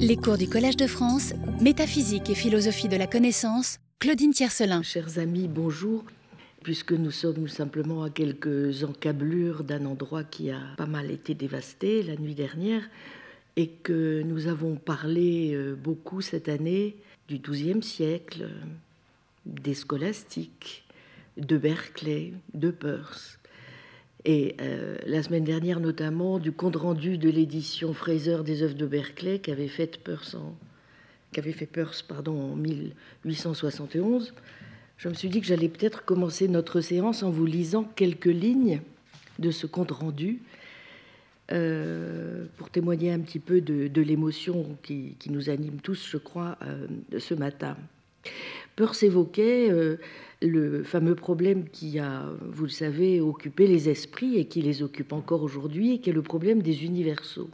Les cours du Collège de France, Métaphysique et philosophie de la connaissance, Claudine Tiercelin. Chers amis, bonjour. Puisque nous sommes simplement à quelques encablures d'un endroit qui a pas mal été dévasté la nuit dernière, et que nous avons parlé euh, beaucoup cette année du XIIe siècle, des scolastiques, de Berkeley, de Peirce, et euh, la semaine dernière notamment du compte-rendu de l'édition Fraser des œuvres de Berkeley qu'avait fait Peirce en, fait Peirce, pardon, en 1871, je me suis dit que j'allais peut-être commencer notre séance en vous lisant quelques lignes de ce compte-rendu euh, pour témoigner un petit peu de, l'émotion qui, nous anime tous, je crois, euh, ce matin. Peirce évoquait le fameux problème qui a, vous le savez, occupé les esprits et qui les occupe encore aujourd'hui, qui est le problème des universaux.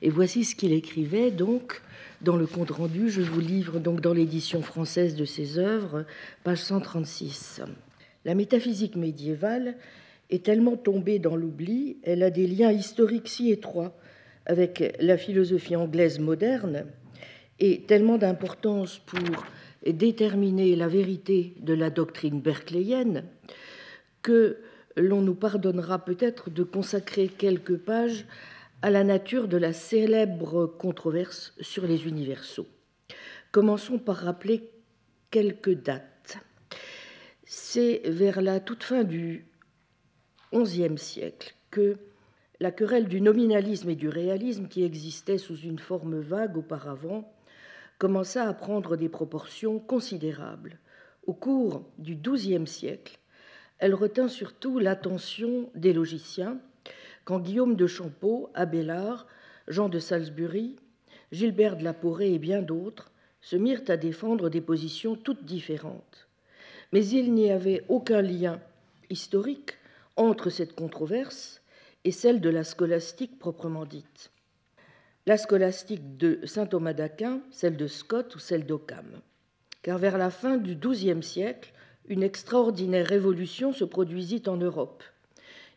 Et voici ce qu'il écrivait donc dans le compte rendu. Je vous livre donc dans l'édition française de ses œuvres, page 136. La métaphysique médiévale est tellement tombée dans l'oubli, elle a des liens historiques si étroits avec la philosophie anglaise moderne et tellement d'importance pour déterminer la vérité de la doctrine berkeleyenne que l'on nous pardonnera peut-être de consacrer quelques pages à la nature de la célèbre controverse sur les universaux. Commençons par rappeler quelques dates. C'est vers la toute fin du XIe siècle que la querelle du nominalisme et du réalisme qui existait sous une forme vague auparavant commença à prendre des proportions considérables. Au cours du XIIe siècle, elle retint surtout l'attention des logiciens, quand Guillaume de Champeau, Abélard, Jean de Salisbury, Gilbert de la Porée et bien d'autres se mirent à défendre des positions toutes différentes. Mais il n'y avait aucun lien historique entre cette controverse et celle de la scolastique proprement dite la scolastique de saint Thomas d'Aquin, celle de Scott ou celle d'Occam. Car vers la fin du XIIe siècle, une extraordinaire révolution se produisit en Europe.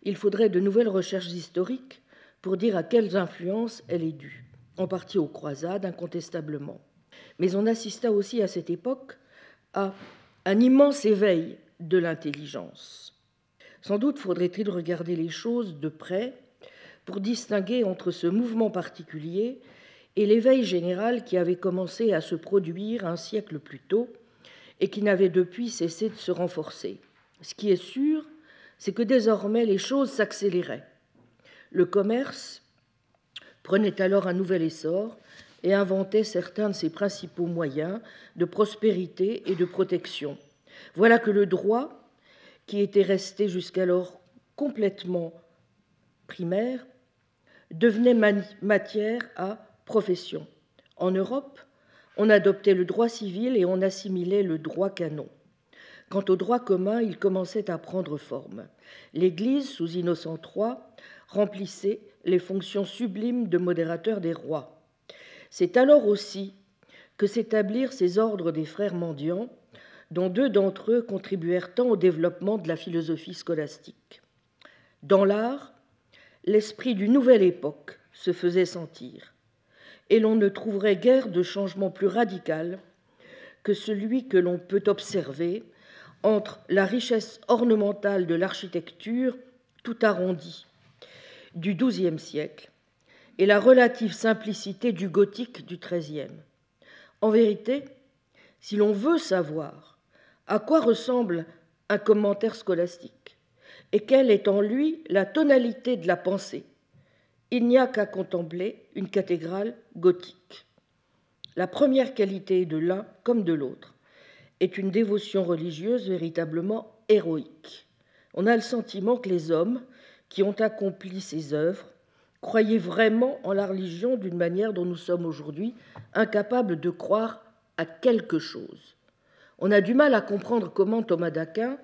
Il faudrait de nouvelles recherches historiques pour dire à quelles influences elle est due, en partie aux croisades incontestablement. Mais on assista aussi à cette époque à un immense éveil de l'intelligence. Sans doute faudrait-il regarder les choses de près pour distinguer entre ce mouvement particulier et l'éveil général qui avait commencé à se produire un siècle plus tôt et qui n'avait depuis cessé de se renforcer. Ce qui est sûr, c'est que désormais les choses s'accéléraient. Le commerce prenait alors un nouvel essor et inventait certains de ses principaux moyens de prospérité et de protection. Voilà que le droit, qui était resté jusqu'alors complètement primaire, devenait matière à profession. En Europe, on adoptait le droit civil et on assimilait le droit canon. Quant au droit commun, il commençait à prendre forme. L'Église, sous Innocent III, remplissait les fonctions sublimes de modérateur des rois. C'est alors aussi que s'établirent ces ordres des frères mendiants, dont deux d'entre eux contribuèrent tant au développement de la philosophie scolastique. Dans l'art, l'esprit d'une nouvelle époque se faisait sentir, et l'on ne trouverait guère de changement plus radical que celui que l'on peut observer entre la richesse ornementale de l'architecture tout arrondie du XIIe siècle et la relative simplicité du gothique du XIIIe. En vérité, si l'on veut savoir à quoi ressemble un commentaire scolastique, et quelle est en lui la tonalité de la pensée. Il n'y a qu'à contempler une cathédrale gothique. La première qualité de l'un comme de l'autre est une dévotion religieuse véritablement héroïque. On a le sentiment que les hommes qui ont accompli ces œuvres croyaient vraiment en la religion d'une manière dont nous sommes aujourd'hui incapables de croire à quelque chose. On a du mal à comprendre comment Thomas d'Aquin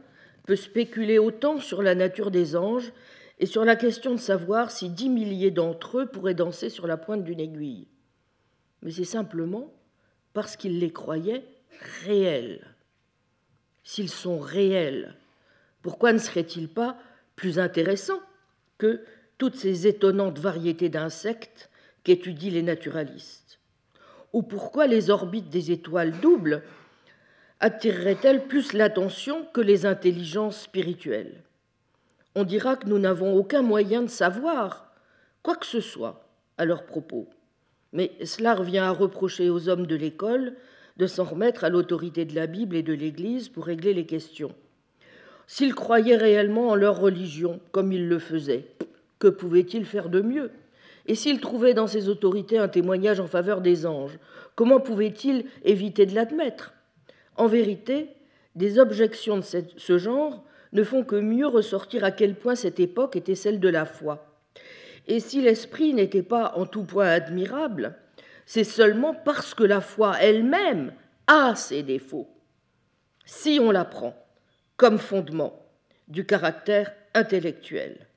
peut spéculer autant sur la nature des anges et sur la question de savoir si dix milliers d'entre eux pourraient danser sur la pointe d'une aiguille. Mais c'est simplement parce qu'il les croyait réels. S'ils sont réels, pourquoi ne serait-il pas plus intéressant que toutes ces étonnantes variétés d'insectes qu'étudient les naturalistes? Ou pourquoi les orbites des étoiles doubles attireraient-elles plus l'attention que les intelligences spirituelles? On dira que nous n'avons aucun moyen de savoir quoi que ce soit à leur propos. Mais cela revient à reprocher aux hommes de l'école de s'en remettre à l'autorité de la Bible et de l'Église pour régler les questions. S'ils croyaient réellement en leur religion, comme ils le faisaient, que pouvaient-ils faire de mieux? Et s'ils trouvaient dans ces autorités un témoignage en faveur des anges, comment pouvaient-ils éviter de l'admettre? En vérité, des objections de ce genre ne font que mieux ressortir à quel point cette époque était celle de la foi. Et si l'esprit n'était pas en tout point admirable, c'est seulement parce que la foi elle-même a ses défauts. Si on la prend comme fondement du caractère intellectuel.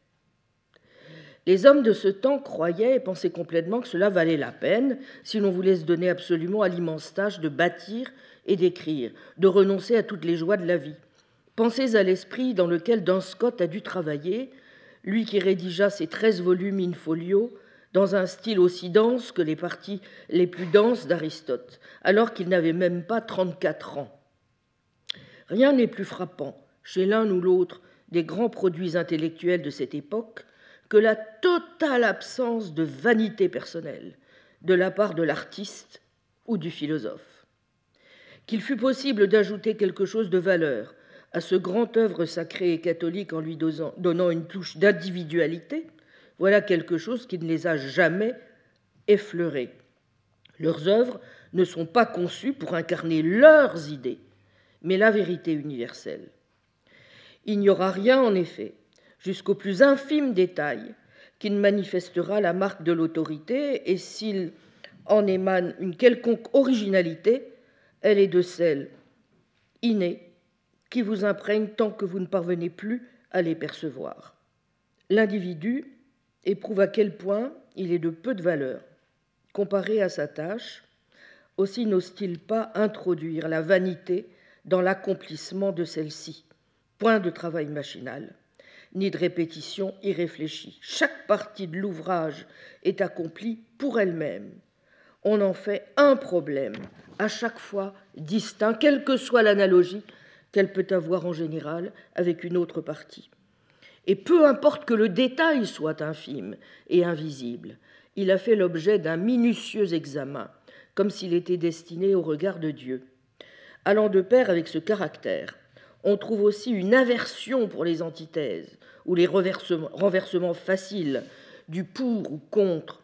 Les hommes de ce temps croyaient et pensaient complètement que cela valait la peine si l'on voulait se donner absolument à l'immense tâche de bâtir et d'écrire, de renoncer à toutes les joies de la vie. Pensez à l'esprit dans lequel Don Scott a dû travailler, lui qui rédigea ses treize volumes in folio dans un style aussi dense que les parties les plus denses d'Aristote, alors qu'il n'avait même pas 34 ans. Rien n'est plus frappant chez l'un ou l'autre des grands produits intellectuels de cette époque que la totale absence de vanité personnelle de la part de l'artiste ou du philosophe. Qu'il fût possible d'ajouter quelque chose de valeur à ce grand œuvre sacrée et catholique en lui donnant une touche d'individualité, voilà quelque chose qui ne les a jamais effleurés. Leurs œuvres ne sont pas conçues pour incarner leurs idées, mais la vérité universelle. Il n'y aura rien, en effet, jusqu'au plus infime détail, qui ne manifestera la marque de l'autorité, et s'il en émane une quelconque originalité, elle est de celle innée qui vous imprègne tant que vous ne parvenez plus à les percevoir. L'individu éprouve à quel point il est de peu de valeur. Comparé à sa tâche, aussi n'ose-t-il pas introduire la vanité dans l'accomplissement de celle-ci. Point de travail machinal, ni de répétition irréfléchie. Chaque partie de l'ouvrage est accomplie pour elle-même. On en fait un problème, à chaque fois distinct, quelle que soit l'analogie qu'elle peut avoir en général avec une autre partie. Et peu importe que le détail soit infime et invisible, il a fait l'objet d'un minutieux examen, comme s'il était destiné au regard de Dieu. Allant de pair avec ce caractère, on trouve aussi une aversion pour les antithèses ou les renversements faciles du pour ou contre,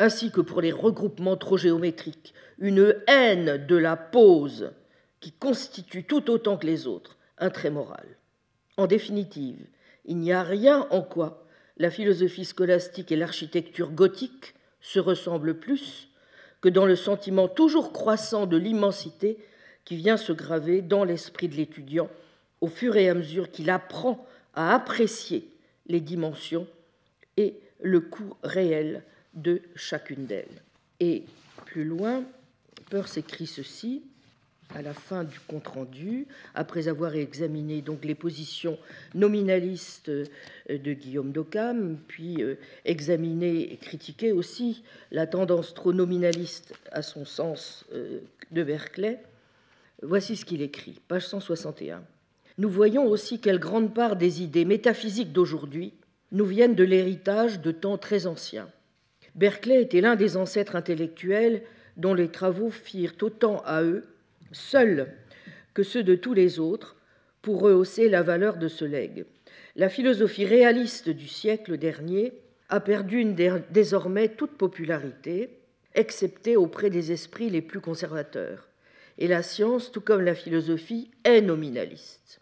ainsi que pour les regroupements trop géométriques, une haine de la pose qui constitue tout autant que les autres un trait moral. En définitive, il n'y a rien en quoi la philosophie scolastique et l'architecture gothique se ressemblent plus que dans le sentiment toujours croissant de l'immensité qui vient se graver dans l'esprit de l'étudiant au fur et à mesure qu'il apprend à apprécier les dimensions et le coût réel de chacune d'elles. Et plus loin, Peirce écrit ceci à la fin du compte-rendu, après avoir examiné donc les positions nominalistes euh, de Guillaume d'Occam, puis euh, examiné et critiqué aussi la tendance trop nominaliste à son sens euh, de Berkeley, voici ce qu'il écrit, page 161. Nous voyons aussi quelle grande part des idées métaphysiques d'aujourd'hui nous viennent de l'héritage de temps très anciens. Berkeley était l'un des ancêtres intellectuels dont les travaux firent autant à eux seuls que ceux de tous les autres pour rehausser la valeur de ce legs. La philosophie réaliste du siècle dernier a perdu désormais toute popularité, excepté auprès des esprits les plus conservateurs. Et la science, tout comme la philosophie, est nominaliste.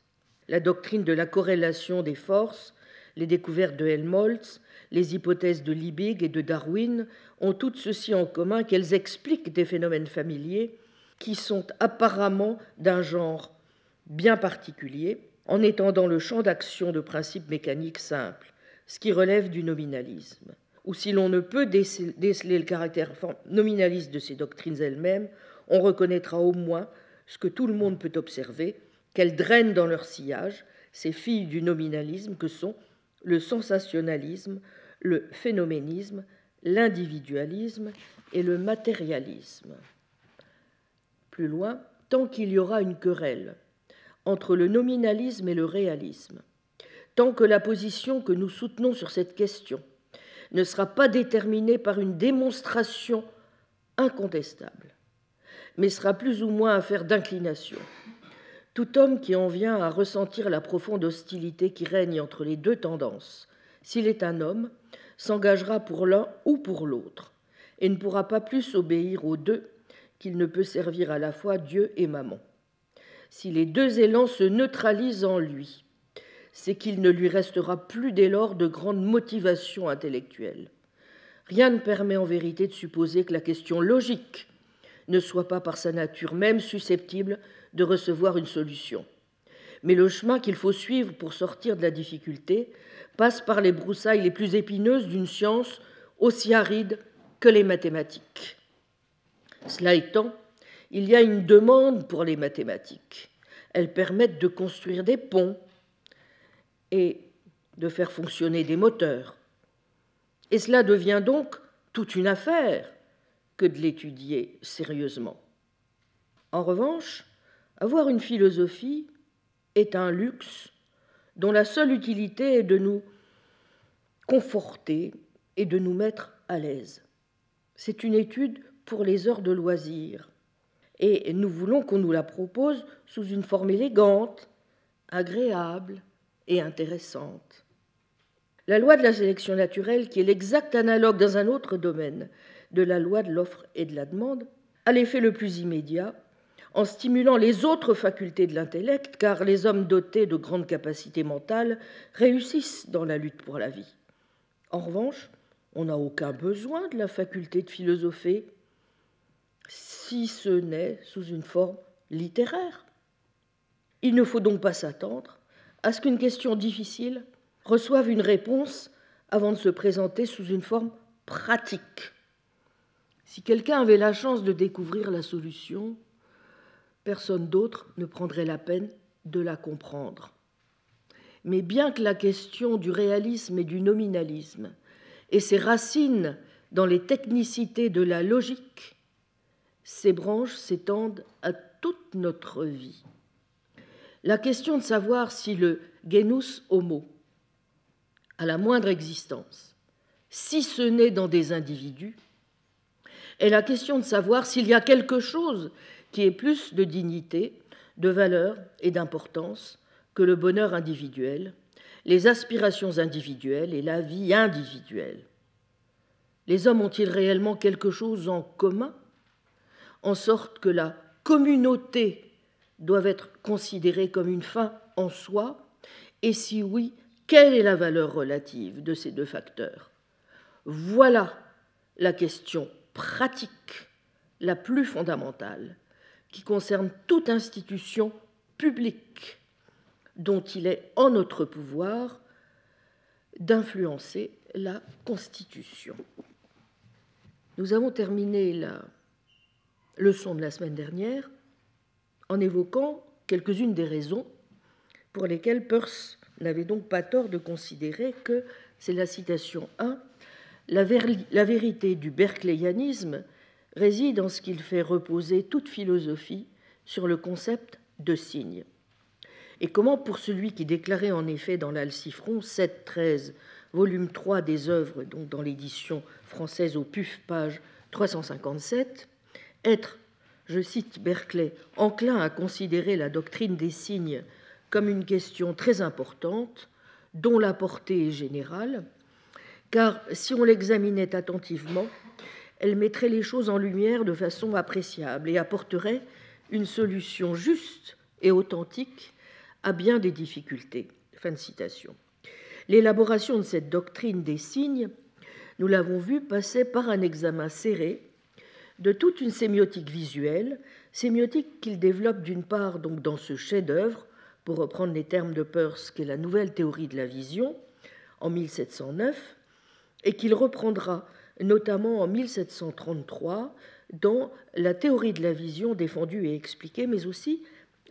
La doctrine de la corrélation des forces, les découvertes de Helmholtz, les hypothèses de Liebig et de Darwin ont toutes ceci en commun qu'elles expliquent des phénomènes familiers qui sont apparemment d'un genre bien particulier, en étendant le champ d'action de principes mécaniques simples, ce qui relève du nominalisme. Ou si l'on ne peut déceler le caractère nominaliste de ces doctrines elles-mêmes, on reconnaîtra au moins ce que tout le monde peut observer, qu'elles drainent dans leur sillage ces filles du nominalisme que sont le sensationnalisme, le phénoménisme, l'individualisme et le matérialisme. Plus loin, tant qu'il y aura une querelle entre le nominalisme et le réalisme, tant que la position que nous soutenons sur cette question ne sera pas déterminée par une démonstration incontestable, mais sera plus ou moins affaire d'inclination. Tout homme qui en vient à ressentir la profonde hostilité qui règne entre les deux tendances, s'il est un homme, s'engagera pour l'un ou pour l'autre, et ne pourra pas plus obéir aux deux qu'il ne peut servir à la fois Dieu et Maman. Si les deux élans se neutralisent en lui, c'est qu'il ne lui restera plus dès lors de grande motivation intellectuelle. Rien ne permet en vérité de supposer que la question logique ne soit pas par sa nature même susceptible de recevoir une solution. Mais le chemin qu'il faut suivre pour sortir de la difficulté passe par les broussailles les plus épineuses d'une science aussi aride que les mathématiques. Cela étant, il y a une demande pour les mathématiques. Elles permettent de construire des ponts et de faire fonctionner des moteurs. Et cela devient donc toute une affaire que de l'étudier sérieusement. En revanche, avoir une philosophie est un luxe dont la seule utilité est de nous conforter et de nous mettre à l'aise. C'est une étude pour les heures de loisirs. Et nous voulons qu'on nous la propose sous une forme élégante, agréable et intéressante. La loi de la sélection naturelle, qui est l'exact analogue dans un autre domaine de la loi de l'offre et de la demande, a l'effet le plus immédiat en stimulant les autres facultés de l'intellect, car les hommes dotés de grandes capacités mentales réussissent dans la lutte pour la vie. En revanche, on n'a aucun besoin de la faculté de philosopher si ce n'est sous une forme littéraire. Il ne faut donc pas s'attendre à ce qu'une question difficile reçoive une réponse avant de se présenter sous une forme pratique. Si quelqu'un avait la chance de découvrir la solution, personne d'autre ne prendrait la peine de la comprendre. Mais bien que la question du réalisme et du nominalisme ait ses racines dans les technicités de la logique, ces branches s'étendent à toute notre vie. La question de savoir si le genus homo a la moindre existence, si ce n'est dans des individus, est la question de savoir s'il y a quelque chose qui ait plus de dignité, de valeur et d'importance que le bonheur individuel, les aspirations individuelles et la vie individuelle. Les hommes ont-ils réellement quelque chose en commun en sorte que la communauté doit être considérée comme une fin en soi? Et si oui, quelle est la valeur relative de ces deux facteurs? Voilà la question pratique la plus fondamentale qui concerne toute institution publique dont il est en notre pouvoir d'influencer la Constitution. Nous avons terminé la leçon de la semaine dernière en évoquant quelques-unes des raisons pour lesquelles Peirce n'avait donc pas tort de considérer que, c'est la citation 1, la, la vérité du berkeleyanisme réside en ce qu'il fait reposer toute philosophie sur le concept de signe. Et comment, pour celui qui déclarait en effet dans l'Alcifron 7-13, volume 3 des œuvres, donc dans l'édition française au PUF, page 357, être, je cite Berkeley, enclin à considérer la doctrine des signes comme une question très importante, dont la portée est générale, car si on l'examinait attentivement, elle mettrait les choses en lumière de façon appréciable et apporterait une solution juste et authentique à bien des difficultés. Fin de citation. L'élaboration de cette doctrine des signes, nous l'avons vu, passait par un examen serré de toute une sémiotique visuelle, sémiotique qu'il développe d'une part donc dans ce chef-d'œuvre, pour reprendre les termes de Peirce, qui est la nouvelle théorie de la vision, en 1709, et qu'il reprendra notamment en 1733 dans la théorie de la vision défendue et expliquée, mais aussi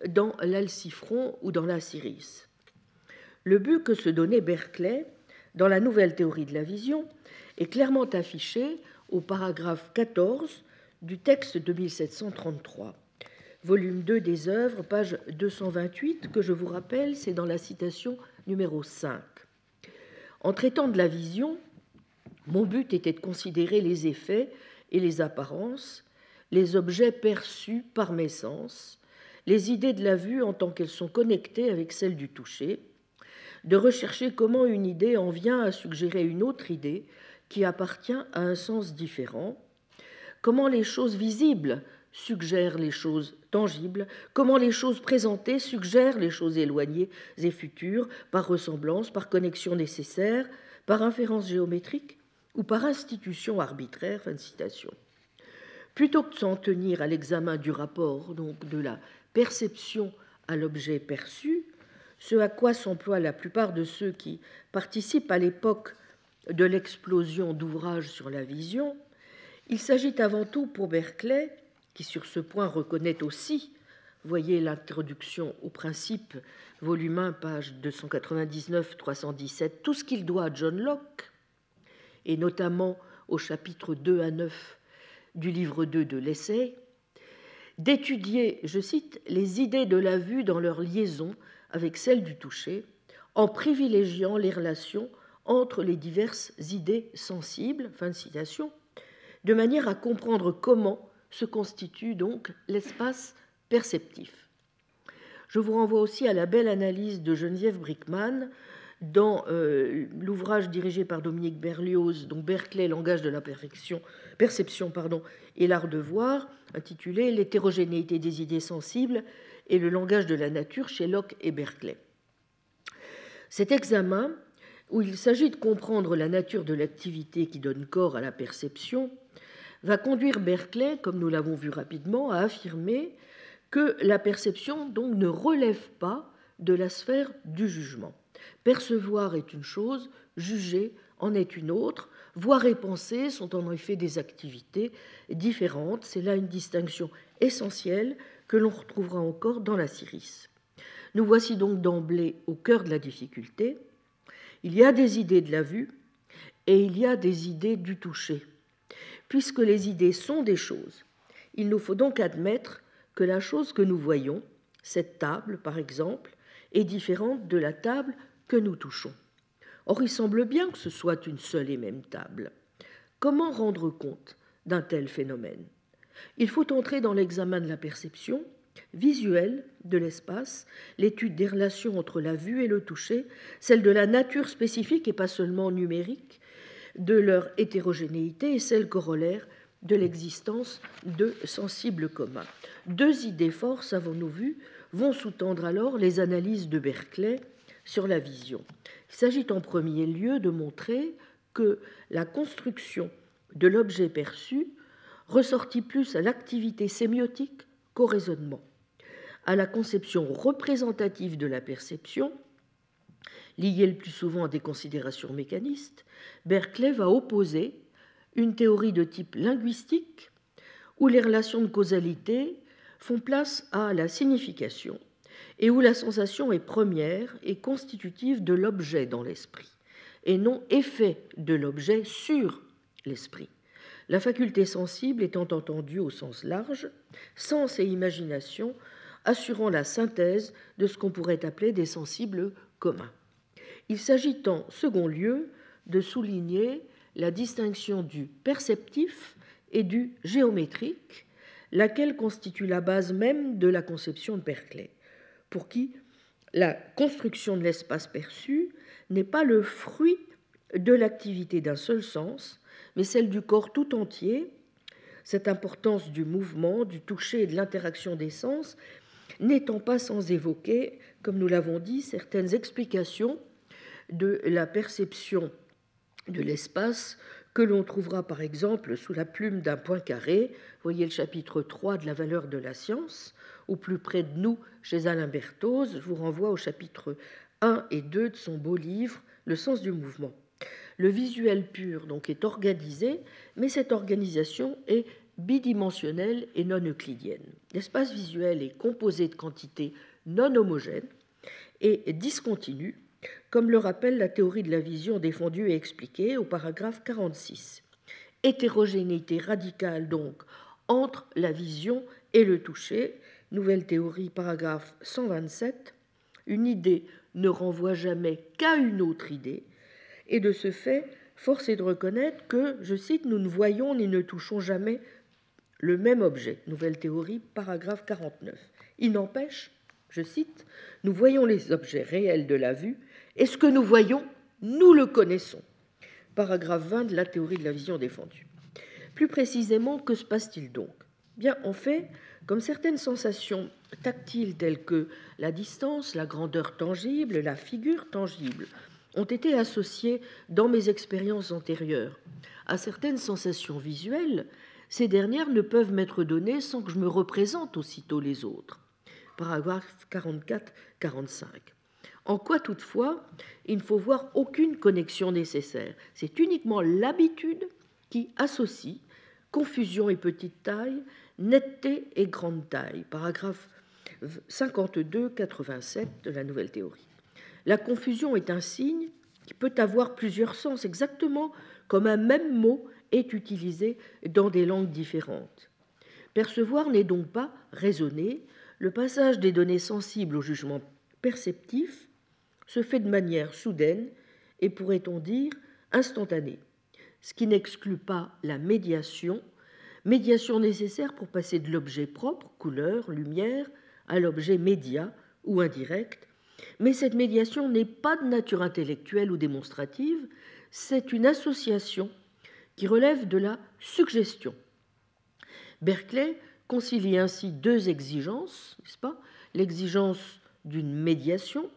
dans l'Alcifron ou dans la Syris. Le but que se donnait Berkeley dans la nouvelle théorie de la vision est clairement affiché au paragraphe 14 du texte de 1733. volume 2 des œuvres, page 228, que je vous rappelle, c'est dans la citation numéro 5. En traitant de la vision, mon but était de considérer les effets et les apparences, les objets perçus par mes sens, les idées de la vue en tant qu'elles sont connectées avec celles du toucher, de rechercher comment une idée en vient à suggérer une autre idée qui appartient à un sens différent, comment les choses visibles suggèrent les choses tangibles, comment les choses présentées suggèrent les choses éloignées et futures, par ressemblance, par connexion nécessaire, par inférence géométrique ou par institution arbitraire. Fin de citation. Plutôt que de s'en tenir à l'examen du rapport, donc de la perception à l'objet perçu, ce à quoi s'emploient la plupart de ceux qui participent à l'époque de l'explosion d'ouvrages sur la vision, il s'agit avant tout pour Berkeley, qui sur ce point reconnaît aussi, voyez l'introduction au principe, volume 1, page 299-317, tout ce qu'il doit à John Locke, et notamment au chapitre 2 à 9 du livre 2 de l'essai, d'étudier, je cite, les idées de la vue dans leur liaison avec celles du toucher, en privilégiant les relations entre les diverses idées sensibles, fin de citation, de manière à comprendre comment se constitue donc l'espace perceptif. Je vous renvoie aussi à la belle analyse de Geneviève Brickman dans euh, l'ouvrage dirigé par Dominique Berlioz, dont Berkeley, langage de la perception et l'art de voir, intitulé L'hétérogénéité des idées sensibles et le langage de la nature chez Locke et Berkeley. Cet examen, où il s'agit de comprendre la nature de l'activité qui donne corps à la perception, va conduire Berkeley, comme nous l'avons vu rapidement, à affirmer que la perception donc ne relève pas de la sphère du jugement. Percevoir est une chose, juger en est une autre. Voir et penser sont en effet des activités différentes. C'est là une distinction essentielle que l'on retrouvera encore dans la Syris. Nous voici donc d'emblée au cœur de la difficulté. Il y a des idées de la vue et il y a des idées du toucher. Puisque les idées sont des choses, il nous faut donc admettre que la chose que nous voyons, cette table par exemple, est différente de la table que nous touchons. Or, il semble bien que ce soit une seule et même table. Comment rendre compte d'un tel phénomène? Il faut entrer dans l'examen de la perception visuelle de l'espace, l'étude des relations entre la vue et le toucher, celle de la nature spécifique et pas seulement numérique, de leur hétérogénéité et celle corollaire de l'existence de sensibles communs. Deux idées forces, avons-nous vu, vont sous-tendre alors les analyses de Berkeley sur la vision. Il s'agit en premier lieu de montrer que la construction de l'objet perçu ressortit plus à l'activité sémiotique qu'au raisonnement, à la conception représentative de la perception, liée le plus souvent à des considérations mécanistes, Berkeley va opposer une théorie de type linguistique où les relations de causalité font place à la signification et où la sensation est première et constitutive de l'objet dans l'esprit, et non effet de l'objet sur l'esprit. La faculté sensible étant entendue au sens large, sens et imagination assurant la synthèse de ce qu'on pourrait appeler des sensibles communs. Il s'agit en second lieu de souligner la distinction du perceptif et du géométrique, laquelle constitue la base même de la conception de Berkeley pour qui la construction de l'espace perçu n'est pas le fruit de l'activité d'un seul sens, mais celle du corps tout entier. Cette importance du mouvement, du toucher et de l'interaction des sens n'étant pas sans évoquer, comme nous l'avons dit, certaines explications de la perception de l'espace que l'on trouvera par exemple sous la plume d'un point carré, voyez le chapitre 3 de la valeur de la science, ou plus près de nous chez Alain Berthoz, je vous renvoie au chapitre 1 et 2 de son beau livre Le sens du mouvement. Le visuel pur donc est organisé, mais cette organisation est bidimensionnelle et non euclidienne. L'espace visuel est composé de quantités non homogènes et discontinues comme le rappelle la théorie de la vision défendue et expliquée au paragraphe 46. Hétérogénéité radicale donc entre la vision et le toucher, Nouvelle théorie, paragraphe 127, une idée ne renvoie jamais qu'à une autre idée, et de ce fait, force est de reconnaître que, je cite, nous ne voyons ni ne touchons jamais le même objet. Nouvelle théorie, paragraphe 49. Il n'empêche, je cite, nous voyons les objets réels de la vue, et ce que nous voyons, nous le connaissons. Paragraphe 20 de la théorie de la vision défendue. Plus précisément, que se passe-t-il donc? Bien, en fait, comme certaines sensations tactiles telles que la distance, la grandeur tangible, la figure tangible, ont été associées dans mes expériences antérieures à certaines sensations visuelles, ces dernières ne peuvent m'être données sans que je me représente aussitôt les autres. Paragraphe 44-45. En quoi toutefois, il ne faut voir aucune connexion nécessaire. C'est uniquement l'habitude qui associe confusion et petite taille, netteté et grande taille. Paragraphe 52-87 de la nouvelle théorie. La confusion est un signe qui peut avoir plusieurs sens, exactement comme un même mot est utilisé dans des langues différentes. Percevoir n'est donc pas raisonner, le passage des données sensibles au jugement perceptif se fait de manière soudaine et, pourrait-on dire, instantanée, ce qui n'exclut pas la médiation, médiation nécessaire pour passer de l'objet propre, couleur, lumière, à l'objet média ou indirect, mais cette médiation n'est pas de nature intellectuelle ou démonstrative, c'est une association qui relève de la suggestion. Berkeley concilie ainsi deux exigences, n'est-ce pas? L'exigence d'une médiation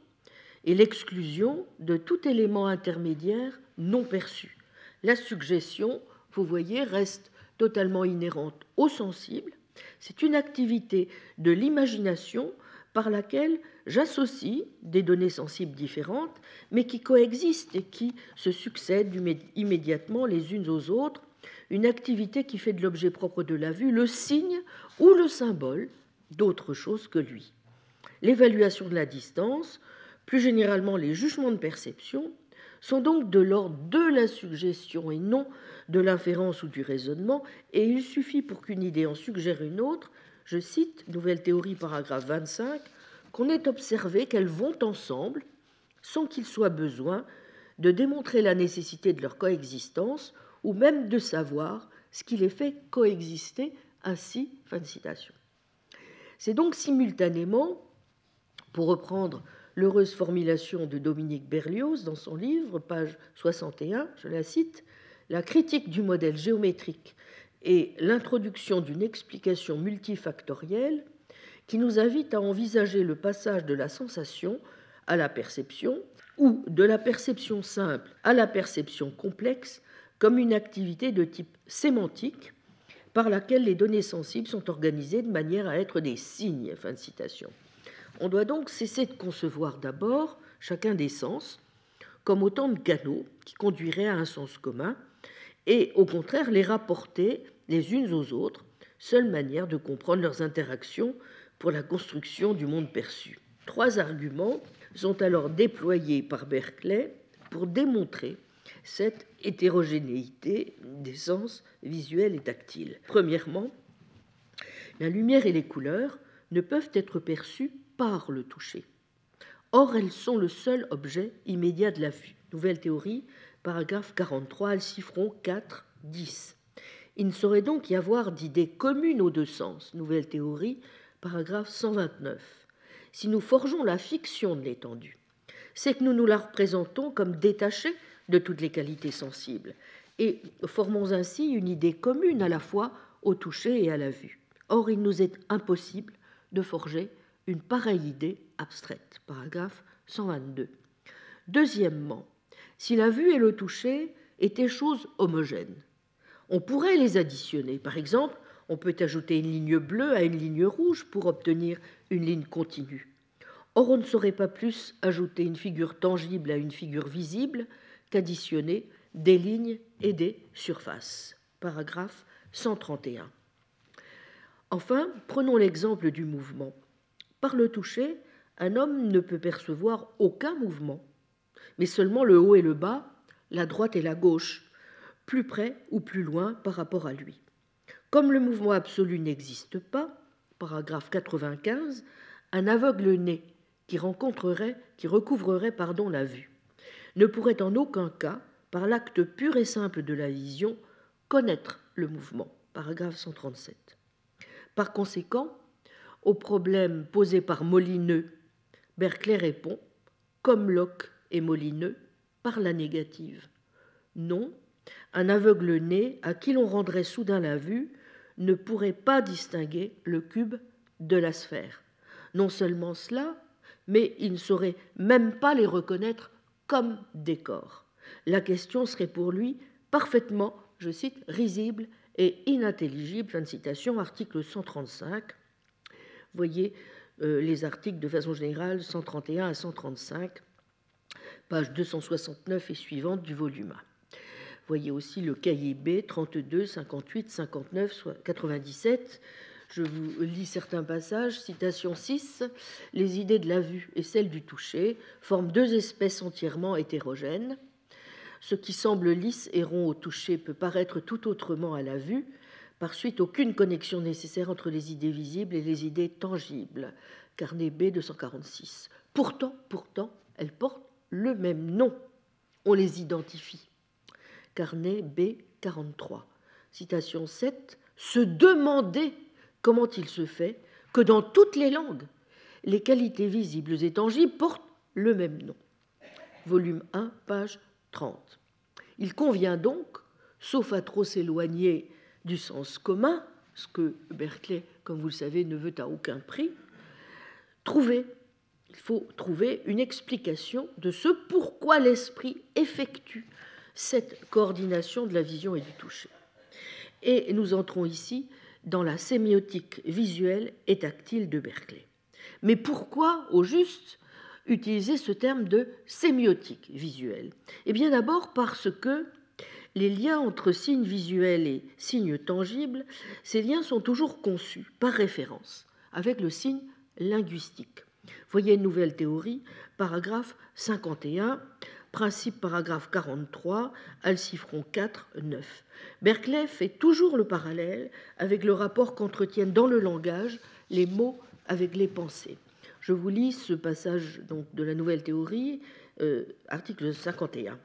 et l'exclusion de tout élément intermédiaire non perçu. La suggestion, vous voyez, reste totalement inhérente au sensible. C'est une activité de l'imagination par laquelle j'associe des données sensibles différentes, mais qui coexistent et qui se succèdent immédiatement les unes aux autres, une activité qui fait de l'objet propre de la vue le signe ou le symbole d'autre chose que lui. L'évaluation de la distance, plus généralement les jugements de perception, sont donc de l'ordre de la suggestion et non de l'inférence ou du raisonnement, et il suffit pour qu'une idée en suggère une autre je cite, Nouvelle théorie, paragraphe 25, qu'on ait observé qu'elles vont ensemble sans qu'il soit besoin de démontrer la nécessité de leur coexistence ou même de savoir ce qui les fait coexister ainsi. Fin de citation. C'est donc simultanément, pour reprendre l'heureuse formulation de Dominique Berlioz dans son livre, page 61, je la cite, la critique du modèle géométrique et l'introduction d'une explication multifactorielle qui nous invite à envisager le passage de la sensation à la perception ou de la perception simple à la perception complexe comme une activité de type sémantique par laquelle les données sensibles sont organisées de manière à être des signes. Fin de citation. On doit donc cesser de concevoir d'abord chacun des sens comme autant de canaux qui conduiraient à un sens commun et au contraire les rapporter les unes aux autres, seule manière de comprendre leurs interactions pour la construction du monde perçu. Trois arguments sont alors déployés par Berkeley pour démontrer cette hétérogénéité des sens visuels et tactiles. Premièrement, la lumière et les couleurs ne peuvent être perçues par le toucher. Or, elles sont le seul objet immédiat de la vue. Nouvelle théorie, paragraphe 43, Alcifron 4, 10. Il ne saurait donc y avoir d'idée commune aux deux sens. Nouvelle théorie, paragraphe 129. Si nous forgeons la fiction de l'étendue, c'est que nous nous la représentons comme détachée de toutes les qualités sensibles et formons ainsi une idée commune à la fois au toucher et à la vue. Or, il nous est impossible de forger une pareille idée abstraite. Paragraphe 122. Deuxièmement, si la vue et le toucher étaient choses homogènes, on pourrait les additionner. Par exemple, on peut ajouter une ligne bleue à une ligne rouge pour obtenir une ligne continue. Or, on ne saurait pas plus ajouter une figure tangible à une figure visible qu'additionner des lignes et des surfaces. Paragraphe 131. Enfin, prenons l'exemple du mouvement. Par le toucher, un homme ne peut percevoir aucun mouvement mais seulement le haut et le bas, la droite et la gauche, plus près ou plus loin par rapport à lui. Comme le mouvement absolu n'existe pas, paragraphe 95, un aveugle-né qui rencontrerait, qui recouvrerait pardon, la vue, ne pourrait en aucun cas, par l'acte pur et simple de la vision, connaître le mouvement. Paragraphe 137. Par conséquent, au problème posé par Molineux, Berkeley répond, comme Locke et Molineux, par la négative. Non, un aveugle né à qui l'on rendrait soudain la vue ne pourrait pas distinguer le cube de la sphère. Non seulement cela, mais il ne saurait même pas les reconnaître comme des. La question serait pour lui parfaitement, je cite, risible et inintelligible. Fin de citation, article 135. Voyez euh, les articles de façon générale 131 à 135, page 269 et suivante du volume A. Voyez aussi le cahier B 32, 58, 59, 97. Je vous lis certains passages. Citation 6. Les idées de la vue et celles du toucher forment deux espèces entièrement hétérogènes. Ce qui semble lisse et rond au toucher peut paraître tout autrement à la vue, par suite aucune connexion nécessaire entre les idées visibles et les idées tangibles. Carnet B 246. Pourtant, pourtant, elles portent le même nom. On les identifie. Carnet B 43. Citation 7. Se demander comment il se fait que dans toutes les langues, les qualités visibles et tangibles portent le même nom. Volume 1, page 30. Il convient donc, sauf à trop s'éloigner du sens commun, ce que Berkeley, comme vous le savez, ne veut à aucun prix, trouver, il faut trouver une explication de ce pourquoi l'esprit effectue cette coordination de la vision et du toucher. Et nous entrons ici dans la sémiotique visuelle et tactile de Berkeley. Mais pourquoi, au juste, utiliser ce terme de sémiotique visuelle? Eh bien d'abord parce que les liens entre signes visuels et signes tangibles, ces liens sont toujours conçus par référence avec le signe linguistique. Voyez une nouvelle théorie, paragraphe 51, principe paragraphe 43, Alcifron 4, 9. Berkeley fait toujours le parallèle avec le rapport qu'entretiennent dans le langage les mots avec les pensées. Je vous lis ce passage donc, de la nouvelle théorie, euh, article 51.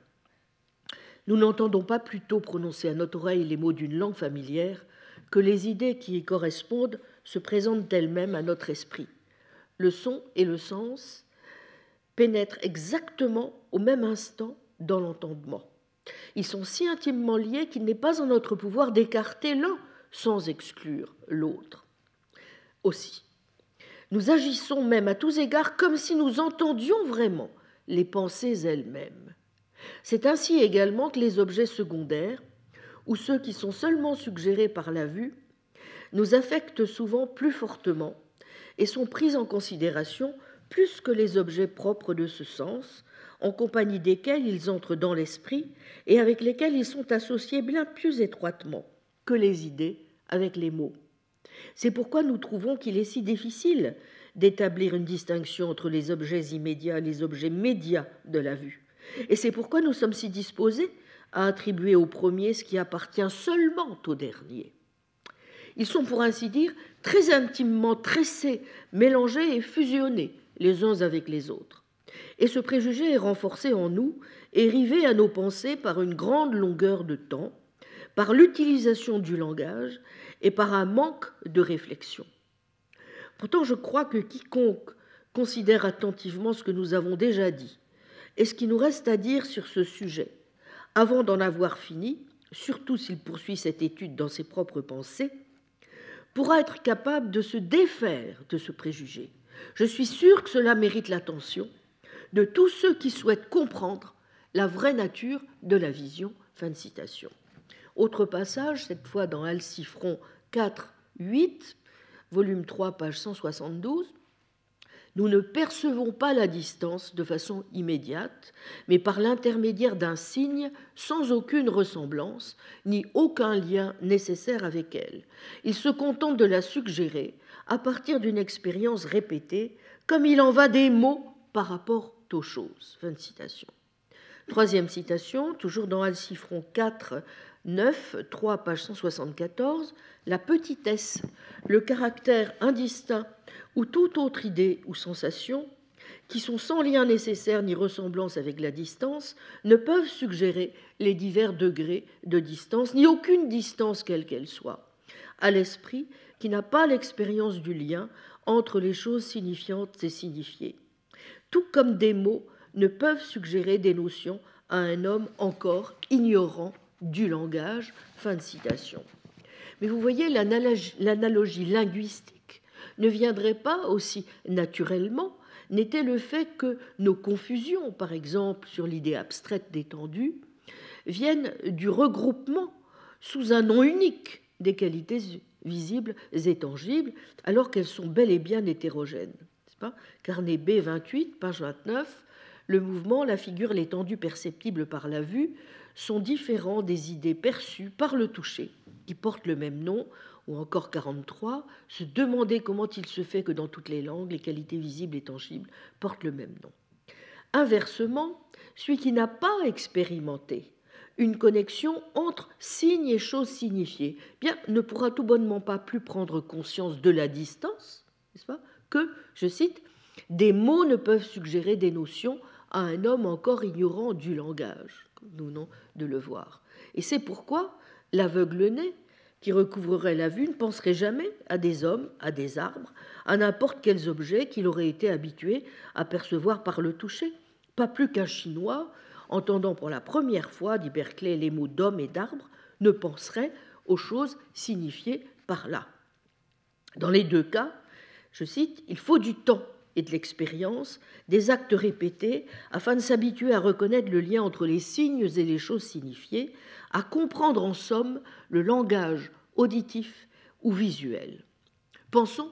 Nous n'entendons pas plutôt prononcer à notre oreille les mots d'une langue familière que les idées qui y correspondent se présentent elles-mêmes à notre esprit. Le son et le sens pénètrent exactement au même instant dans l'entendement. Ils sont si intimement liés qu'il n'est pas en notre pouvoir d'écarter l'un sans exclure l'autre. Aussi, nous agissons même à tous égards comme si nous entendions vraiment les pensées elles-mêmes. C'est ainsi également que les objets secondaires, ou ceux qui sont seulement suggérés par la vue, nous affectent souvent plus fortement et sont pris en considération plus que les objets propres de ce sens, en compagnie desquels ils entrent dans l'esprit et avec lesquels ils sont associés bien plus étroitement que les idées avec les mots. C'est pourquoi nous trouvons qu'il est si difficile d'établir une distinction entre les objets immédiats et les objets médias de la vue. Et c'est pourquoi nous sommes si disposés à attribuer au premier ce qui appartient seulement au dernier. Ils sont, pour ainsi dire, très intimement tressés, mélangés et fusionnés les uns avec les autres. Et ce préjugé est renforcé en nous et rivé à nos pensées par une grande longueur de temps, par l'utilisation du langage et par un manque de réflexion. Pourtant, je crois que quiconque considère attentivement ce que nous avons déjà dit et ce qui nous reste à dire sur ce sujet, avant d'en avoir fini, surtout s'il poursuit cette étude dans ses propres pensées, pourra être capable de se défaire de ce préjugé je suis sûre que cela mérite l'attention de tous ceux qui souhaitent comprendre la vraie nature de la vision. Fin de citation. Autre passage, cette fois dans Alcifron 4, 8, volume 3, page 172. Nous ne percevons pas la distance de façon immédiate, mais par l'intermédiaire d'un signe sans aucune ressemblance, ni aucun lien nécessaire avec elle. Il se contente de la suggérer à partir d'une expérience répétée, comme il en va des mots par rapport aux choses. Troisième citation, toujours dans Alcifron 4, 9, 3, page 174, la petitesse, le caractère indistinct ou toute autre idée ou sensation qui sont sans lien nécessaire ni ressemblance avec la distance, ne peuvent suggérer les divers degrés de distance, ni aucune distance quelle qu'elle soit, à l'esprit qui n'a pas l'expérience du lien entre les choses signifiantes et signifiées. Tout comme des mots ne peuvent suggérer des notions à un homme encore ignorant du langage. Fin de citation. Mais vous voyez, l'analogie linguistique ne viendrait pas aussi naturellement n'était le fait que nos confusions, par exemple sur l'idée abstraite d'étendue, viennent du regroupement sous un nom unique des qualités visibles et tangibles, alors qu'elles sont bel et bien hétérogènes. Pas? Carnet B 28, page 29, le mouvement, la figure, l'étendue perceptible par la vue sont différents des idées perçues par le toucher, qui portent le même nom, ou encore 43, se demander comment il se fait que dans toutes les langues, les qualités visibles et tangibles portent le même nom. Inversement, celui qui n'a pas expérimenté une connexion entre signes et choses signifiées, bien ne pourra tout bonnement pas plus prendre conscience de la distance, pas, que, je cite, des mots ne peuvent suggérer des notions à un homme encore ignorant du langage, nous venons de le voir. Et c'est pourquoi l'aveugle-né qui recouvrerait la vue ne penserait jamais à des hommes, à des arbres, à n'importe quels objets qu'il aurait été habitué à percevoir par le toucher. Pas plus qu'un Chinois, entendant pour la première fois, dit Berkeley, les mots d'homme et d'arbre, ne penserait aux choses signifiées par là. Dans les deux cas, je cite, il faut du temps et de l'expérience, des actes répétés, afin de s'habituer à reconnaître le lien entre les signes et les choses signifiées, à comprendre en somme le langage auditif ou visuel. Pensons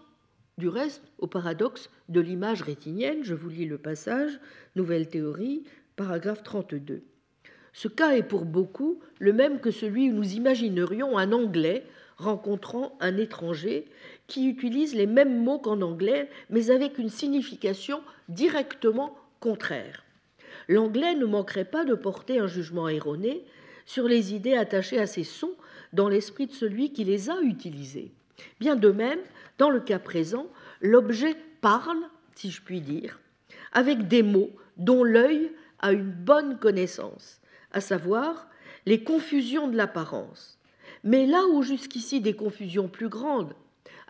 du reste au paradoxe de l'image rétinienne, je vous lis le passage, Nouvelle théorie, paragraphe 32. Ce cas est pour beaucoup le même que celui où nous imaginerions un Anglais rencontrant un étranger qui utilise les mêmes mots qu'en anglais, mais avec une signification directement contraire. L'anglais ne manquerait pas de porter un jugement erroné sur les idées attachées à ces sons dans l'esprit de celui qui les a utilisés. Bien de même, dans le cas présent, l'objet parle, si je puis dire, avec des mots dont l'œil a une bonne connaissance, à savoir les confusions de l'apparence. Mais là où jusqu'ici des confusions plus grandes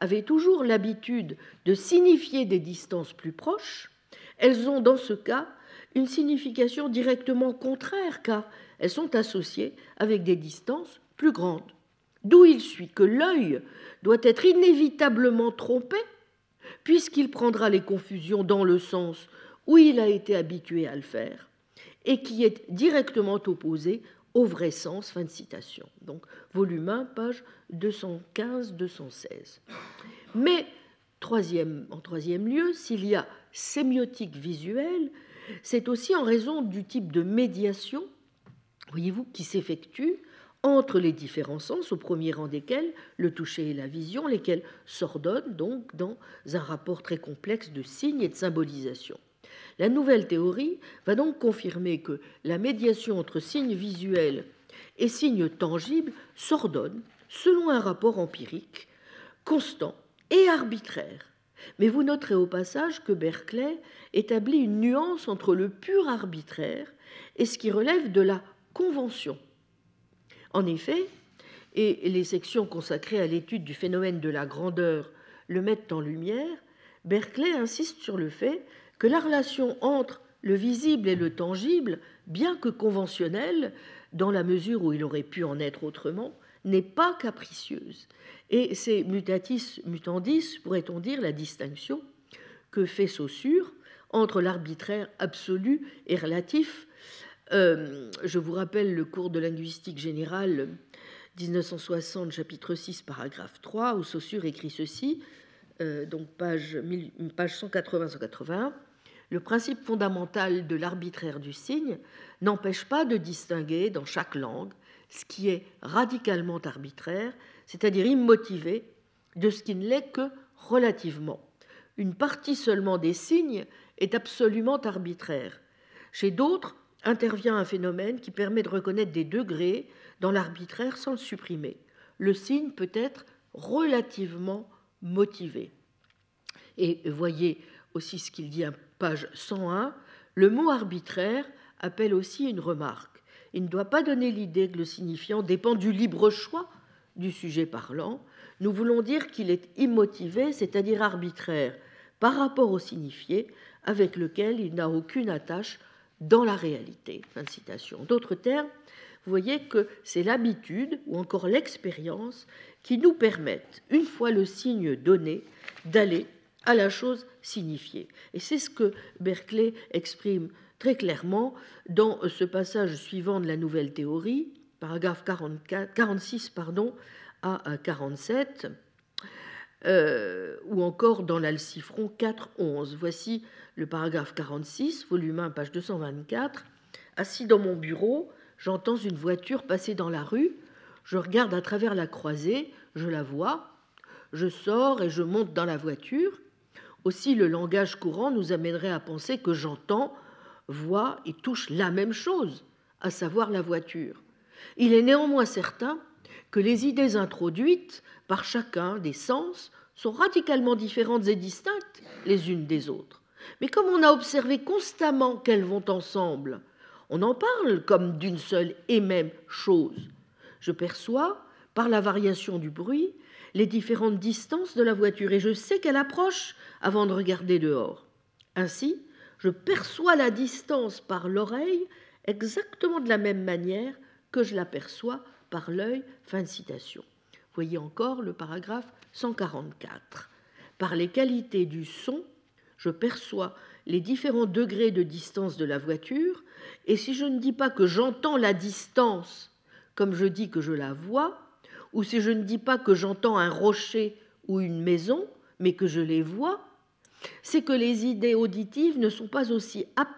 avaient toujours l'habitude de signifier des distances plus proches, elles ont dans ce cas une signification directement contraire car elles sont associées avec des distances plus grandes. D'où il suit que l'œil doit être inévitablement trompé puisqu'il prendra les confusions dans le sens où il a été habitué à le faire et qui est directement opposé au vrai sens. Fin de citation. Donc, volume 1, page 215-216. Mais, en troisième lieu, s'il y a sémiotique visuelle, c'est aussi en raison du type de médiation, voyez-vous, qui s'effectue entre les différents sens, au premier rang desquels le toucher et la vision, lesquels s'ordonnent donc dans un rapport très complexe de signes et de symbolisation. La nouvelle théorie va donc confirmer que la médiation entre signes visuels et signes tangibles s'ordonne selon un rapport empirique constant et arbitraire. Mais vous noterez au passage que Berkeley établit une nuance entre le pur arbitraire et ce qui relève de la convention. En effet, et les sections consacrées à l'étude du phénomène de la grandeur le mettent en lumière, Berkeley insiste sur le fait que la relation entre le visible et le tangible, bien que conventionnelle, dans la mesure où il aurait pu en être autrement, n'est pas capricieuse. Et c'est mutatis mutandis, pourrait-on dire, la distinction que fait Saussure entre l'arbitraire absolu et relatif. Euh, je vous rappelle le cours de linguistique générale 1960, chapitre 6, paragraphe 3, où Saussure écrit ceci, donc page, page 180-181. Le principe fondamental de l'arbitraire du signe n'empêche pas de distinguer dans chaque langue ce qui est radicalement arbitraire, c'est-à-dire immotivé, de ce qui ne l'est que relativement. Une partie seulement des signes est absolument arbitraire. Chez d'autres intervient un phénomène qui permet de reconnaître des degrés dans l'arbitraire sans le supprimer. Le signe peut être relativement motivé. Et voyez aussi ce qu'il dit à page 101, le mot arbitraire appelle aussi une remarque. Il ne doit pas donner l'idée que le signifiant dépend du libre choix du sujet parlant. Nous voulons dire qu'il est immotivé, c'est-à-dire arbitraire, par rapport au signifié, avec lequel il n'a aucune attache dans la réalité. Fin de citation. D'autres termes, vous voyez que c'est l'habitude ou encore l'expérience qui nous permettent, une fois le signe donné, d'aller à la chose signifiée. Et c'est ce que Berkeley exprime très clairement dans ce passage suivant de la nouvelle théorie, paragraphe 44, 46 pardon, à 47, euh, ou encore dans l'Alcifron 4.11. Voici le paragraphe 46, volume 1, page 224. Assis dans mon bureau, j'entends une voiture passer dans la rue, je regarde à travers la croisée, je la vois, je sors et je monte dans la voiture. Aussi, le langage courant nous amènerait à penser que j'entends, vois et touche la même chose, à savoir la voiture. Il est néanmoins certain que les idées introduites par chacun des sens sont radicalement différentes et distinctes les unes des autres. Mais comme on a observé constamment qu'elles vont ensemble, on en parle comme d'une seule et même chose. Je perçois, par la variation du bruit, les différentes distances de la voiture et je sais qu'elle approche avant de regarder dehors. Ainsi, je perçois la distance par l'oreille exactement de la même manière que je l'aperçois par l'œil. Fin de citation. Voyez encore le paragraphe 144. Par les qualités du son, je perçois les différents degrés de distance de la voiture, et si je ne dis pas que j'entends la distance comme je dis que je la vois, ou si je ne dis pas que j'entends un rocher ou une maison, mais que je les vois, c'est que les idées auditives ne sont pas aussi aptes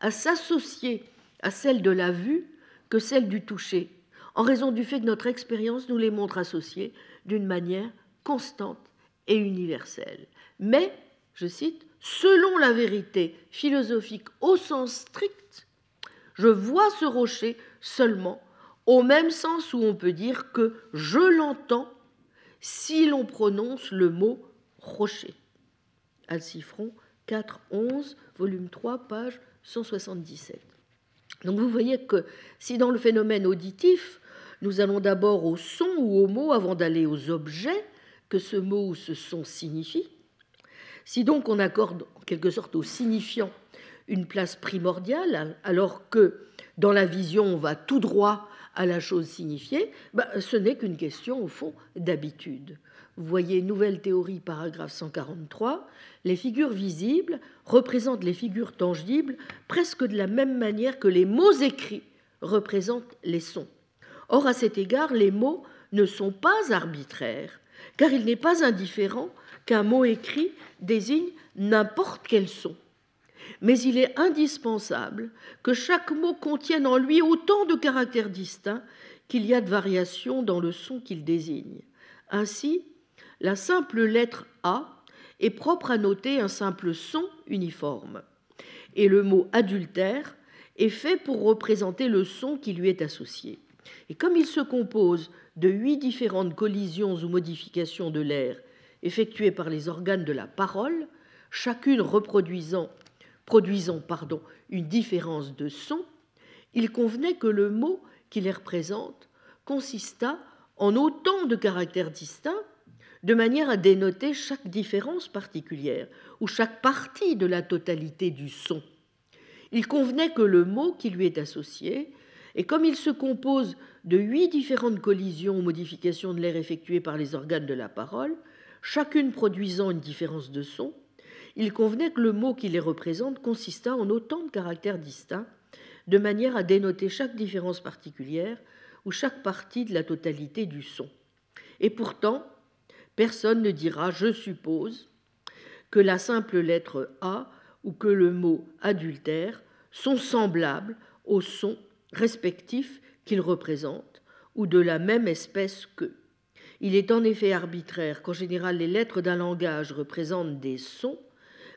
à s'associer à celles de la vue que celles du toucher, en raison du fait que notre expérience nous les montre associées d'une manière constante et universelle. Mais, je cite, selon la vérité philosophique au sens strict, je vois ce rocher seulement au même sens où on peut dire que je l'entends si l'on prononce le mot rocher. Alcifron 4, 11, volume 3, page 177. Donc vous voyez que si dans le phénomène auditif, nous allons d'abord au son ou au mot avant d'aller aux objets que ce mot ou ce son signifie, si donc on accorde en quelque sorte au signifiant une place primordiale, alors que dans la vision on va tout droit à la chose signifiée, bah, ce n'est qu'une question au fond d'habitude. Vous voyez, nouvelle théorie, paragraphe 143, les figures visibles représentent les figures tangibles presque de la même manière que les mots écrits représentent les sons. Or, à cet égard, les mots ne sont pas arbitraires, car il n'est pas indifférent qu'un mot écrit désigne n'importe quel son. Mais il est indispensable que chaque mot contienne en lui autant de caractères distincts qu'il y a de variations dans le son qu'il désigne. Ainsi, la simple lettre A est propre à noter un simple son uniforme, et le mot adultère est fait pour représenter le son qui lui est associé. Et comme il se compose de huit différentes collisions ou modifications de l'air effectuées par les organes de la parole, chacune reproduisant, produisant pardon, une différence de son, il convenait que le mot qui les représente consistât en autant de caractères distincts, de manière à dénoter chaque différence particulière ou chaque partie de la totalité du son. Il convenait que le mot qui lui est associé et comme il se compose de huit différentes collisions ou modifications de l'air effectuées par les organes de la parole, chacune produisant une différence de son, il convenait que le mot qui les représente consistât en autant de caractères distincts, de manière à dénoter chaque différence particulière ou chaque partie de la totalité du son. Et pourtant, personne ne dira, je suppose, que la simple lettre A ou que le mot adultère sont semblables au son respectifs qu'ils représentent, ou de la même espèce qu'eux. Il est en effet arbitraire qu'en général les lettres d'un langage représentent des sons,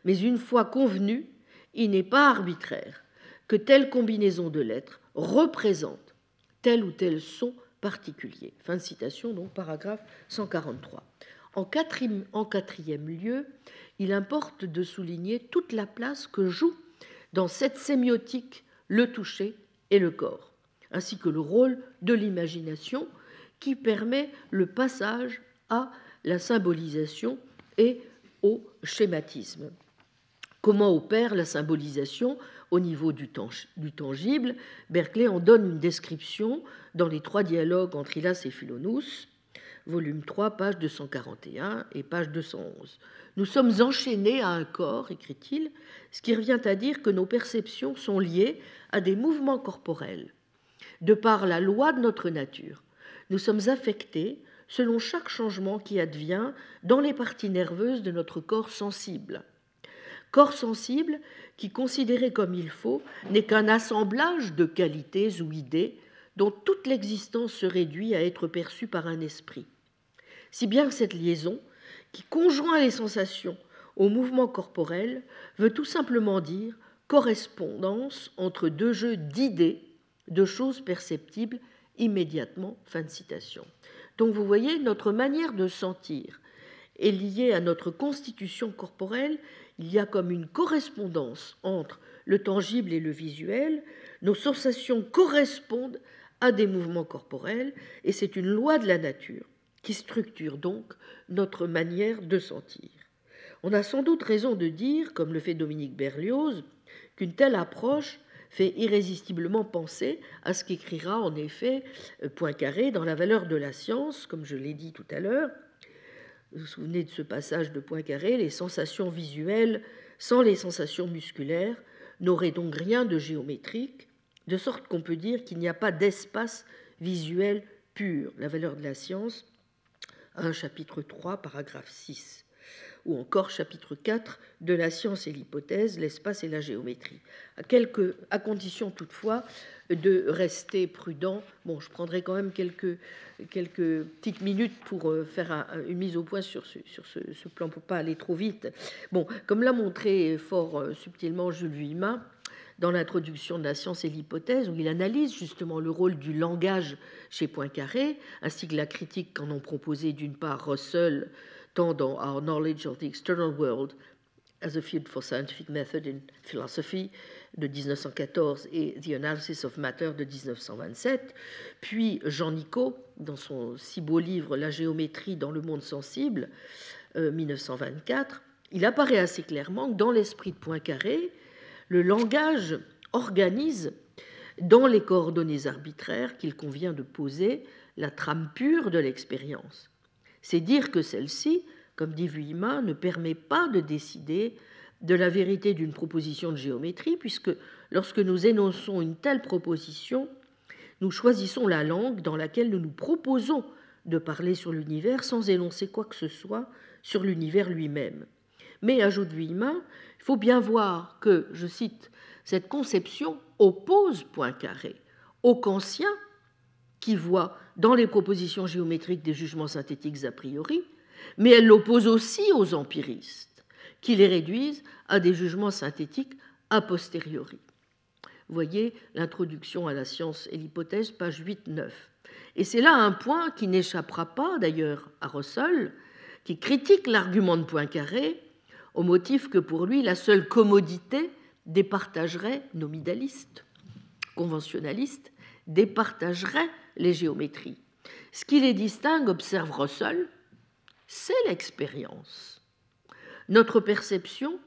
mais une fois convenu, il n'est pas arbitraire que telle combinaison de lettres représente tel ou tel son particulier. Fin de citation, donc paragraphe 143. En quatrième, en quatrième lieu, il importe de souligner toute la place que joue dans cette sémiotique le toucher et le corps, ainsi que le rôle de l'imagination qui permet le passage à la symbolisation et au schématisme. Comment opère la symbolisation au niveau du, tangible? Berkeley en donne une description dans les trois dialogues entre Hylas et Philonous, volume 3, page 241 et page 211. Nous sommes enchaînés à un corps, écrit-il, ce qui revient à dire que nos perceptions sont liées à des mouvements corporels. De par la loi de notre nature, nous sommes affectés selon chaque changement qui advient dans les parties nerveuses de notre corps sensible. Corps sensible qui, considéré comme il faut, n'est qu'un assemblage de qualités ou idées dont toute l'existence se réduit à être perçue par un esprit. Si bien que cette liaison, qui conjoint les sensations au mouvement corporel, veut tout simplement dire correspondance entre deux jeux d'idées, de choses perceptibles immédiatement. Fin de citation. Donc vous voyez, notre manière de sentir est liée à notre constitution corporelle. Il y a comme une correspondance entre le tangible et le visuel. Nos sensations correspondent à des mouvements corporels et c'est une loi de la nature qui structure donc notre manière de sentir. On a sans doute raison de dire, comme le fait Dominique Berlioz, qu'une telle approche fait irrésistiblement penser à ce qu'écrira en effet euh, Poincaré dans La valeur de la science, comme je l'ai dit tout à l'heure. Vous vous souvenez de ce passage de Poincaré Les sensations visuelles sans les sensations musculaires n'auraient donc rien de géométrique, de sorte qu'on peut dire qu'il n'y a pas d'espace visuel pur. La valeur de la science, 1 chapitre 3, paragraphe 6 ou encore chapitre 4 de la science et l'hypothèse, l'espace et la géométrie. À, quelques, à condition toutefois de rester prudent. Bon, je prendrai quand même quelques, quelques petites minutes pour euh, faire une mise au point sur ce, sur ce, plan pour pas aller trop vite. Bon, comme l'a montré fort euh, subtilement Jules Vuillemin, dans l'introduction de la science et l'hypothèse, où il analyse justement le rôle du langage chez Poincaré, ainsi que la critique qu'en ont proposé d'une part Russell tant dans Our Knowledge of the External World as a Field for Scientific Method in Philosophy de 1914 et The Analysis of Matter de 1927, puis Jean Nicot dans son si beau livre La géométrie dans le monde sensible, 1924, euh, il apparaît assez clairement que dans l'esprit de Poincaré, le langage organise dans les coordonnées arbitraires qu'il convient de poser la trame pure de l'expérience. C'est dire que celle-ci, comme dit Vuillemin, ne permet pas de décider de la vérité d'une proposition de géométrie, puisque lorsque nous énonçons une telle proposition, nous choisissons la langue dans laquelle nous nous proposons de parler sur l'univers sans énoncer quoi que ce soit sur l'univers lui-même. Mais, ajoute Vuillemin, il faut bien voir que, je cite, cette conception oppose Poincaré au Kantien qui voit dans les propositions géométriques des jugements synthétiques a priori, mais elle l'oppose aussi aux empiristes, qui les réduisent à des jugements synthétiques a posteriori. Voyez l'introduction à la science et l'hypothèse, page 8-9. Et c'est là un point qui n'échappera pas d'ailleurs à Russell, qui critique l'argument de Poincaré au motif que pour lui la seule commodité départagerait nominalistes, conventionnalistes, départagerait les géométries. Ce qui les distingue, observe Russell, c'est l'expérience. Notre perception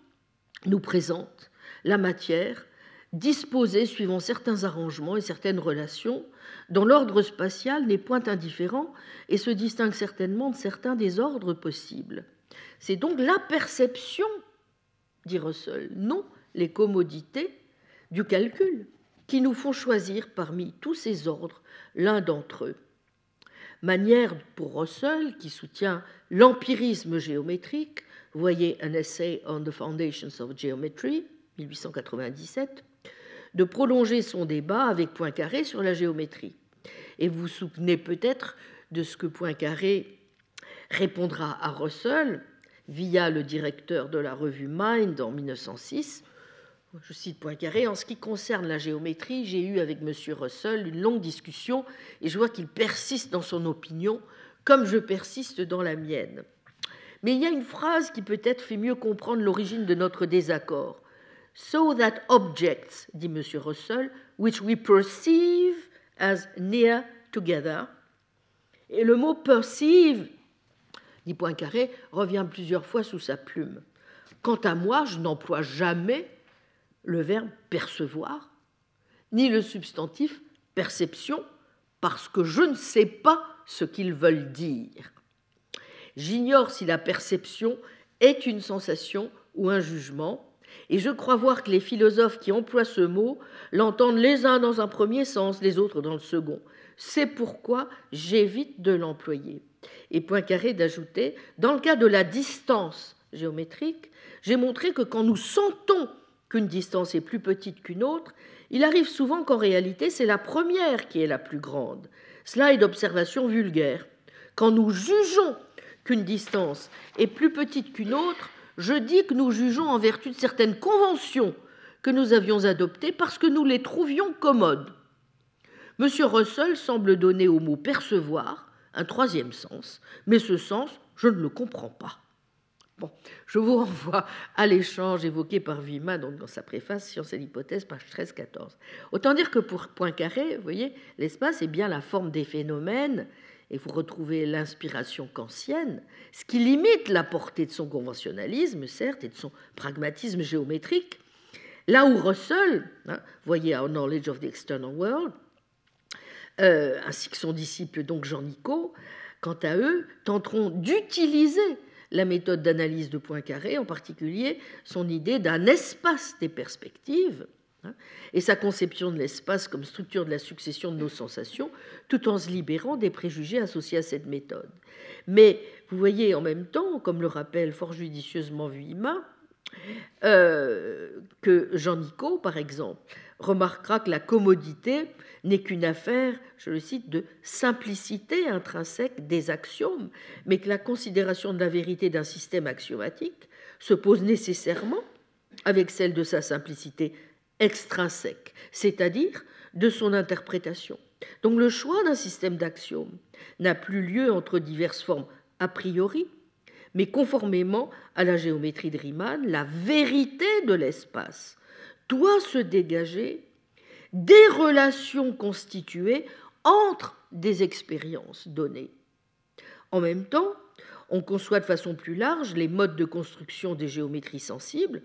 nous présente la matière disposée suivant certains arrangements et certaines relations, dont l'ordre spatial n'est point indifférent et se distingue certainement de certains des ordres possibles. C'est donc la perception, dit Russell, non les commodités du calcul, qui nous font choisir parmi tous ces ordres l'un d'entre eux. Manière pour Russell, qui soutient l'empirisme géométrique, voyez un essai on the Foundations of Geometry, 1897, de prolonger son débat avec Poincaré sur la géométrie. Et vous vous souvenez peut-être de ce que Poincaré répondra à Russell via le directeur de la revue Mind en 1906, je cite Poincaré, en ce qui concerne la géométrie, j'ai eu avec M. Russell une longue discussion et je vois qu'il persiste dans son opinion comme je persiste dans la mienne. Mais il y a une phrase qui peut-être fait mieux comprendre l'origine de notre désaccord. So that objects, dit M. Russell, which we perceive as near together. Et le mot perceive, dit Poincaré, revient plusieurs fois sous sa plume. Quant à moi, je n'emploie jamais le verbe percevoir, ni le substantif perception, parce que je ne sais pas ce qu'ils veulent dire. J'ignore si la perception est une sensation ou un jugement, et je crois voir que les philosophes qui emploient ce mot l'entendent les uns dans un premier sens, les autres dans le second. C'est pourquoi j'évite de l'employer. Et Poincaré d'ajouter, dans le cas de la distance géométrique, j'ai montré que quand nous sentons qu'une distance est plus petite qu'une autre, il arrive souvent qu'en réalité c'est la première qui est la plus grande. Cela est d'observation vulgaire. Quand nous jugeons qu'une distance est plus petite qu'une autre, je dis que nous jugeons en vertu de certaines conventions que nous avions adoptées parce que nous les trouvions commodes. M. Russell semble donner au mot percevoir un troisième sens, mais ce sens, je ne le comprends pas. Bon, je vous renvoie à l'échange évoqué par Vima donc dans sa préface Science et l'hypothèse, page 13-14. Autant dire que pour Poincaré, vous voyez, l'espace est bien la forme des phénomènes, et vous retrouvez l'inspiration kantienne, ce qui limite la portée de son conventionnalisme, certes, et de son pragmatisme géométrique. Là où Russell, hein, voyez à Knowledge of the External World, euh, ainsi que son disciple donc Jean Nicot, quant à eux, tenteront d'utiliser la méthode d'analyse de Poincaré, en particulier son idée d'un espace des perspectives, hein, et sa conception de l'espace comme structure de la succession de nos sensations, tout en se libérant des préjugés associés à cette méthode. Mais vous voyez en même temps, comme le rappelle fort judicieusement Vuillemin, euh, que Jean Nicot, par exemple, remarquera que la commodité n'est qu'une affaire, je le cite, de simplicité intrinsèque des axiomes, mais que la considération de la vérité d'un système axiomatique se pose nécessairement avec celle de sa simplicité extrinsèque, c'est-à-dire de son interprétation. Donc le choix d'un système d'axiomes n'a plus lieu entre diverses formes a priori, mais conformément à la géométrie de Riemann, la vérité de l'espace doit se dégager des relations constituées entre des expériences données. En même temps, on conçoit de façon plus large les modes de construction des géométries sensibles.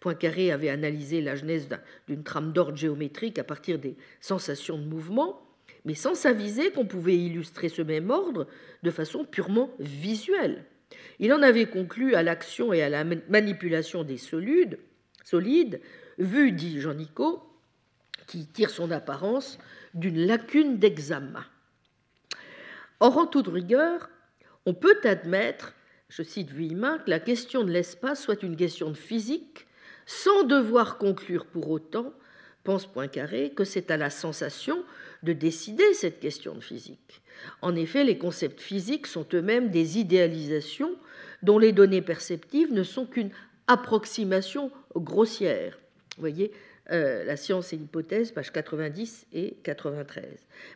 Poincaré avait analysé la genèse d'une trame d'ordre géométrique à partir des sensations de mouvement, mais sans s'aviser qu'on pouvait illustrer ce même ordre de façon purement visuelle. Il en avait conclu à l'action et à la manipulation des solides, solides vu, dit Jean Nicot, qui tire son apparence d'une lacune d'examen. Or, en toute rigueur, on peut admettre, je cite Vuillemin, que la question de l'espace soit une question de physique, sans devoir conclure pour autant, pense Poincaré, que c'est à la sensation de décider cette question de physique. En effet, les concepts physiques sont eux-mêmes des idéalisations dont les données perceptives ne sont qu'une approximation grossière. Vous voyez, euh, La science et l'hypothèse, pages 90 et 93.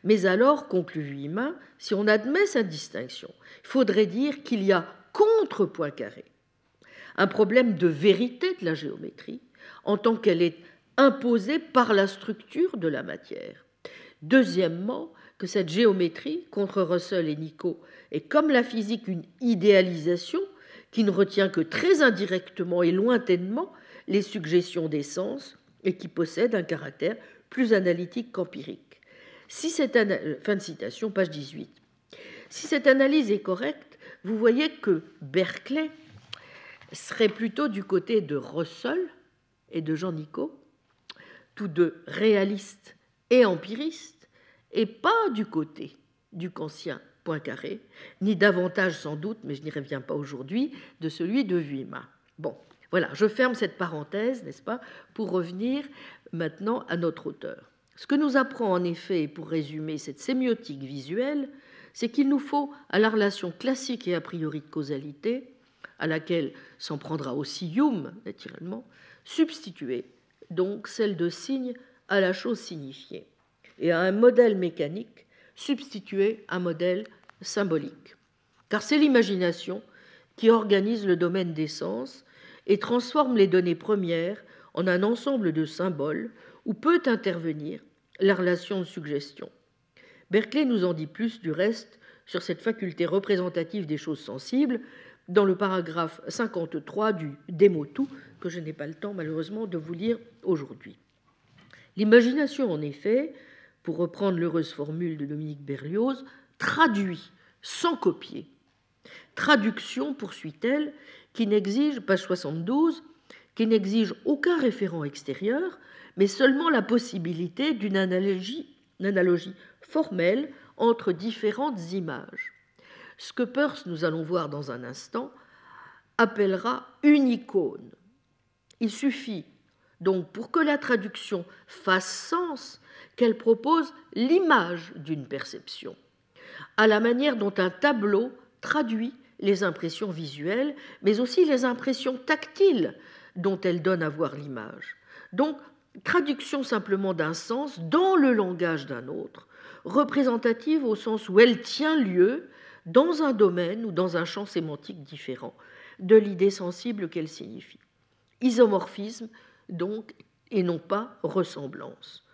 Mais alors, conclut Vuillemin, si on admet cette distinction, il faudrait dire qu'il y a contre Poincaré un problème de vérité de la géométrie en tant qu'elle est imposée par la structure de la matière. Deuxièmement, que cette géométrie, contre Russell et Nico, est comme la physique une idéalisation qui ne retient que très indirectement et lointainement les suggestions des sens et qui possède un caractère plus analytique qu'empirique. Si cette fin de citation, page 18. Si cette analyse est correcte, vous voyez que Berkeley serait plutôt du côté de Russell et de Jean Nicot, tous deux réalistes et empiristes, et pas du côté du Kantien Poincaré, ni davantage sans doute, mais je n'y reviens pas aujourd'hui, de celui de Vuillemin. Bon, voilà, je ferme cette parenthèse, n'est-ce pas, pour revenir maintenant à notre auteur. Ce que nous apprend en effet, pour résumer cette sémiotique visuelle, c'est qu'il nous faut, à la relation classique et a priori de causalité, à laquelle s'en prendra aussi Hume, naturellement, substituer donc celle de signe à la chose signifiée, et à un modèle mécanique substituer un modèle symbolique. Car c'est l'imagination qui organise le domaine des sens et transforme les données premières en un ensemble de symboles où peut intervenir la relation de suggestion. Berkeley nous en dit plus du reste sur cette faculté représentative des choses sensibles dans le paragraphe 53 du Démotou, que je n'ai pas le temps malheureusement de vous lire aujourd'hui. L'imagination, en effet, pour reprendre l'heureuse formule de Dominique Berlioz, traduit sans copier. Traduction, poursuit-elle, qui n'exige, page 72, qui n'exige aucun référent extérieur, mais seulement la possibilité d'une analogie, analogie formelle entre différentes images. Ce que Peirce, nous allons voir dans un instant, appellera une icône. Il suffit donc pour que la traduction fasse sens qu'elle propose l'image d'une perception, à la manière dont un tableau traduit les impressions visuelles, mais aussi les impressions tactiles dont elle donne à voir l'image. Donc, traduction simplement d'un sens dans le langage d'un autre, représentative au sens où elle tient lieu dans un domaine ou dans un champ sémantique différent de l'idée sensible qu'elle signifie. Isomorphisme, donc, et non pas ressemblance.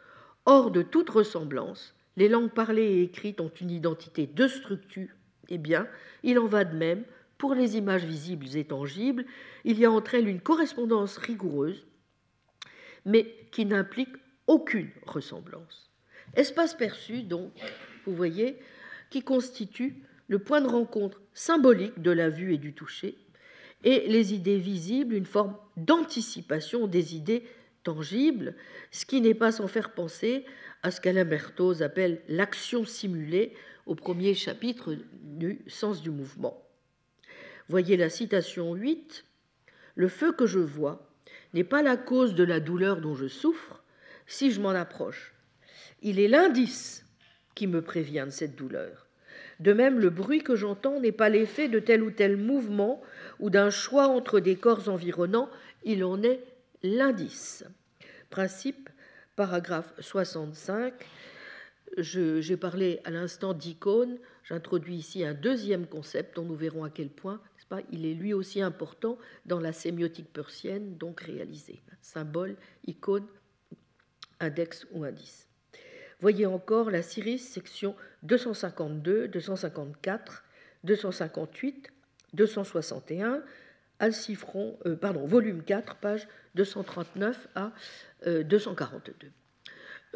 Hors de toute ressemblance, les langues parlées et écrites ont une identité de structure. Eh bien, il en va de même pour les images visibles et tangibles. Il y a entre elles une correspondance rigoureuse, mais qui n'implique aucune ressemblance. Espace perçu, donc, vous voyez, qui constitue le point de rencontre symbolique de la vue et du toucher, et les idées visibles, une forme d'anticipation des idées tangibles, ce qui n'est pas sans faire penser à ce qu'Alain appelle l'action simulée au premier chapitre du Sens du mouvement. Voyez la citation 8. Le feu que je vois n'est pas la cause de la douleur dont je souffre si je m'en approche. Il est l'indice qui me prévient de cette douleur. De même, le bruit que j'entends n'est pas l'effet de tel ou tel mouvement ou d'un choix entre des corps environnants, il en est l'indice. Principe, paragraphe 65. J'ai parlé à l'instant d'icône, j'introduis ici un deuxième concept dont nous verrons à quel point pas, il est lui aussi important dans la sémiotique persienne, donc réalisée. Symbole, icône, index ou indice. Voyez encore la Syris, section 252, 254, 258, 261, Alcifron, euh, pardon, volume 4, page 239 à 242.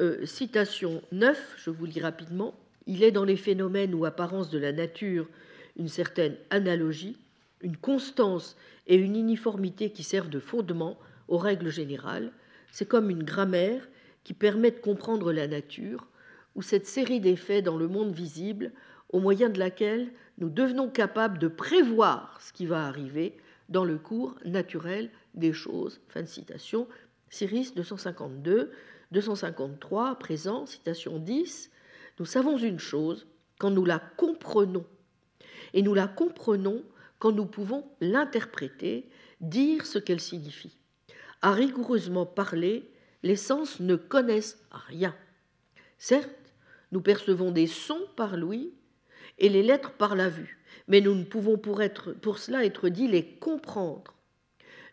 Euh, citation 9, je vous lis rapidement. Il est dans les phénomènes ou apparences de la nature une certaine analogie, une constance et une uniformité qui servent de fondement aux règles générales. C'est comme une grammaire qui permet de comprendre la nature, ou cette série d'effets dans le monde visible, au moyen de laquelle nous devenons capables de prévoir ce qui va arriver dans le cours naturel des choses. Fin de citation. Cyrus 252, 253, présent, citation 10. Nous savons une chose quand nous la comprenons. Et nous la comprenons quand nous pouvons l'interpréter, dire ce qu'elle signifie. À rigoureusement parler, les sens ne connaissent rien. Certes, nous percevons des sons par l'ouïe et les lettres par la vue, mais nous ne pouvons pour, pour cela être dit les comprendre.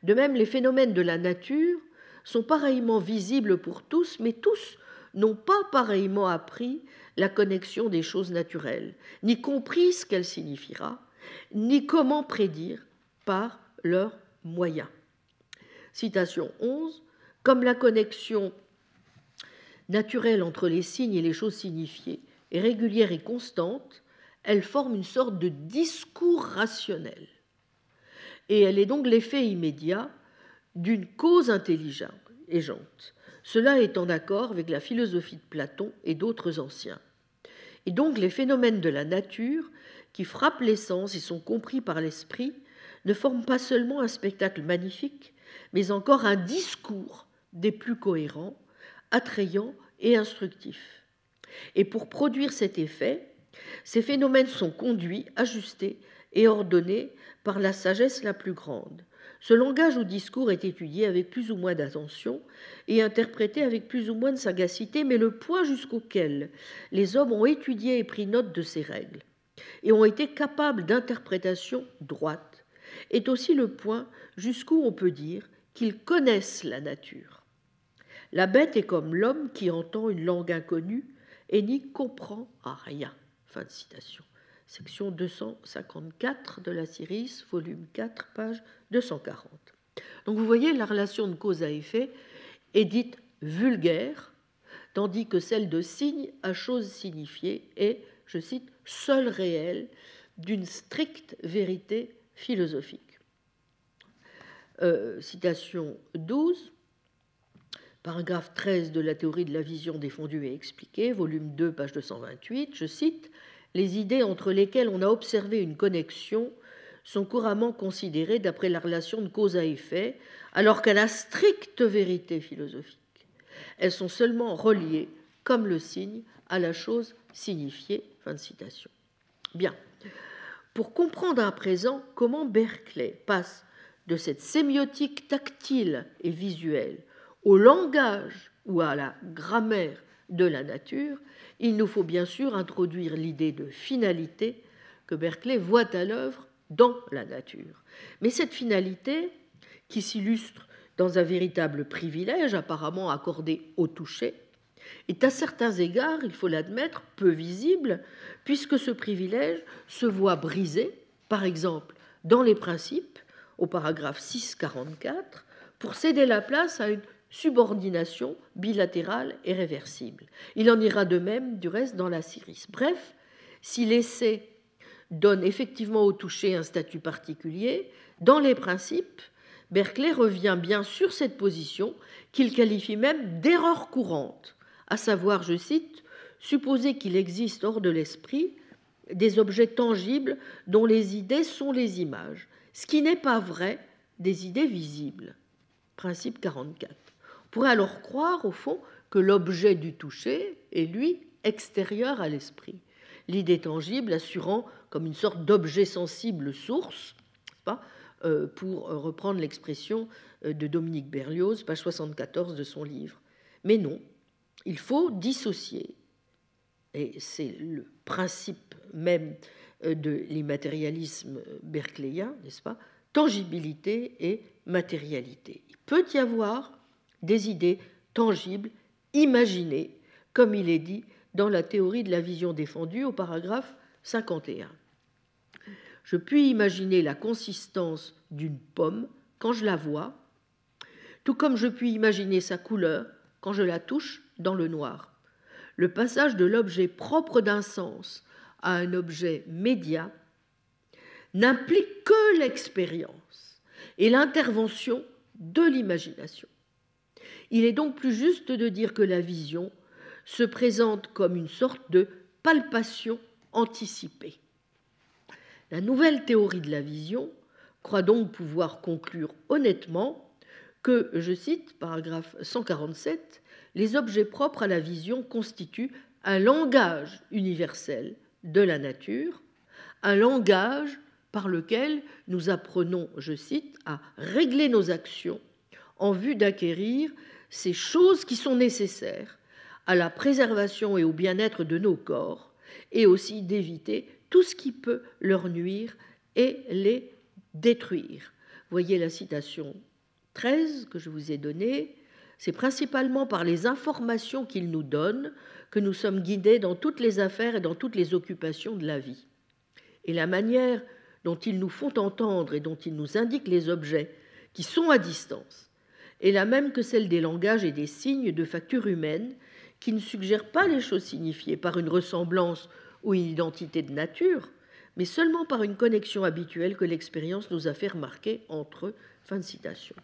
De même, les phénomènes de la nature sont pareillement visibles pour tous, mais tous n'ont pas pareillement appris la connexion des choses naturelles, ni compris ce qu'elle signifiera, ni comment prédire par leurs moyens. Citation 11. Comme la connexion naturelle entre les signes et les choses signifiées est régulière et constante, elle forme une sorte de discours rationnel. Et elle est donc l'effet immédiat d'une cause intelligente. Cela est en accord avec la philosophie de Platon et d'autres anciens. Et donc les phénomènes de la nature qui frappent les sens et sont compris par l'esprit ne forment pas seulement un spectacle magnifique, mais encore un discours des plus cohérents, attrayants et instructifs. Et pour produire cet effet, ces phénomènes sont conduits, ajustés et ordonnés par la sagesse la plus grande. Ce langage ou discours est étudié avec plus ou moins d'attention et interprété avec plus ou moins de sagacité, mais le point jusqu'auquel les hommes ont étudié et pris note de ces règles et ont été capables d'interprétation droite est aussi le point jusqu'où on peut dire qu'ils connaissent la nature. La bête est comme l'homme qui entend une langue inconnue et n'y comprend rien. Fin de citation section 254 de la Syris, volume 4, page 240. Donc vous voyez, la relation de cause à effet est dite vulgaire, tandis que celle de signe à chose signifiée est, je cite, seule réelle d'une stricte vérité philosophique. Euh, citation 12, paragraphe 13 de la théorie de la vision défendue et expliquée, volume 2, page 228, je cite les idées entre lesquelles on a observé une connexion sont couramment considérées d'après la relation de cause à effet, alors qu'à la stricte vérité philosophique, elles sont seulement reliées, comme le signe, à la chose signifiée. Fin de citation. Bien. Pour comprendre à présent comment Berkeley passe de cette sémiotique tactile et visuelle au langage ou à la grammaire de la nature, il nous faut bien sûr introduire l'idée de finalité que Berkeley voit à l'œuvre dans la nature. Mais cette finalité, qui s'illustre dans un véritable privilège apparemment accordé au toucher, est à certains égards, il faut l'admettre, peu visible, puisque ce privilège se voit brisé, par exemple, dans les principes, au paragraphe 644, pour céder la place à une subordination bilatérale et réversible. Il en ira de même du reste dans la Syrie. Bref, si l'essai donne effectivement au toucher un statut particulier, dans les principes, Berkeley revient bien sur cette position qu'il qualifie même d'erreur courante, à savoir, je cite, supposer qu'il existe hors de l'esprit des objets tangibles dont les idées sont les images, ce qui n'est pas vrai des idées visibles. Principe 44 pourrait alors croire, au fond, que l'objet du toucher est, lui, extérieur à l'esprit, l'idée tangible assurant comme une sorte d'objet sensible source, pas, euh, pour reprendre l'expression euh, de Dominique Berlioz, page 74 de son livre. Mais non, il faut dissocier, et c'est le principe même euh, de l'immatérialisme berkeleyien, n'est-ce pas, tangibilité et matérialité. Il peut y avoir des idées tangibles, imaginées, comme il est dit dans la théorie de la vision défendue au paragraphe 51. Je puis imaginer la consistance d'une pomme quand je la vois, tout comme je puis imaginer sa couleur quand je la touche dans le noir. Le passage de l'objet propre d'un sens à un objet média n'implique que l'expérience et l'intervention de l'imagination. Il est donc plus juste de dire que la vision se présente comme une sorte de palpation anticipée. La nouvelle théorie de la vision croit donc pouvoir conclure honnêtement que, je cite, paragraphe 147, les objets propres à la vision constituent un langage universel de la nature, un langage par lequel nous apprenons, je cite, à régler nos actions en vue d'acquérir ces choses qui sont nécessaires à la préservation et au bien-être de nos corps, et aussi d'éviter tout ce qui peut leur nuire et les détruire. Voyez la citation 13 que je vous ai donnée. C'est principalement par les informations qu'ils nous donnent que nous sommes guidés dans toutes les affaires et dans toutes les occupations de la vie. Et la manière dont ils nous font entendre et dont ils nous indiquent les objets qui sont à distance est la même que celle des langages et des signes de facture humaine, qui ne suggèrent pas les choses signifiées par une ressemblance ou une identité de nature, mais seulement par une connexion habituelle que l'expérience nous a fait remarquer entre eux. Fin de citation.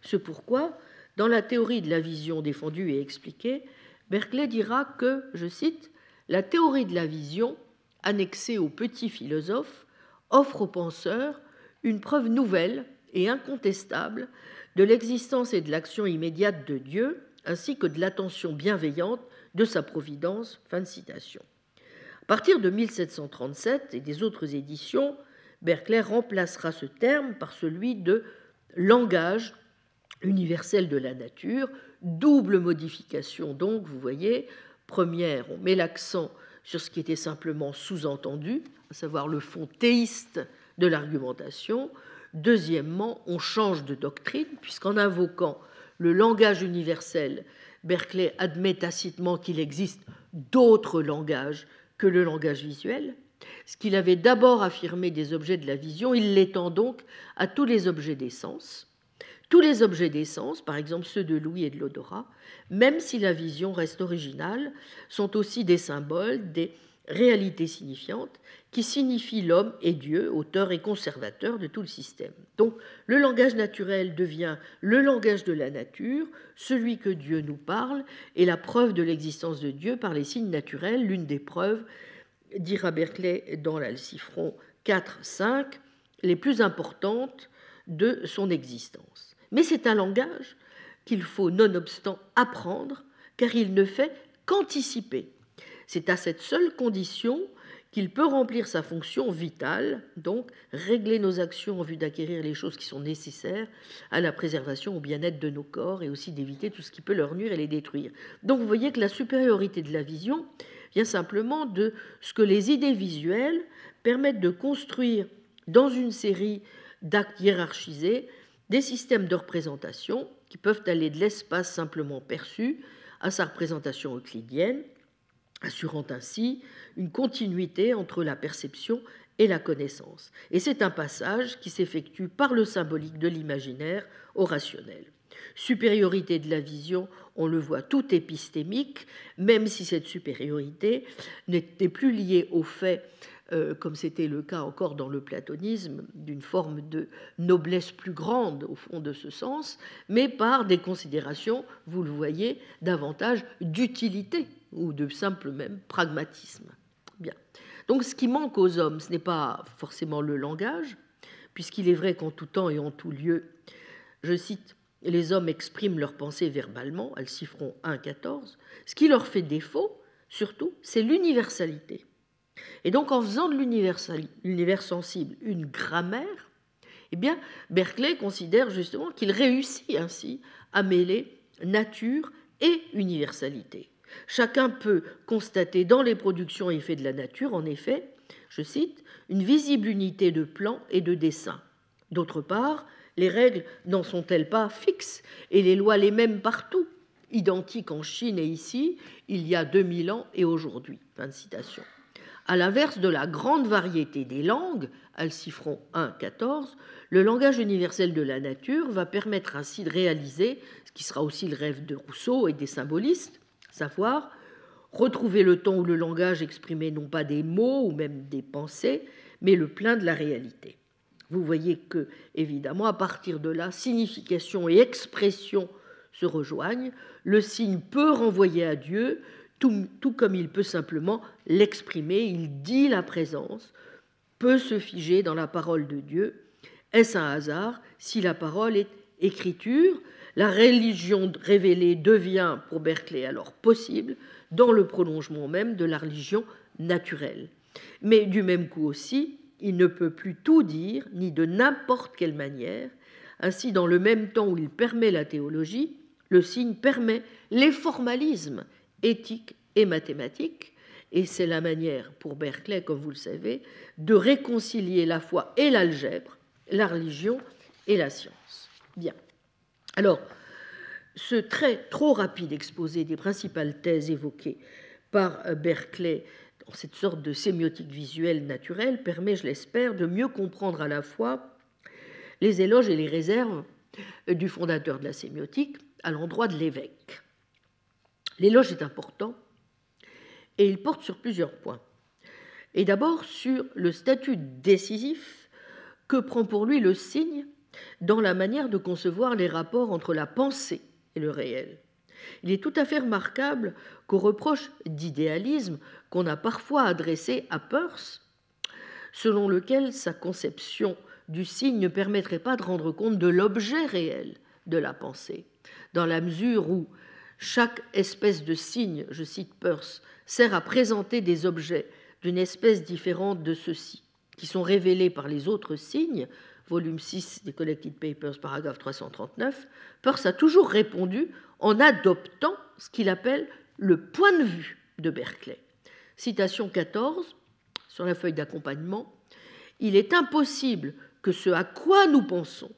Ce pourquoi, dans la théorie de la vision défendue et expliquée, Berkeley dira que, je cite, la théorie de la vision, annexée au petit philosophe, offre aux penseurs une preuve nouvelle et incontestable de l'existence et de l'action immédiate de Dieu, ainsi que de l'attention bienveillante de sa providence. Fin de citation. À partir de 1737 et des autres éditions, Berkeley remplacera ce terme par celui de langage universel de la nature, double modification donc, vous voyez, première, on met l'accent sur ce qui était simplement sous-entendu, à savoir le fond théiste de l'argumentation. Deuxièmement, on change de doctrine, puisqu'en invoquant le langage universel, Berkeley admet tacitement qu'il existe d'autres langages que le langage visuel. Ce qu'il avait d'abord affirmé des objets de la vision, il l'étend donc à tous les objets des sens. Tous les objets des sens, par exemple ceux de l'ouïe et de l'odorat, même si la vision reste originale, sont aussi des symboles, des réalités signifiantes qui signifient l'homme et Dieu, auteur et conservateur de tout le système. Donc le langage naturel devient le langage de la nature, celui que Dieu nous parle, et la preuve de l'existence de Dieu par les signes naturels, l'une des preuves, dira Berkeley dans l'Alcifron 4-5, les plus importantes de son existence. Mais c'est un langage qu'il faut nonobstant apprendre, car il ne fait qu'anticiper. C'est à cette seule condition qu'il peut remplir sa fonction vitale, donc régler nos actions en vue d'acquérir les choses qui sont nécessaires à la préservation, au bien-être de nos corps et aussi d'éviter tout ce qui peut leur nuire et les détruire. Donc vous voyez que la supériorité de la vision vient simplement de ce que les idées visuelles permettent de construire dans une série d'actes hiérarchisés des systèmes de représentation qui peuvent aller de l'espace simplement perçu à sa représentation euclidienne, assurant ainsi une continuité entre la perception et la connaissance. Et c'est un passage qui s'effectue par le symbolique de l'imaginaire au rationnel. Supériorité de la vision, on le voit tout épistémique, même si cette supériorité n'était plus liée au fait euh, comme c'était le cas encore dans le platonisme, d'une forme de noblesse plus grande au fond de ce sens, mais par des considérations, vous le voyez, davantage d'utilité ou de simple même pragmatisme. Bien. Donc ce qui manque aux hommes, ce n'est pas forcément le langage, puisqu'il est vrai qu'en tout temps et en tout lieu, je cite, les hommes expriment leurs pensées verbalement, Alcifron 1.14, ce qui leur fait défaut, surtout, c'est l'universalité. Et donc en faisant de l'univers sensible une grammaire, eh bien, Berkeley considère justement qu'il réussit ainsi à mêler nature et universalité. Chacun peut constater dans les productions et effets de la nature, en effet, je cite, une visible unité de plan et de dessin. D'autre part, les règles n'en sont-elles pas fixes et les lois les mêmes partout, identiques en Chine et ici, il y a 2000 ans et aujourd'hui. Fin de citation. À l'inverse de la grande variété des langues, Alcifron 1, 14, le langage universel de la nature va permettre ainsi de réaliser ce qui sera aussi le rêve de Rousseau et des symbolistes, savoir retrouver le temps où le langage exprimait non pas des mots ou même des pensées, mais le plein de la réalité. Vous voyez que, évidemment, à partir de là, signification et expression se rejoignent. Le signe peut renvoyer à Dieu, tout, comme il peut simplement l'exprimer, il dit la présence, peut se figer dans la parole de Dieu. Est-ce un hasard si la parole est écriture? La religion révélée devient pour Berkeley alors possible dans le prolongement même de la religion naturelle. Mais du même coup aussi, il ne peut plus tout dire, ni de n'importe quelle manière. Ainsi, dans le même temps où il permet la théologie, le signe permet les formalismes éthique et mathématique. Et c'est la manière pour Berkeley, comme vous le savez, de réconcilier la foi et l'algèbre, la religion et la science. Bien. Alors, ce très trop rapide exposé des principales thèses évoquées par Berkeley dans cette sorte de sémiotique visuelle naturelle permet, je l'espère, de mieux comprendre à la fois les éloges et les réserves du fondateur de la sémiotique à l'endroit de l'évêque. L'éloge est important et il porte sur plusieurs points. Et d'abord sur le statut décisif que prend pour lui le signe dans la manière de concevoir les rapports entre la pensée et le réel. Il est tout à fait remarquable qu'au reproche d'idéalisme qu'on a parfois adressé à Peirce, selon lequel sa conception du signe ne permettrait pas de rendre compte de l'objet réel de la pensée, dans la mesure où chaque espèce de signe, je cite Peirce, sert à présenter des objets d'une espèce différente de ceux-ci, qui sont révélés par les autres signes. Volume 6 des Collected Papers, paragraphe 339, Peirce a toujours répondu en adoptant ce qu'il appelle le point de vue de Berkeley. Citation 14 sur la feuille d'accompagnement. Il est impossible que ce à quoi nous pensons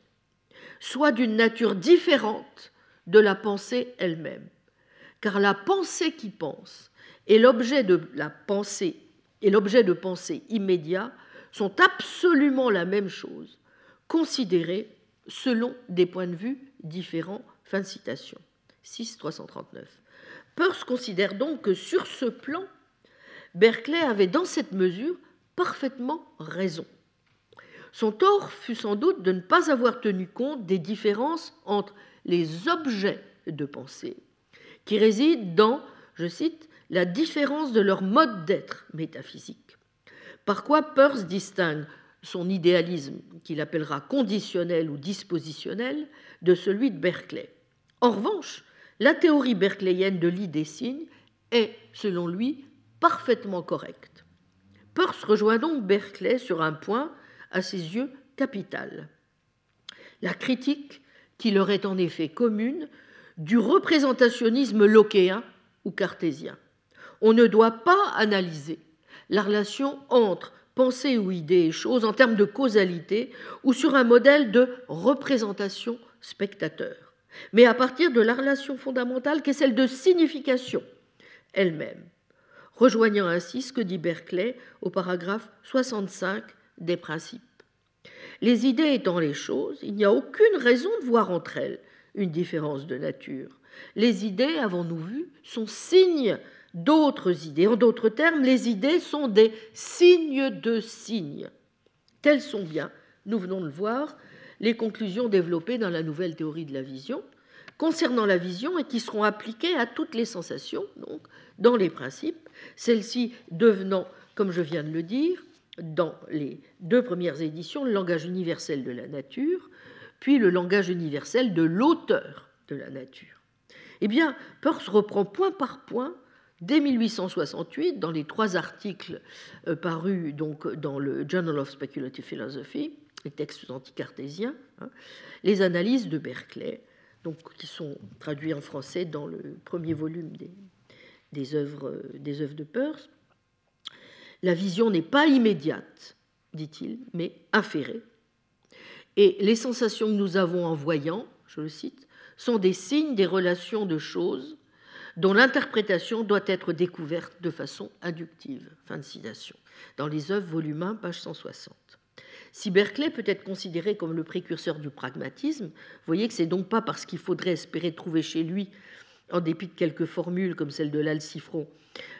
soit d'une nature différente de la pensée elle-même, car la pensée qui pense et l'objet de la pensée et l'objet de pensée immédiat sont absolument la même chose, considérés selon des points de vue différents. Fin de citation. 6 339. Peirce considère donc que sur ce plan, Berkeley avait dans cette mesure parfaitement raison. Son tort fut sans doute de ne pas avoir tenu compte des différences entre les objets de pensée, qui résident dans, je cite, la différence de leur mode d'être métaphysique. Par quoi Peirce distingue son idéalisme, qu'il appellera conditionnel ou dispositionnel, de celui de Berkeley. En revanche, la théorie berkeleyenne de l'idée signe est, selon lui, parfaitement correcte. Peirce rejoint donc Berkeley sur un point à ses yeux capital. La critique qui leur est en effet commune du représentationnisme lochéen ou cartésien. On ne doit pas analyser la relation entre pensée ou idée et chose en termes de causalité ou sur un modèle de représentation spectateur, mais à partir de la relation fondamentale qu'est celle de signification elle-même, rejoignant ainsi ce que dit Berkeley au paragraphe 65 des principes. Les idées étant les choses, il n'y a aucune raison de voir entre elles une différence de nature. Les idées, avons-nous vu, sont signes d'autres idées. En d'autres termes, les idées sont des signes de signes. Telles sont bien, nous venons de le voir, les conclusions développées dans la nouvelle théorie de la vision concernant la vision et qui seront appliquées à toutes les sensations, donc dans les principes, celles-ci devenant, comme je viens de le dire, dans les deux premières éditions, le langage universel de la nature, puis le langage universel de l'auteur de la nature. Eh bien, Peirce reprend point par point, dès 1868, dans les trois articles euh, parus donc dans le Journal of Speculative Philosophy, les textes anticartésiens, hein, les analyses de Berkeley, donc, qui sont traduits en français dans le premier volume des, œuvres, de Peirce. La vision n'est pas immédiate, dit-il, mais inférée. Et les sensations que nous avons en voyant, je le cite, sont des signes des relations de choses dont l'interprétation doit être découverte de façon inductive. Fin de citation. Dans les œuvres, volume 1, page 160. Si Berkeley peut être considéré comme le précurseur du pragmatisme, voyez que c'est donc pas parce qu'il faudrait espérer trouver chez lui en dépit de quelques formules comme celle de l'Alcifron,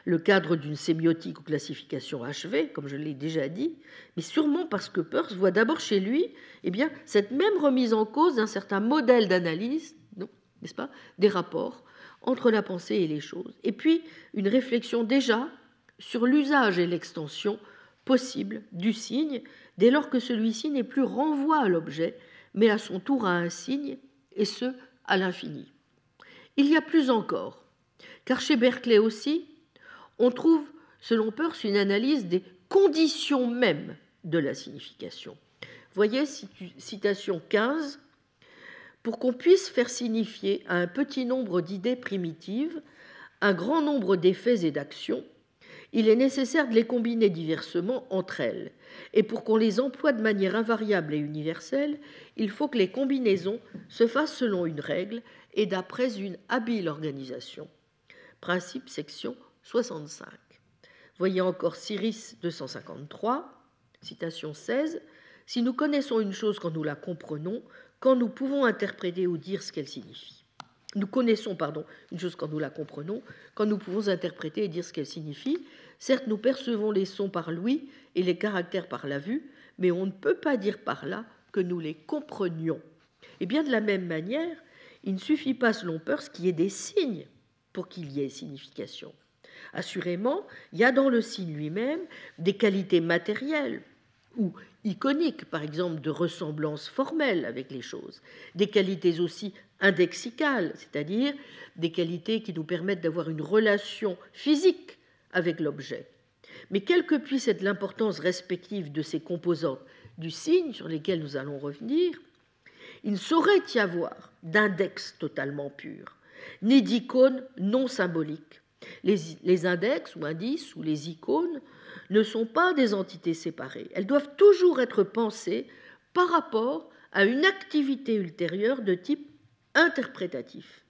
le cadre d'une sémiotique ou classification achevée, comme je l'ai déjà dit, mais sûrement parce que Peirce voit d'abord chez lui eh bien, cette même remise en cause d'un certain modèle d'analyse, n'est-ce pas, des rapports entre la pensée et les choses, et puis une réflexion déjà sur l'usage et l'extension possible du signe dès lors que celui-ci n'est plus renvoi à l'objet, mais à son tour à un signe, et ce, à l'infini. Il y a plus encore, car chez Berkeley aussi, on trouve, selon Peirce, une analyse des conditions mêmes de la signification. Voyez, citation 15, pour qu'on puisse faire signifier à un petit nombre d'idées primitives un grand nombre d'effets et d'actions, il est nécessaire de les combiner diversement entre elles. Et pour qu'on les emploie de manière invariable et universelle, il faut que les combinaisons se fassent selon une règle et d'après une habile organisation. Principe section 65. Voyez encore Cyrus 253, citation 16. Si nous connaissons une chose quand nous la comprenons, quand nous pouvons interpréter ou dire ce qu'elle signifie. Nous connaissons, pardon, une chose quand nous la comprenons, quand nous pouvons interpréter et dire ce qu'elle signifie. Certes, nous percevons les sons par l'ouïe et les caractères par la vue, mais on ne peut pas dire par là que nous les comprenions. Et bien de la même manière, il ne suffit pas, selon Peirce, qu'il y ait des signes pour qu'il y ait signification. Assurément, il y a dans le signe lui-même des qualités matérielles ou iconiques, par exemple de ressemblance formelle avec les choses, des qualités aussi indexicales, c'est-à-dire des qualités qui nous permettent d'avoir une relation physique avec l'objet. Mais quelle que puisse être l'importance respective de ces composantes du signe sur lesquels nous allons revenir, il ne saurait y avoir d'index totalement pur, ni d'icône non symbolique. Les, les, index ou indices ou les icônes ne sont pas des entités séparées. Elles doivent toujours être pensées par rapport à une activité ultérieure de type interprétatif.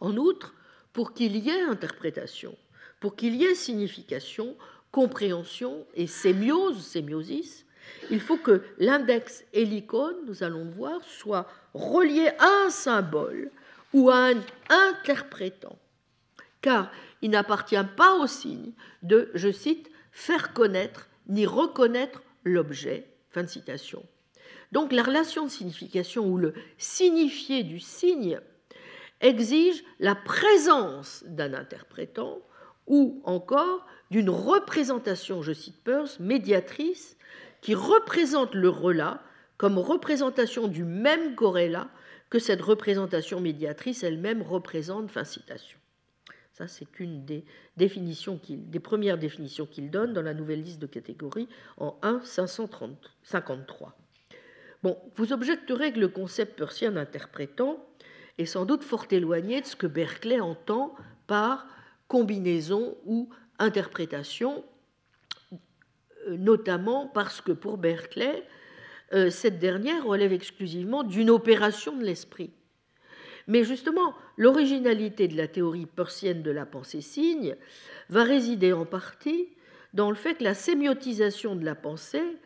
En outre, pour qu'il y ait interprétation, pour qu'il y ait signification, compréhension et sémiose, sémiosis, il faut que l'index et l'icône, nous allons le voir, soient reliés à un symbole ou à un interprétant. Car il n'appartient pas au signe de, je cite, faire connaître ni reconnaître l'objet. Fin de citation. Donc la relation de signification ou le signifié du signe exige la présence d'un interprétant ou encore d'une représentation, je cite Peirce, médiatrice, qui représente le relat comme représentation du même corrélat que cette représentation médiatrice elle-même représente. Fin citation. C'est une des, premières définitions qu'il donne dans la nouvelle liste de catégories en 1 553. Bon, vous objecterez que le concept persien d'interprétant est sans doute fort éloigné de ce que Berkeley entend par combinaison ou interprétation, euh, notamment parce que pour Berkeley, euh, cette dernière relève exclusivement d'une opération de l'esprit. Mais justement, l'originalité de la théorie persienne de la pensée-signe va résider en partie dans le fait que la sémiotisation de la pensée,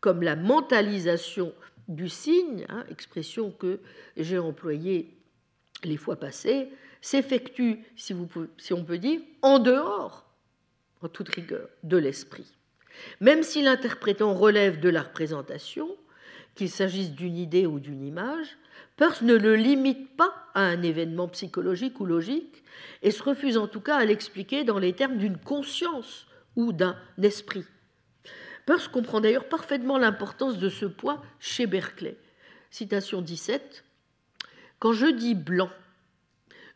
comme la mentalisation du signe, hein, expression que j'ai employée les fois passées, s'effectue, si, si on peut dire, en dehors, en toute rigueur, de l'esprit. Même si l'interprétant relève de la représentation, qu'il s'agisse d'une idée ou d'une image, Peirce ne le limite pas à un événement psychologique ou logique et se refuse en tout cas à l'expliquer dans les termes d'une conscience ou d'un esprit. Peirce comprend d'ailleurs parfaitement l'importance de ce point chez Berkeley. Citation 17. Quand je dis blanc,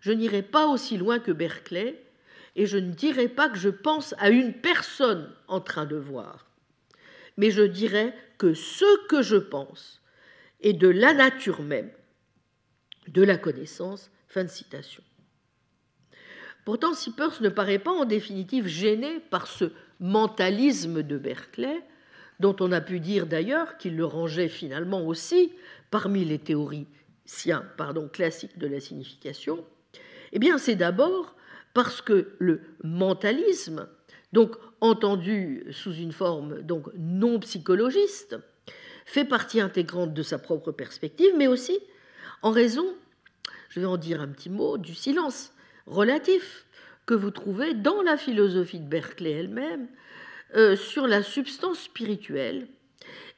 je n'irai pas aussi loin que Berkeley et je ne dirai pas que je pense à une personne en train de voir, mais je dirai que ce que je pense est de la nature même de la connaissance. Fin de citation. Pourtant, si Peirce ne paraît pas en définitive gêné par ce mentalisme de Berkeley, dont on a pu dire d'ailleurs qu'il le rangeait finalement aussi parmi les théoriciens pardon, classiques de la signification, eh bien c'est d'abord parce que le mentalisme, donc entendu sous une forme donc non psychologiste, fait partie intégrante de sa propre perspective, mais aussi en raison, je vais en dire un petit mot, du silence relatif que vous trouvez dans la philosophie de Berkeley elle-même euh, sur la substance spirituelle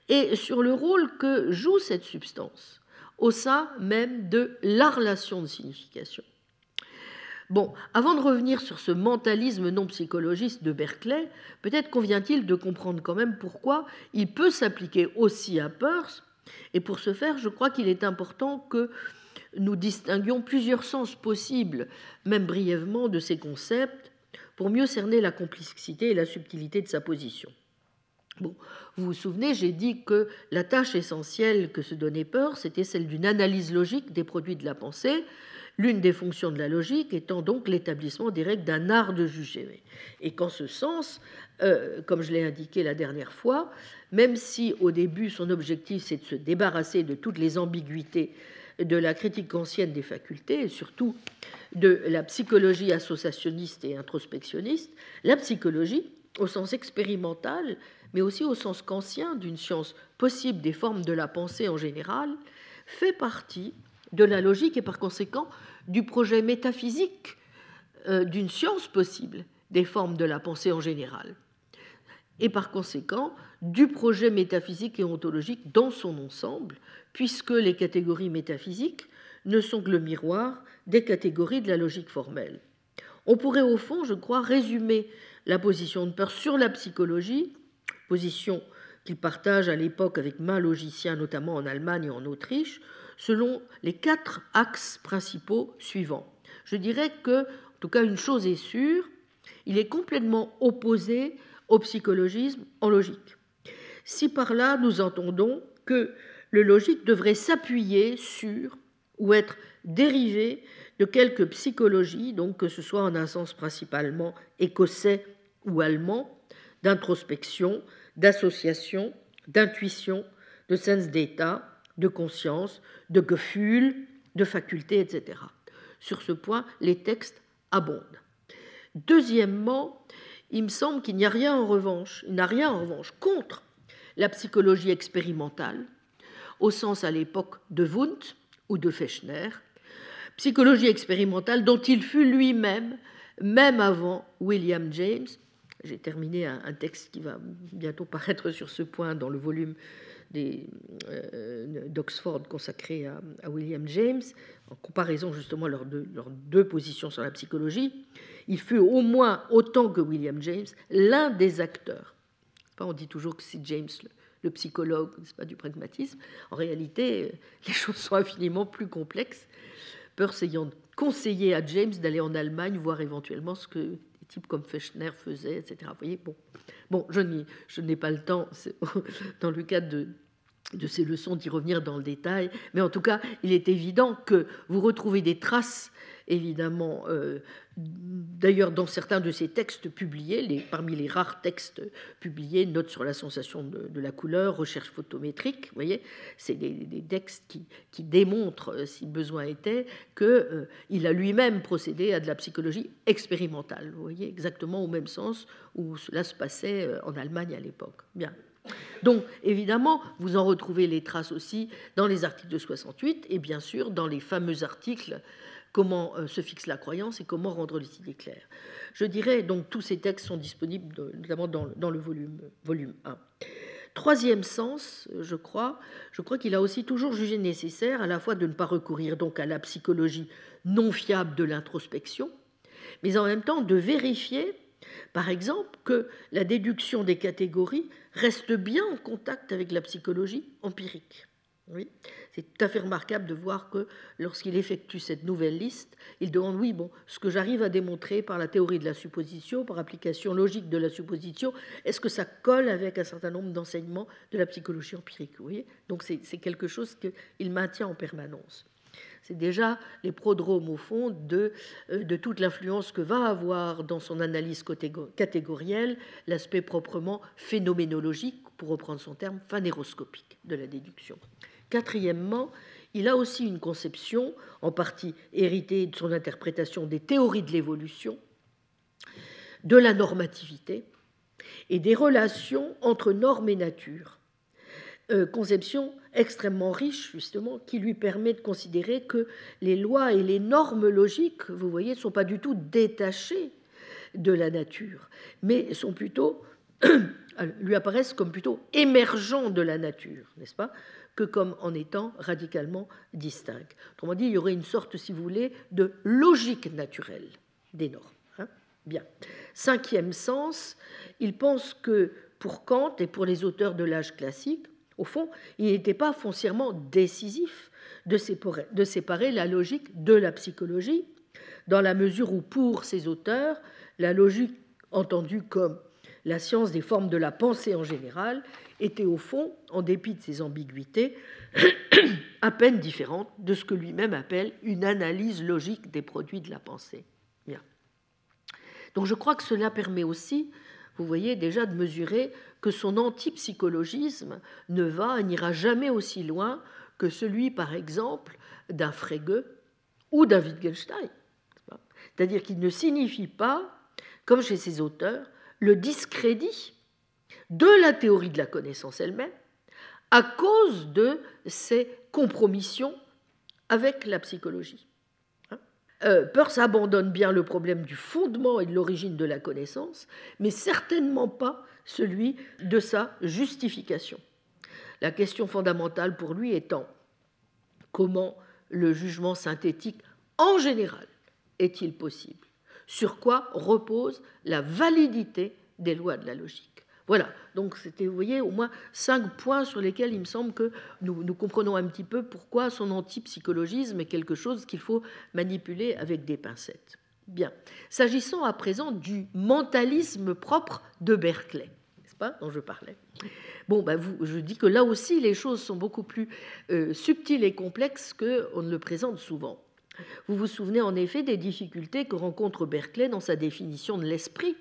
et sur le rôle que joue cette substance au sein même de la relation de signification. Bon, avant de revenir sur ce mentalisme non psychologiste de Berkeley, peut-être convient-il de comprendre quand même pourquoi il peut s'appliquer aussi à Peirce. Et pour ce faire, je crois qu'il est important que nous distinguions plusieurs sens possibles, même brièvement, de ces concepts pour mieux cerner la complexité et la subtilité de sa position. Bon, vous vous souvenez, j'ai dit que la tâche essentielle que se donnait Peirce, c'était celle d'une analyse logique des produits de la pensée, l'une des fonctions de la logique étant donc l'établissement des règles d'un art de juger. Et qu'en ce sens, euh, comme je l'ai indiqué la dernière fois, même si au début son objectif c'est de se débarrasser de toutes les ambiguïtés de la critique ancienne des facultés et surtout de la psychologie associationniste et introspectionniste, la psychologie, au sens expérimental, mais aussi au sens kantien d'une science possible des formes de la pensée en général, fait partie de la logique et par conséquent du projet métaphysique euh, d'une science possible des formes de la pensée en général et par conséquent du projet métaphysique et ontologique dans son ensemble, puisque les catégories métaphysiques ne sont que le miroir des catégories de la logique formelle. On pourrait au fond, je crois, résumer la position de Peirce sur la psychologie, position qu'il partage à l'époque avec main logiciens, notamment en Allemagne et en Autriche, selon les quatre axes principaux suivants. Je dirais que, en tout cas, une chose est sûre, il est complètement opposé au psychologisme en logique. si par là nous entendons que le logique devrait s'appuyer sur ou être dérivé de quelque psychologie, donc que ce soit en un sens principalement écossais ou allemand, d'introspection, d'association, d'intuition, de sens d'état, de conscience, de gefühl, de faculté, etc. Sur ce point, les textes abondent. Deuxièmement, il me semble qu'il n'y a rien en revanche, il n'a rien en revanche contre la psychologie expérimentale, au sens à l'époque de Wundt ou de Fechner, psychologie expérimentale dont il fut lui-même, même avant William James. J'ai terminé un, texte qui va bientôt paraître sur ce point dans le volume euh, d'Oxford consacré à, William James, en comparaison justement leurs deux, deux positions sur la psychologie. Il fut au moins autant que William James l'un des acteurs. On dit toujours que c'est James le, psychologue, c'est pas du pragmatisme. En réalité, les choses sont infiniment plus complexes. Peirce ayant conseillé à James d'aller en Allemagne voir éventuellement ce que des types comme Fechner faisaient, etc. Vous voyez, bon, je n'ai pas le temps, dans le cadre de ces leçons d'y revenir dans le détail, mais en tout cas, il est évident que vous retrouvez des traces évidemment, euh, d'ailleurs dans certains de ces textes publiés, parmi les rares textes publiés, notes sur la sensation de, la couleur, recherche photométrique, vous voyez, c'est des, textes qui, démontrent, euh, si besoin était, qu'il euh, a lui-même procédé à de la psychologie expérimentale, vous voyez, exactement au même sens où cela se passait en Allemagne à l'époque. Bien. Donc, évidemment, vous en retrouvez les traces aussi dans les articles de 68 et bien sûr dans les fameux articles comment euh, se fixe la croyance et comment rendre les idées claires. Je dirais donc tous ces textes sont disponibles notamment dans, le volume, volume 1. Troisième sens, je crois, je crois qu'il a aussi toujours jugé nécessaire à la fois de ne pas recourir donc à la psychologie non fiable de l'introspection, mais en même temps de vérifier, par exemple, que la déduction des catégories reste bien en contact avec la psychologie empirique. Oui. C'est tout à fait remarquable de voir que lorsqu'il effectue cette nouvelle liste, il demande, oui, bon, ce que j'arrive à démontrer par la théorie de la supposition, par application logique de la supposition, est-ce que ça colle avec un certain nombre d'enseignements de la psychologie empirique Donc c'est quelque chose qu'il maintient en permanence. C'est déjà les prodromes, au fond, de, euh, de toute l'influence que va avoir dans son analyse catégorielle l'aspect proprement phénoménologique, pour reprendre son terme, phanéroscopique de la déduction. Quatrièmement, il a aussi une conception, en partie héritée de son interprétation des théories de l'évolution, de la normativité et des relations entre normes et nature. Euh, conception extrêmement riche, justement, qui lui permet de considérer que les lois et les normes logiques, vous voyez, ne sont pas du tout détachées de la nature, mais sont plutôt, lui apparaissent comme plutôt émergents de la nature, n'est-ce pas? Que comme en étant radicalement distincts. Autrement dit, il y aurait une sorte, si vous voulez, de logique naturelle des normes. Hein. Bien. Cinquième sens, il pense que pour Kant et pour les auteurs de l'âge classique, au fond, il n'était pas foncièrement décisif de séparer, de séparer la logique de la psychologie, dans la mesure où pour ces auteurs, la logique entendue comme la science des formes de la pensée en général était au fond, en dépit de ses ambiguïtés, à peine différente de ce que lui-même appelle une analyse logique des produits de la pensée. Bien. Donc je crois que cela permet aussi, vous voyez déjà, de mesurer que son antipsychologisme ne va, n'ira jamais aussi loin que celui, par exemple, d'un Frege ou d'un Wittgenstein. C'est-à-dire qu'il ne signifie pas, comme chez ses auteurs, le discrédit de la théorie de la connaissance elle-même à cause de ses compromissions avec la psychologie. Hein? Euh, Peirce abandonne bien le problème du fondement et de l'origine de la connaissance, mais certainement pas celui de sa justification. La question fondamentale pour lui étant comment le jugement synthétique en général est-il possible? Sur quoi repose la validité des lois de la logique? Voilà, donc c'était, vous voyez, au moins cinq points sur lesquels il me semble que nous, comprenons un petit peu pourquoi son antipsychologisme est quelque chose qu'il faut manipuler avec des pincettes. Bien, s'agissant à présent du mentalisme propre de Berkeley, pas, dont je parlais. Bon, ben vous, je dis que là aussi, les choses sont beaucoup plus euh, subtiles et complexes qu'on ne le présente souvent. Vous vous souvenez en effet des difficultés que rencontre Berkeley dans sa définition de l'esprit.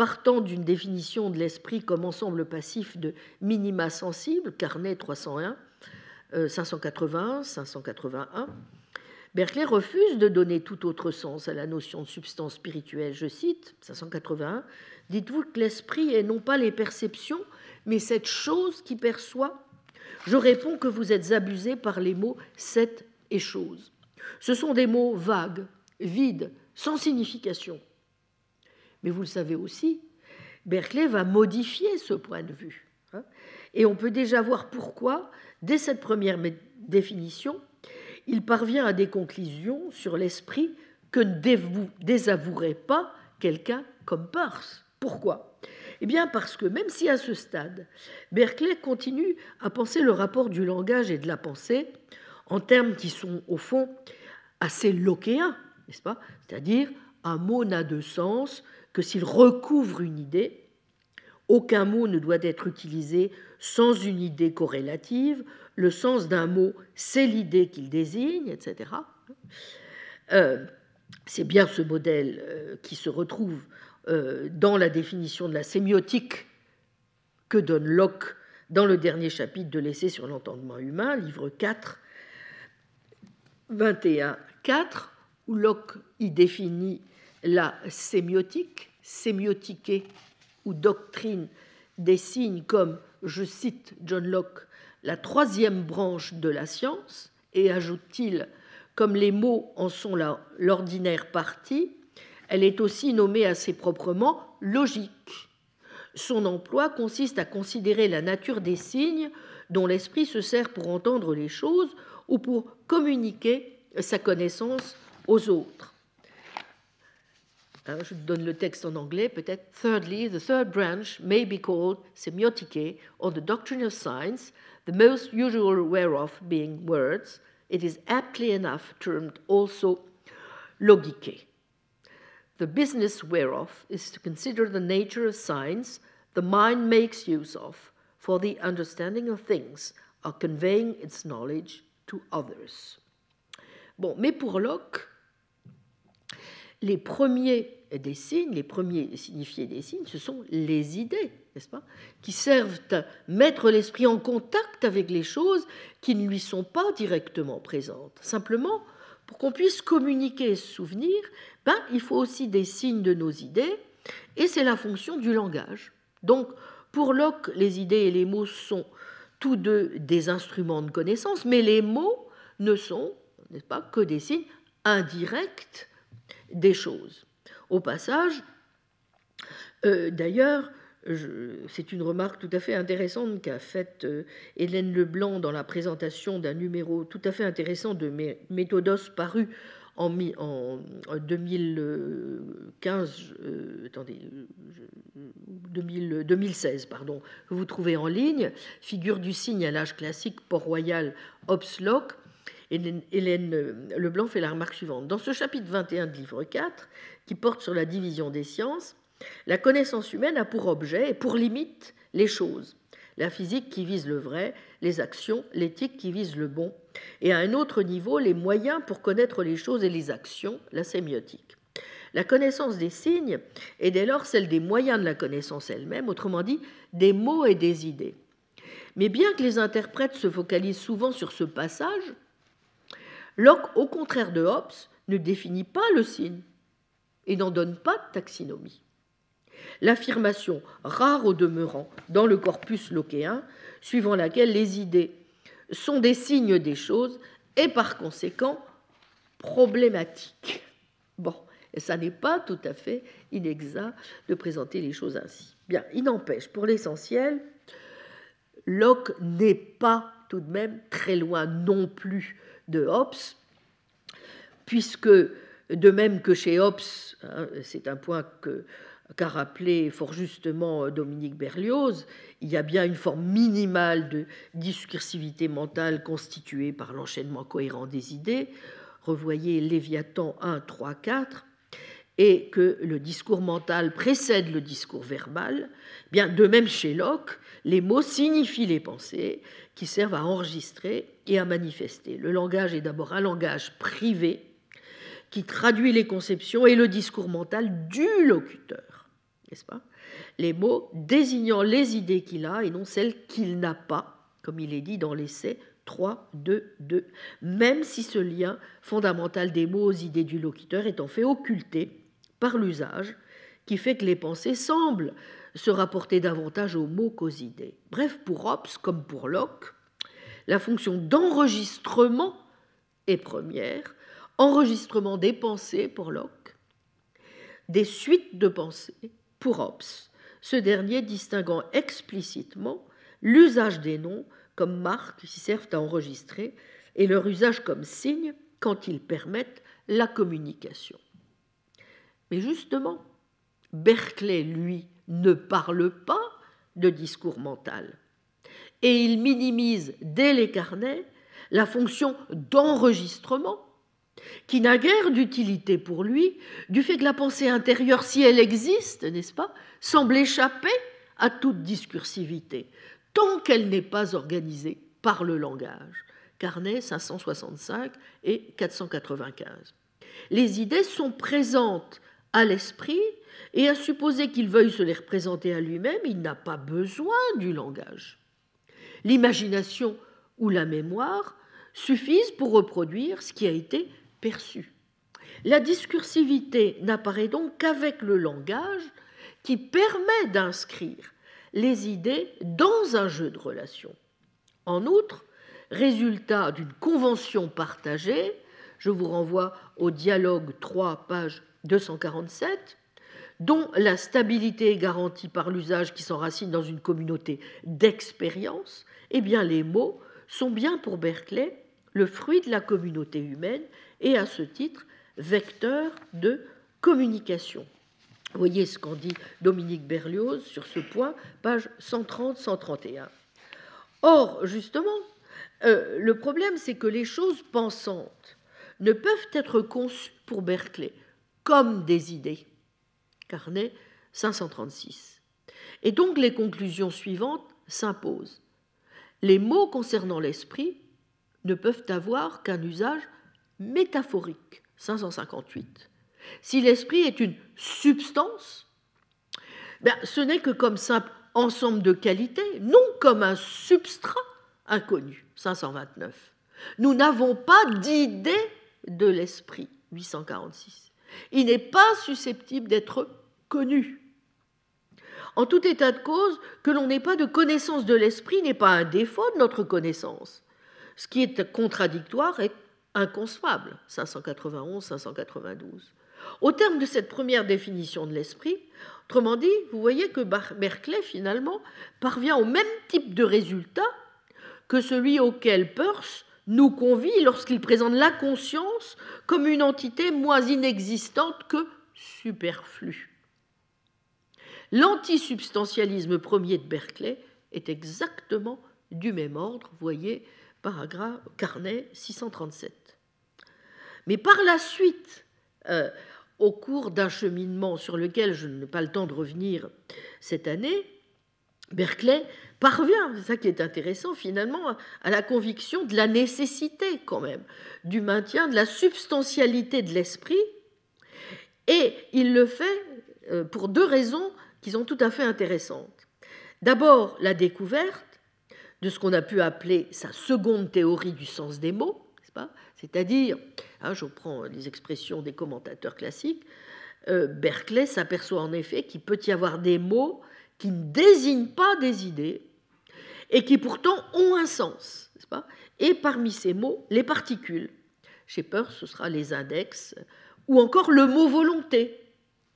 Partant d'une définition de l'esprit comme ensemble passif de minima sensible, Carnet 301, 581, 581, Berkeley refuse de donner tout autre sens à la notion de substance spirituelle. Je cite 581 Dites-vous que l'esprit est non pas les perceptions, mais cette chose qui perçoit Je réponds que vous êtes abusé par les mots cette et chose. Ce sont des mots vagues, vides, sans signification. Mais vous le savez aussi, Berkeley va modifier ce point de vue. Hein. et on peut déjà voir pourquoi, dès cette première définition, il parvient à des conclusions sur l'esprit que ne désavouerait pas quelqu'un comme Peirce. Pourquoi? Eh bien parce que même si à ce stade, Berkeley continue à penser le rapport du langage et de la pensée en termes qui sont au fond assez lochéens, n'est-ce pas? C'est-à-dire un mot n'a de sens que s'il recouvre une idée. Aucun mot ne doit être utilisé sans une idée corrélative. Le sens d'un mot, c'est l'idée qu'il désigne, etc. Euh, c'est bien ce modèle euh, qui se retrouve euh, dans la définition de la sémiotique que donne Locke dans le dernier chapitre de l'essai sur l'entendement humain, livre 4, 21, 4, où Locke y définit la sémiotique, sémiotiquée ou doctrine des signes comme, je cite John Locke, la troisième branche de la science, et ajoute-t-il, comme les mots en sont l'ordinaire partie, elle est aussi nommée assez proprement logique. Son emploi consiste à considérer la nature des signes dont l'esprit se sert pour entendre les choses ou pour communiquer sa connaissance aux autres. Je donne le texte en anglais, peut-être. Thirdly, the third branch may be called semiotique, or the doctrine of science, the most usual whereof being words. It is aptly enough termed also logique. The business whereof is to consider the nature of science the mind makes use of for the understanding of things, or conveying its knowledge to others. Bon, mais pour Locke, les premiers des signes, les premiers signifiés des signes, ce sont les idées, n'est-ce pas, qui servent à mettre l'esprit en contact avec les choses qui ne lui sont pas directement présentes. Simplement, pour qu'on puisse communiquer ce souvenir, ben, il faut aussi des signes de nos idées, et c'est la fonction du langage. Donc, pour Locke, les idées et les mots sont tous deux des instruments de connaissance, mais les mots ne sont, n'est-ce pas, que des signes indirects des choses. Au passage, euh, d'ailleurs, c'est une remarque tout à fait intéressante qu'a faite euh, Hélène Leblanc dans la présentation d'un numéro tout à fait intéressant de Méthodos paru en, en 2015, euh, attendez, 2016, pardon, que vous trouvez en ligne, figure du signe à l'âge classique, Port-Royal, Hobslock, Hélène euh, Leblanc fait la remarque suivante. Dans ce chapitre 21 de livre 4, qui porte sur la division des sciences, la connaissance humaine a pour objet et pour limite les choses. La physique qui vise le vrai, les actions, l'éthique qui vise le bon, et à un autre niveau, les moyens pour connaître les choses et les actions, la sémiotique. La connaissance des signes est dès lors celle des moyens de la connaissance elle-même, autrement dit, des mots et des idées. Mais bien que les interprètes se focalisent souvent sur ce passage, Locke, au contraire de Hobbes, ne définit pas le signe et n'en donne pas de taxinomie. L'affirmation, rare au demeurant dans le corpus lockéen, suivant laquelle les idées sont des signes des choses, est par conséquent problématique. Bon, et ça n'est pas tout à fait inexact de présenter les choses ainsi. Bien, il n'empêche, pour l'essentiel, Locke n'est pas tout de même très loin non plus de Hobbes, puisque de même que chez Hobbes, hein, c'est un point qu'a rappelé fort justement Dominique Berlioz, il y a bien une forme minimale de discursivité mentale constituée par l'enchaînement cohérent des idées. Revoyez Léviathan 1, 3, 4. et que le discours mental précède le discours verbal, bien de même chez Locke, les mots signifient les pensées qui servent à enregistrer et à manifester. Le langage est d'abord un langage privé qui traduit les conceptions et le discours mental du locuteur, n'est-ce pas? Les mots désignant les idées qu'il a et non celles qu'il n'a pas, comme il est dit dans l'essai 3, 2, 2, même si ce lien fondamental des mots aux idées du locuteur est en fait occulté par l'usage, qui fait que les pensées semblent se rapporter davantage aux mots qu'aux idées. Bref, pour Hobbes comme pour Locke, la fonction d'enregistrement est première, enregistrement des pensées pour Locke, des suites de pensées pour Hobbes, ce dernier distinguant explicitement l'usage des noms comme marques qui servent à enregistrer et leur usage comme signe quand ils permettent la communication. Mais justement, Berkeley, lui, ne parle pas de discours mental. Et il minimise dès les carnets la fonction d'enregistrement, qui n'a guère d'utilité pour lui, du fait que la pensée intérieure, si elle existe, n'est-ce pas, semble échapper à toute discursivité, tant qu'elle n'est pas organisée par le langage. Carnet 565 et 495. Les idées sont présentes à l'esprit et à supposer qu'il veuille se les représenter à lui-même, il n'a pas besoin du langage. L'imagination ou la mémoire suffisent pour reproduire ce qui a été perçu. La discursivité n'apparaît donc qu'avec le langage qui permet d'inscrire les idées dans un jeu de relations. En outre, résultat d'une convention partagée, je vous renvoie au dialogue 3, page 247, dont la stabilité est garantie par l'usage qui s'enracine dans une communauté d'expérience, eh bien les mots sont bien pour Berkeley le fruit de la communauté humaine et à ce titre vecteur de communication. Voyez ce qu'en dit Dominique Berlioz sur ce point, page 130-131. Or, justement, euh, le problème, c'est que les choses pensantes ne peuvent être conçues pour Berkeley comme des idées. Carnet 536. Et donc les conclusions suivantes s'imposent. Les mots concernant l'esprit ne peuvent avoir qu'un usage métaphorique. 558. Si l'esprit est une substance, ben, ce n'est que comme simple ensemble de qualités, non comme un substrat inconnu. 529. Nous n'avons pas d'idée de l'esprit. 846. Il n'est pas susceptible d'être connu. En tout état de cause, que l'on n'ait pas de connaissance de l'esprit n'est pas un défaut de notre connaissance. Ce qui est contradictoire est inconcevable. 591-592. Au terme de cette première définition de l'esprit, autrement dit, vous voyez que Berkeley, finalement, parvient au même type de résultat que celui auquel Peirce nous convie lorsqu'il présente la conscience comme une entité moins inexistante que superflue. L'antisubstantialisme premier de Berkeley est exactement du même ordre, voyez, paragraphe Carnet 637. Mais par la suite, euh, au cours d'un cheminement sur lequel je n'ai pas le temps de revenir cette année, Berkeley parvient, c'est ça qui est intéressant finalement, à la conviction de la nécessité quand même du maintien de la substantialité de l'esprit, et il le fait euh, pour deux raisons qui sont tout à fait intéressantes. D'abord, la découverte de ce qu'on a pu appeler sa seconde théorie du sens des mots, c'est-à-dire, hein, je prends les expressions des commentateurs classiques, euh, Berkeley s'aperçoit en effet qu'il peut y avoir des mots qui ne désignent pas des idées et qui pourtant ont un sens. Pas? Et parmi ces mots, les particules. Chez Peirce, ce sera les index ou encore le mot volonté,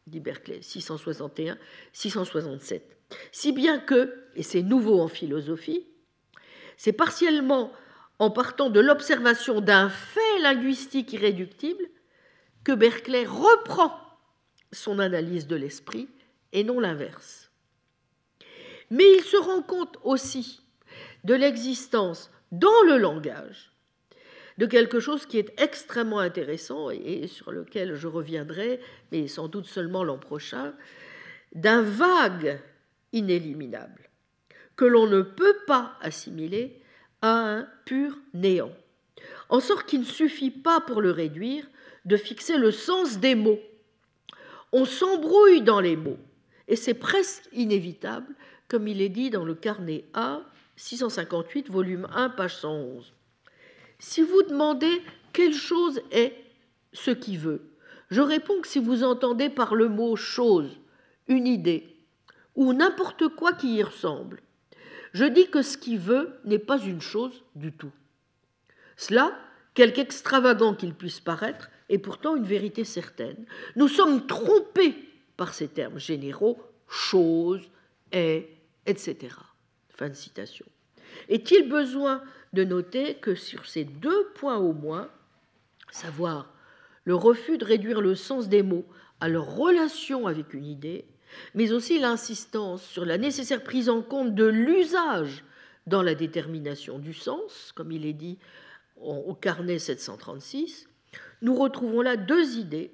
dit Berkeley, 661, 667. Si bien que, et c'est nouveau en philosophie, c'est partiellement en partant de l'observation d'un fait linguistique irréductible que Berkeley reprend son analyse de l'esprit et non l'inverse. Mais il se rend compte aussi de l'existence dans le langage de quelque chose qui est extrêmement intéressant et sur lequel je reviendrai, mais sans doute seulement l'an prochain, d'un vague inéliminable que l'on ne peut pas assimiler un pur néant, en sorte qu'il ne suffit pas pour le réduire de fixer le sens des mots. On s'embrouille dans les mots, et c'est presque inévitable, comme il est dit dans le carnet A, 658, volume 1, page 111. Si vous demandez quelle chose est ce qui veut, je réponds que si vous entendez par le mot chose une idée ou n'importe quoi qui y ressemble, je dis que ce qui veut n'est pas une chose du tout. Cela, quelque extravagant qu'il puisse paraître, est pourtant une vérité certaine. Nous sommes trompés par ces termes généraux, chose, est, etc. Fin de citation. Est-il besoin de noter que sur ces deux points au moins, savoir le refus de réduire le sens des mots à leur relation avec une idée, mais aussi l'insistance sur la nécessaire prise en compte de l'usage dans la détermination du sens, comme il est dit au carnet 736, nous retrouvons là deux idées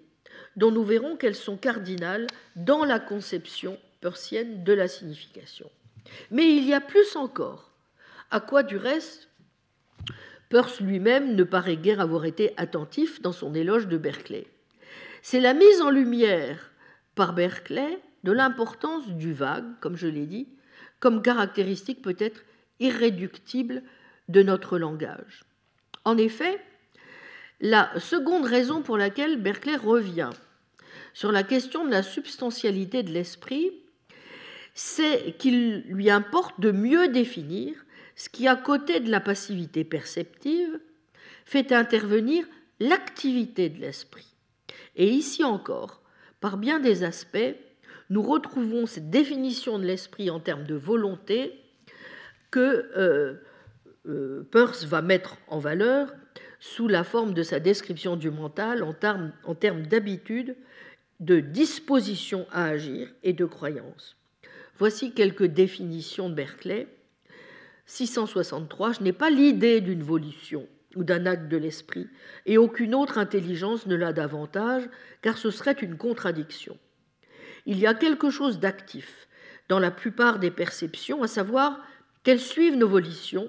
dont nous verrons qu'elles sont cardinales dans la conception persienne de la signification. Mais il y a plus encore, à quoi du reste Peirce lui-même ne paraît guère avoir été attentif dans son éloge de Berkeley. C'est la mise en lumière par Berkeley de l'importance du vague, comme je l'ai dit, comme caractéristique peut-être irréductible de notre langage. En effet, la seconde raison pour laquelle Berkeley revient sur la question de la substantialité de l'esprit, c'est qu'il lui importe de mieux définir ce qui, à côté de la passivité perceptive, fait intervenir l'activité de l'esprit. Et ici encore, par bien des aspects, nous retrouvons cette définition de l'esprit en termes de volonté que euh, euh, Peirce va mettre en valeur sous la forme de sa description du mental en termes, en termes d'habitude, de disposition à agir et de croyance. Voici quelques définitions de Berkeley. 663, je n'ai pas l'idée d'une volition ou d'un acte de l'esprit, et aucune autre intelligence ne l'a davantage, car ce serait une contradiction il y a quelque chose d'actif dans la plupart des perceptions, à savoir qu'elles suivent nos volitions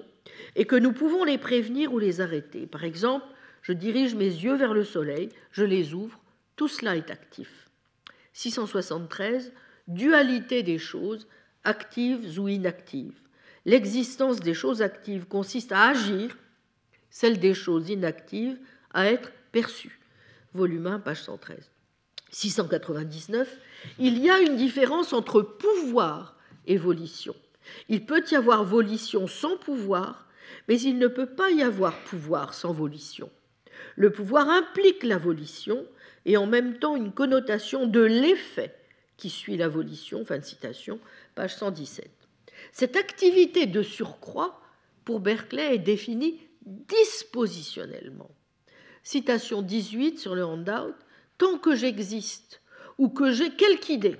et que nous pouvons les prévenir ou les arrêter. Par exemple, je dirige mes yeux vers le soleil, je les ouvre, tout cela est actif. 673. Dualité des choses, actives ou inactives. L'existence des choses actives consiste à agir, celle des choses inactives à être perçue. Volume 1, page 113. 699, il y a une différence entre pouvoir et volition. Il peut y avoir volition sans pouvoir, mais il ne peut pas y avoir pouvoir sans volition. Le pouvoir implique la volition et en même temps une connotation de l'effet qui suit la volition. Fin de citation, page 117. Cette activité de surcroît, pour Berkeley, est définie dispositionnellement. Citation 18 sur le handout tant que j'existe ou que j'ai quelque idée,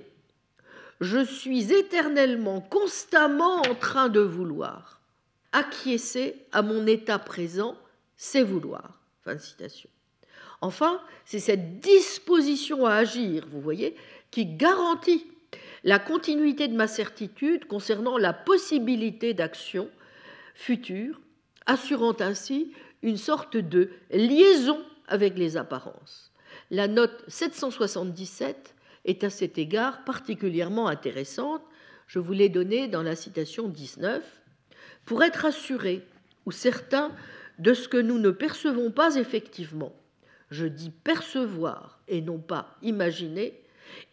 je suis éternellement, constamment en train de vouloir. Acquiescer à mon état présent, c'est vouloir. Enfin, c'est cette disposition à agir, vous voyez, qui garantit la continuité de ma certitude concernant la possibilité d'action future, assurant ainsi une sorte de liaison avec les apparences. La note 777 est à cet égard particulièrement intéressante. Je vous l'ai donnée dans la citation 19. Pour être assuré ou certain de ce que nous ne percevons pas effectivement, je dis percevoir et non pas imaginer,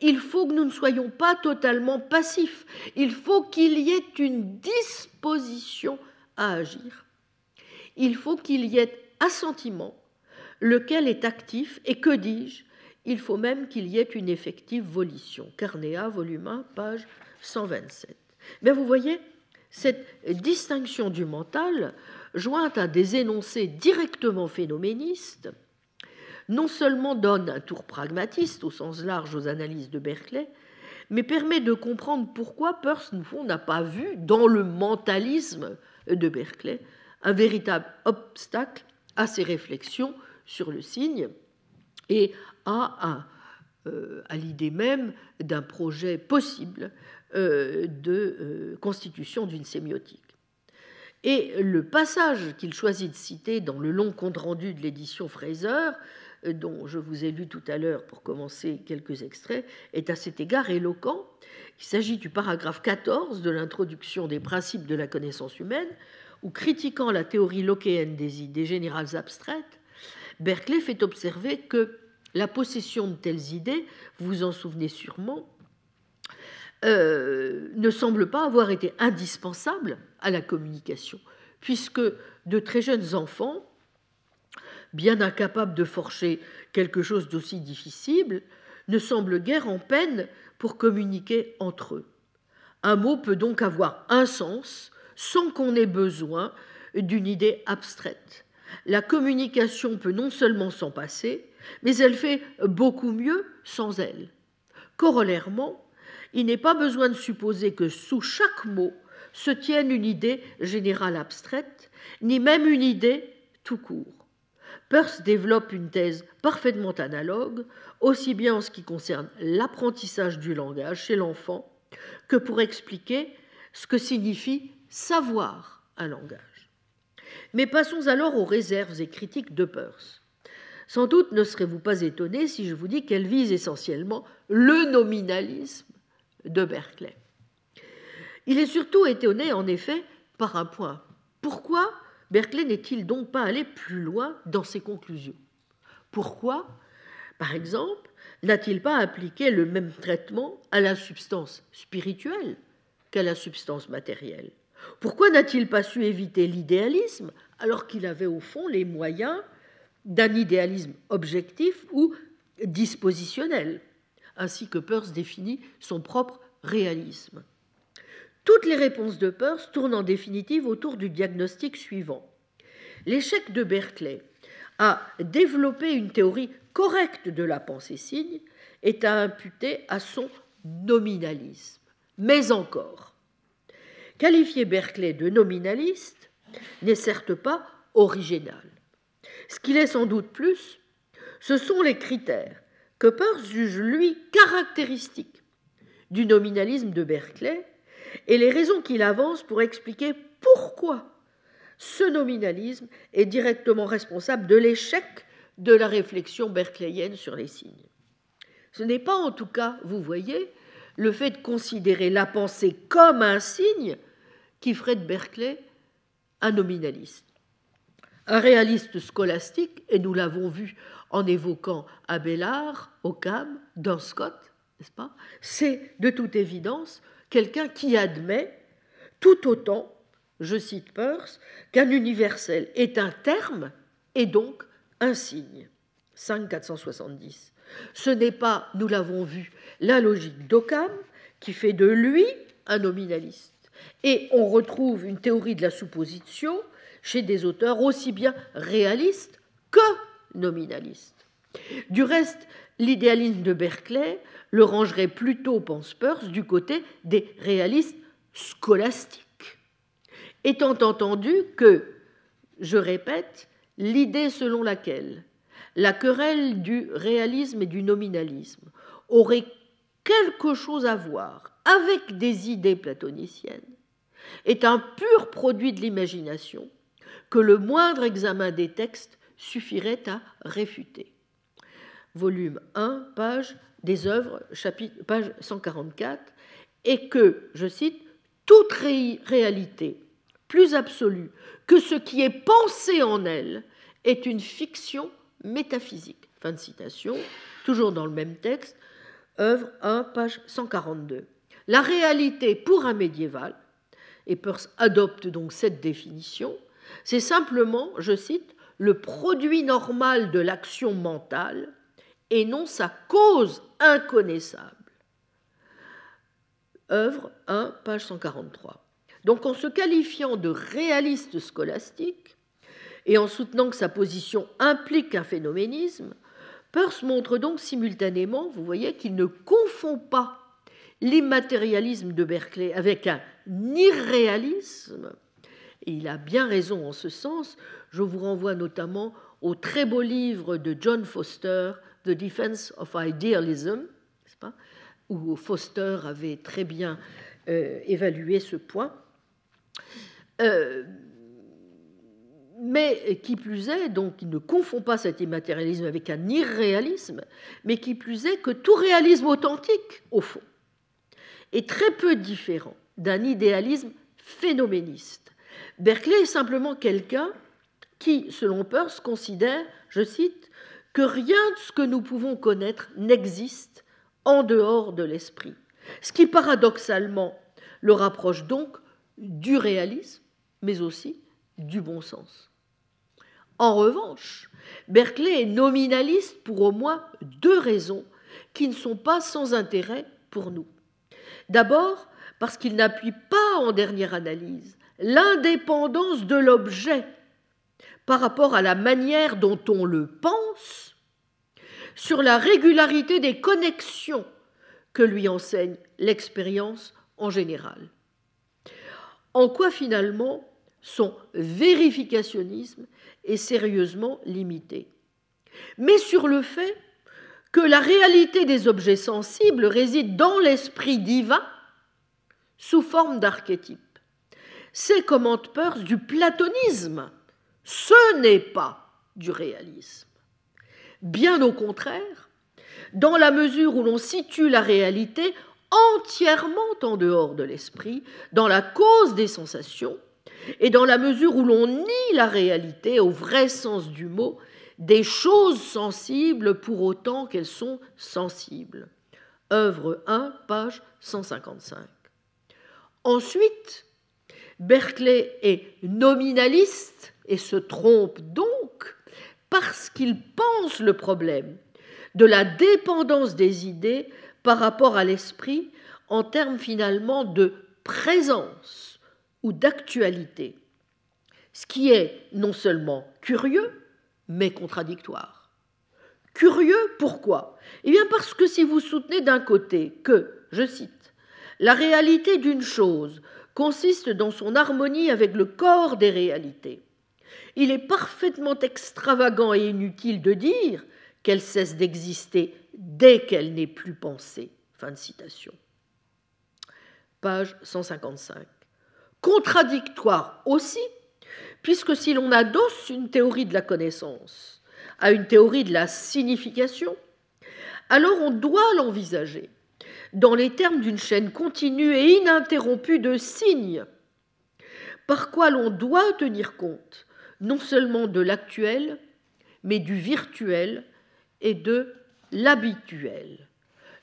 il faut que nous ne soyons pas totalement passifs. Il faut qu'il y ait une disposition à agir. Il faut qu'il y ait assentiment lequel est actif, et que dis-je Il faut même qu'il y ait une effective volition. Carnéa, volume 1, page 127. Mais vous voyez, cette distinction du mental, jointe à des énoncés directement phénoménistes, non seulement donne un tour pragmatiste au sens large aux analyses de Berkeley, mais permet de comprendre pourquoi Peirce n'a pas vu dans le mentalisme de Berkeley un véritable obstacle à ses réflexions sur le signe et à, euh, à l'idée même d'un projet possible euh, de euh, constitution d'une sémiotique. Et le passage qu'il choisit de citer dans le long compte-rendu de l'édition Fraser, dont je vous ai lu tout à l'heure pour commencer quelques extraits, est à cet égard éloquent. Il s'agit du paragraphe 14 de l'introduction des principes de la connaissance humaine, où, critiquant la théorie lockéenne des idées générales abstraites, Berkeley fait observer que la possession de telles idées, vous vous en souvenez sûrement, euh, ne semble pas avoir été indispensable à la communication, puisque de très jeunes enfants, bien incapables de forger quelque chose d'aussi difficile, ne semblent guère en peine pour communiquer entre eux. Un mot peut donc avoir un sens sans qu'on ait besoin d'une idée abstraite. La communication peut non seulement s'en passer, mais elle fait beaucoup mieux sans elle. Corollairement, il n'est pas besoin de supposer que sous chaque mot se tienne une idée générale abstraite, ni même une idée tout court. Peirce développe une thèse parfaitement analogue, aussi bien en ce qui concerne l'apprentissage du langage chez l'enfant que pour expliquer ce que signifie savoir un langage. Mais passons alors aux réserves et critiques de Peirce. Sans doute ne serez-vous pas étonné si je vous dis qu'elles visent essentiellement le nominalisme de Berkeley. Il est surtout étonné, en effet, par un point. Pourquoi Berkeley n'est-il donc pas allé plus loin dans ses conclusions? Pourquoi, par exemple, n'a-t-il pas appliqué le même traitement à la substance spirituelle qu'à la substance matérielle? Pourquoi n'a-t-il pas su éviter l'idéalisme alors qu'il avait au fond les moyens d'un idéalisme objectif ou dispositionnel ainsi que Peirce définit son propre réalisme? Toutes les réponses de Peirce tournent en définitive autour du diagnostic suivant. L'échec de Berkeley à développer une théorie correcte de la pensée-signe est à imputer à son nominalisme. Mais encore, qualifier Berkeley de nominaliste n'est certes pas original. Ce qu'il est sans doute plus, ce sont les critères que Peirce juge, lui, caractéristique du nominalisme de Berkeley et les raisons qu'il avance pour expliquer pourquoi ce nominalisme est directement responsable de l'échec de la réflexion berkeleyenne sur les signes. Ce n'est pas en tout cas, vous voyez, le fait de considérer la pensée comme un signe qui ferait Berkeley un nominaliste. Un réaliste scolastique, et nous l'avons vu en évoquant Abélard, Occam, Don Scott, n'est-ce pas? C'est de toute évidence quelqu'un qui admet tout autant, je cite Peirce, qu'un universel est un terme et donc un signe. 5470. Ce n'est pas, nous l'avons vu, la logique d'Occam qui fait de lui un nominaliste. Et on retrouve une théorie de la supposition chez des auteurs aussi bien réalistes que nominaliste. Du reste, l'idéalisme de Berkeley le rangerait plutôt, pense Peirce, du côté des réalistes scolastiques, étant entendu que, je répète, l'idée selon laquelle la querelle du réalisme et du nominalisme aurait quelque chose à voir avec des idées platoniciennes est un pur produit de l'imagination que le moindre examen des textes suffirait à réfuter. Volume 1, page des œuvres, chapitre, page 144, et que, je cite, toute réalité plus absolue que ce qui est pensé en elle est une fiction métaphysique. Fin de citation, toujours dans le même texte, œuvre 1, page 142. La réalité pour un médiéval, et Peirce adopte donc cette définition, c'est simplement, je cite, le produit normal de l'action mentale et non sa cause inconnaissable. Œuvre 1, page 143. Donc en se qualifiant de réaliste scolastique et en soutenant que sa position implique un phénoménisme, Peirce montre donc simultanément, vous voyez, qu'il ne confond pas l'immatérialisme de Berkeley avec un irréalisme et il a bien raison en ce sens. Je vous renvoie notamment au très beau livre de John Foster, The Defense of Idealism, où Foster avait très bien euh, évalué ce point. Euh, mais qui plus est, donc il ne confond pas cet immatérialisme avec un irréalisme, mais qui plus est que tout réalisme authentique, au fond, est très peu différent d'un idéalisme phénoméniste. Berkeley est simplement quelqu'un qui, selon Peirce, considère, je cite, que rien de ce que nous pouvons connaître n'existe en dehors de l'esprit, ce qui paradoxalement le rapproche donc du réalisme, mais aussi du bon sens. En revanche, Berkeley est nominaliste pour au moins deux raisons qui ne sont pas sans intérêt pour nous. D'abord, parce qu'il n'appuie pas en dernière analyse l'indépendance de l'objet par rapport à la manière dont on le pense sur la régularité des connexions que lui enseigne l'expérience en général. En quoi finalement son vérificationnisme est sérieusement limité, mais sur le fait que la réalité des objets sensibles réside dans l'esprit divin sous forme d'archétype. C'est, commente Peirce, du platonisme, ce n'est pas du réalisme. Bien au contraire, dans la mesure où l'on situe la réalité entièrement en dehors de l'esprit, dans la cause des sensations, et dans la mesure où l'on nie la réalité au vrai sens du mot, des choses sensibles pour autant qu'elles sont sensibles. Œuvre 1, page 155. Ensuite, Berkeley est nominaliste et se trompe donc parce qu'il pense le problème de la dépendance des idées par rapport à l'esprit en termes finalement de présence ou d'actualité, ce qui est non seulement curieux, mais contradictoire. Curieux, pourquoi? Eh bien parce que si vous soutenez d'un côté que, je cite, la réalité d'une chose consiste dans son harmonie avec le corps des réalités, il est parfaitement extravagant et inutile de dire qu'elle cesse d'exister dès qu'elle n'est plus pensée. Fin de citation. Page 155. Contradictoire aussi, puisque si l'on adosse une théorie de la connaissance à une théorie de la signification, alors on doit l'envisager dans les termes d'une chaîne continue et ininterrompue de signes, par quoi l'on doit tenir compte non seulement de l'actuel, mais du virtuel et de l'habituel.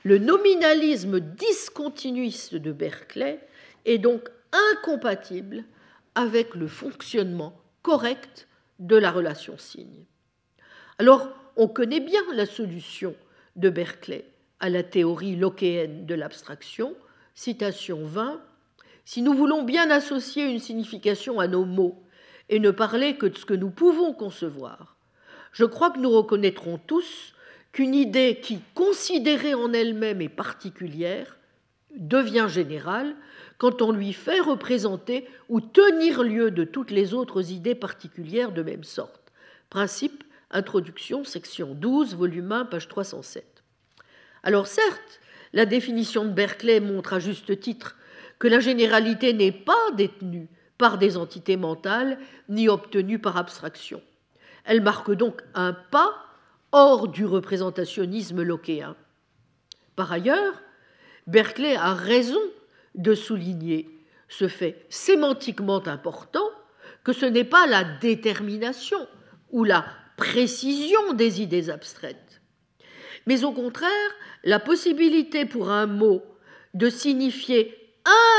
Le nominalisme discontinuiste de Berkeley est donc incompatible avec le fonctionnement correct de la relation signe. Alors, on connaît bien la solution de Berkeley à la théorie lockéenne de l'abstraction, citation 20, Si nous voulons bien associer une signification à nos mots et ne parler que de ce que nous pouvons concevoir, je crois que nous reconnaîtrons tous qu'une idée qui, considérée en elle-même, est particulière, devient générale quand on lui fait représenter ou tenir lieu de toutes les autres idées particulières de même sorte. Principe, introduction, section 12, volume 1, page 307. Alors certes, la définition de Berkeley montre à juste titre que la généralité n'est pas détenue par des entités mentales ni obtenue par abstraction. Elle marque donc un pas hors du représentationnisme lockéen. Par ailleurs, Berkeley a raison de souligner ce fait sémantiquement important que ce n'est pas la détermination ou la précision des idées abstraites, mais au contraire la possibilité pour un mot de signifier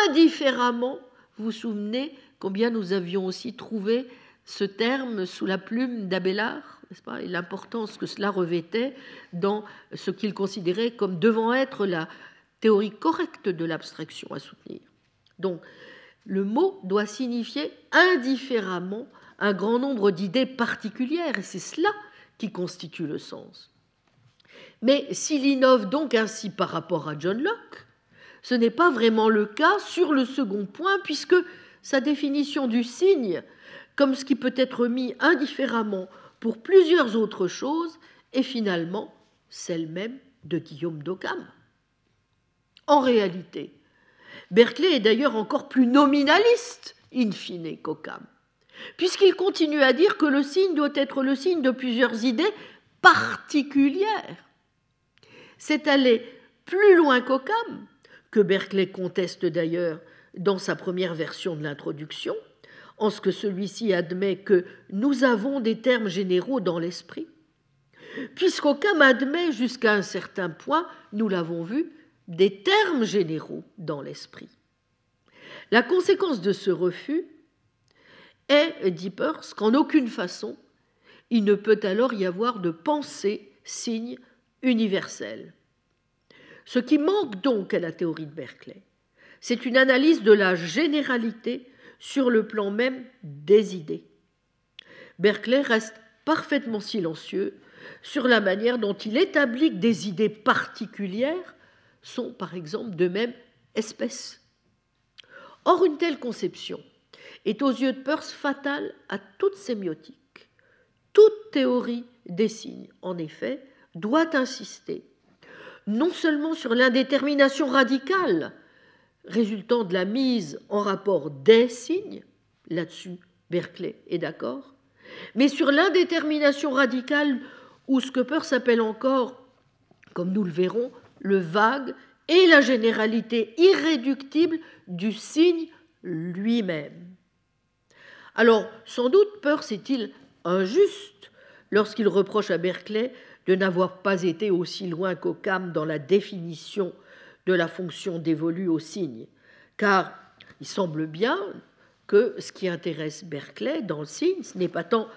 indifféremment, vous vous souvenez combien nous avions aussi trouvé ce terme sous la plume d'Abélard, pas, et l'importance que cela revêtait dans ce qu'il considérait comme devant être la théorie correcte de l'abstraction à soutenir. Donc, le mot doit signifier indifféremment un grand nombre d'idées particulières, et c'est cela qui constitue le sens. Mais s'il innove donc ainsi par rapport à John Locke, ce n'est pas vraiment le cas sur le second point, puisque sa définition du signe comme ce qui peut être mis indifféremment pour plusieurs autres choses est finalement celle même de Guillaume d'Occam. En réalité, Berkeley est d'ailleurs encore plus nominaliste, in fine, qu'Occam, puisqu'il continue à dire que le signe doit être le signe de plusieurs idées particulières. C'est aller plus loin qu'Occam, que Berkeley conteste d'ailleurs dans sa première version de l'introduction, en ce que celui-ci admet que nous avons des termes généraux dans l'esprit, puisqu'Occam admet jusqu'à un certain point, nous l'avons vu, des termes généraux dans l'esprit. La conséquence de ce refus est, dit Peirce, qu'en aucune façon il ne peut alors y avoir de pensée signe universelle. Ce qui manque donc à la théorie de Berkeley, c'est une analyse de la généralité sur le plan même des idées. Berkeley reste parfaitement silencieux sur la manière dont il établit des idées particulières sont, par exemple, de même espèce. Or, une telle conception est aux yeux de Peirce fatale à toute sémiotique. Toute théorie des signes, en effet, doit insister non seulement sur l'indétermination radicale résultant de la mise en rapport des signes, là-dessus Berkeley est d'accord, mais sur l'indétermination radicale ou ce que Peirce s'appelle encore, comme nous le verrons, le vague et la généralité irréductible du signe lui-même. Alors, sans doute, Peirce est-il injuste lorsqu'il reproche à Berkeley de n'avoir pas été aussi loin qu'Occam dans la définition de la fonction dévolue au signe, car il semble bien que ce qui intéresse Berkeley dans le signe, ce n'est pas tant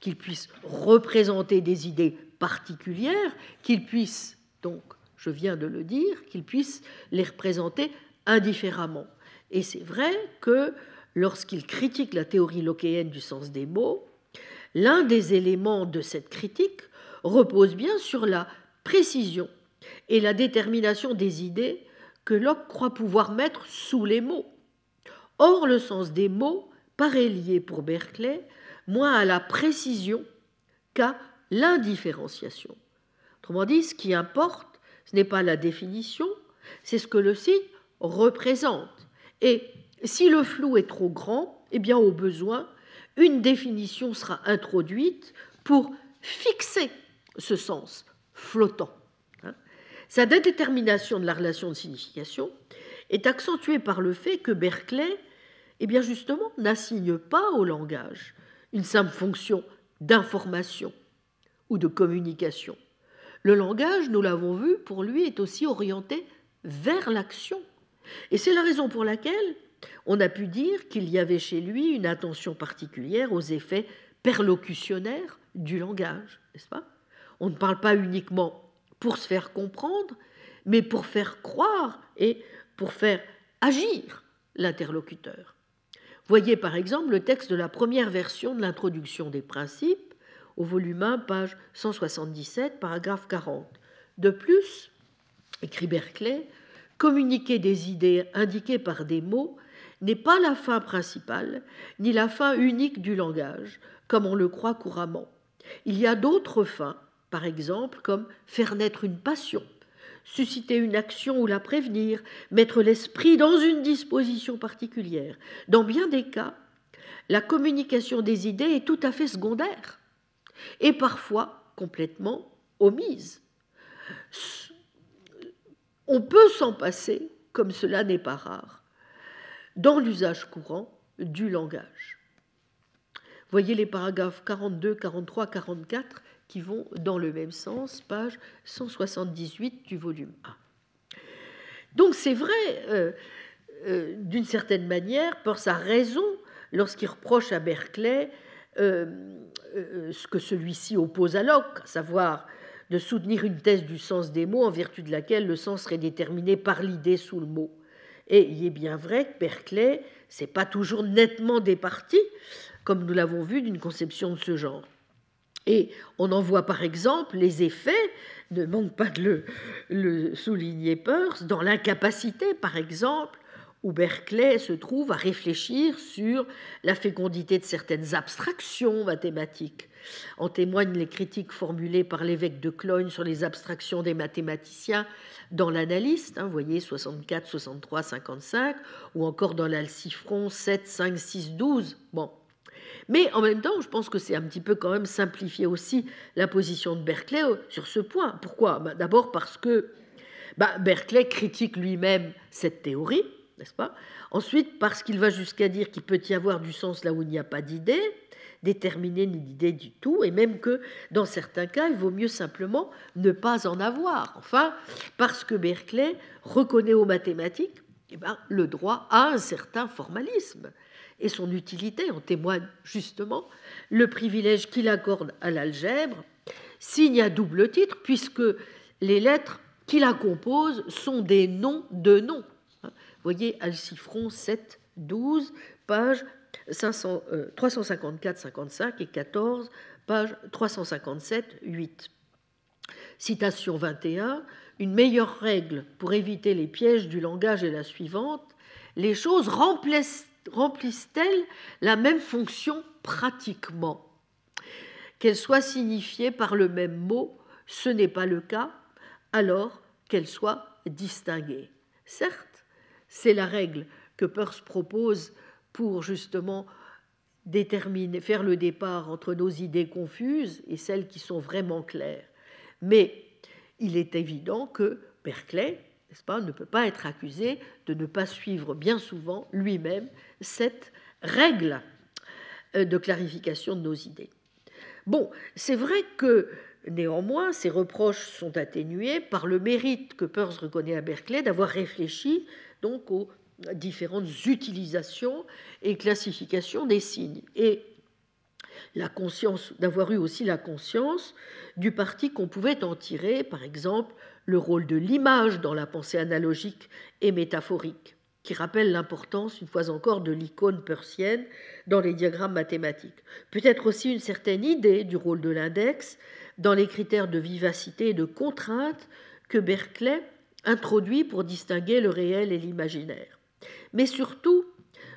qu'il puisse représenter des idées particulières, qu'il puisse, donc, je viens de le dire, qu'il puisse les représenter indifféremment. Et c'est vrai que lorsqu'il critique la théorie lockéenne du sens des mots, l'un des éléments de cette critique repose bien sur la précision et la détermination des idées que Locke croit pouvoir mettre sous les mots. Or, le sens des mots paraît lié pour Berkeley moins à la précision qu'à l'indifférenciation. Autrement dit, ce qui importe, ce n'est pas la définition, c'est ce que le signe représente. Et si le flou est trop grand, eh bien, au besoin, une définition sera introduite pour fixer ce sens flottant. Sa détermination de la relation de signification est accentuée par le fait que Berkeley, eh bien justement, n'assigne pas au langage une simple fonction d'information ou de communication. Le langage, nous l'avons vu, pour lui est aussi orienté vers l'action. Et c'est la raison pour laquelle on a pu dire qu'il y avait chez lui une attention particulière aux effets perlocutionnaires du langage, n'est-ce pas? On ne parle pas uniquement pour se faire comprendre, mais pour faire croire et pour faire agir l'interlocuteur. Voyez par exemple le texte de la première version de l'introduction des principes au volume 1, page 177, paragraphe 40. De plus, écrit Berkeley, communiquer des idées indiquées par des mots n'est pas la fin principale, ni la fin unique du langage, comme on le croit couramment. Il y a d'autres fins par exemple, comme faire naître une passion, susciter une action ou la prévenir, mettre l'esprit dans une disposition particulière. Dans bien des cas, la communication des idées est tout à fait secondaire et parfois complètement omise. On peut s'en passer, comme cela n'est pas rare, dans l'usage courant du langage. Voyez les paragraphes 42, 43, 44 qui vont dans le même sens, page 178 du volume 1. Donc c'est vrai, euh, euh, d'une certaine manière, pour sa raison lorsqu'il reproche à Berkeley ce que celui-ci oppose à Locke, à savoir de soutenir une thèse du sens des mots en vertu de laquelle le sens serait déterminé par l'idée sous le mot. Et il est bien vrai que Berkeley, c'est pas toujours nettement départi, comme nous l'avons vu, d'une conception de ce genre. Et on en voit par exemple les effets, ne manque pas de le, souligner Peirce, dans l'incapacité, par exemple, où Berkeley se trouve à réfléchir sur la fécondité de certaines abstractions mathématiques. En témoignent les critiques formulées par l'évêque de Cloyne sur les abstractions des mathématiciens dans l'analyste, hein, voyez 64, 63, 55, ou encore dans l'Alcifron 7, 5, 6, 12. Bon. Mais en même temps, je pense que c'est un petit peu quand même simplifier aussi la position de Berkeley euh, sur ce point. Pourquoi? Bah, D'abord parce que bah, Berkeley critique lui-même cette théorie, n'est-ce pas? Ensuite, parce qu'il va jusqu'à dire qu'il peut y avoir du sens là où il n'y a pas d'idée déterminée ni d'idée du tout, et même que dans certains cas, il vaut mieux simplement ne pas en avoir. Enfin, parce que Berkeley reconnaît aux mathématiques eh ben, le droit à un certain formalisme. Et son utilité en témoigne justement le privilège qu'il accorde à l'algèbre, signe à double titre, puisque les lettres qui la composent sont des noms de noms. Voyez Alcifron 7, 12, page 354, 55 euh, et 14, page 357, 8. Citation 21. Une meilleure règle pour éviter les pièges du langage est la suivante. Les choses remplissent-elles la même fonction pratiquement? Qu'elles soient signifiées par le même mot, ce n'est pas le cas, alors qu'elles soient distinguées. Certes, c'est la règle que Peirce propose pour justement déterminer, faire le départ entre nos idées confuses et celles qui sont vraiment claires. Mais il est évident que Berkeley, n'est-ce pas, ne peut pas être accusé de ne pas suivre bien souvent lui-même cette règle euh, de clarification de nos idées. Bon, c'est vrai que néanmoins, ces reproches sont atténués par le mérite que Peirce reconnaît à Berkeley d'avoir réfléchi donc aux différentes utilisations et classifications des signes. Et la conscience, d'avoir eu aussi la conscience du parti qu'on pouvait en tirer, par exemple, le rôle de l'image dans la pensée analogique et métaphorique, qui rappelle l'importance, une fois encore, de l'icône persienne dans les diagrammes mathématiques. Peut-être aussi une certaine idée du rôle de l'index dans les critères de vivacité et de contrainte que Berkeley introduit pour distinguer le réel et l'imaginaire. Mais surtout,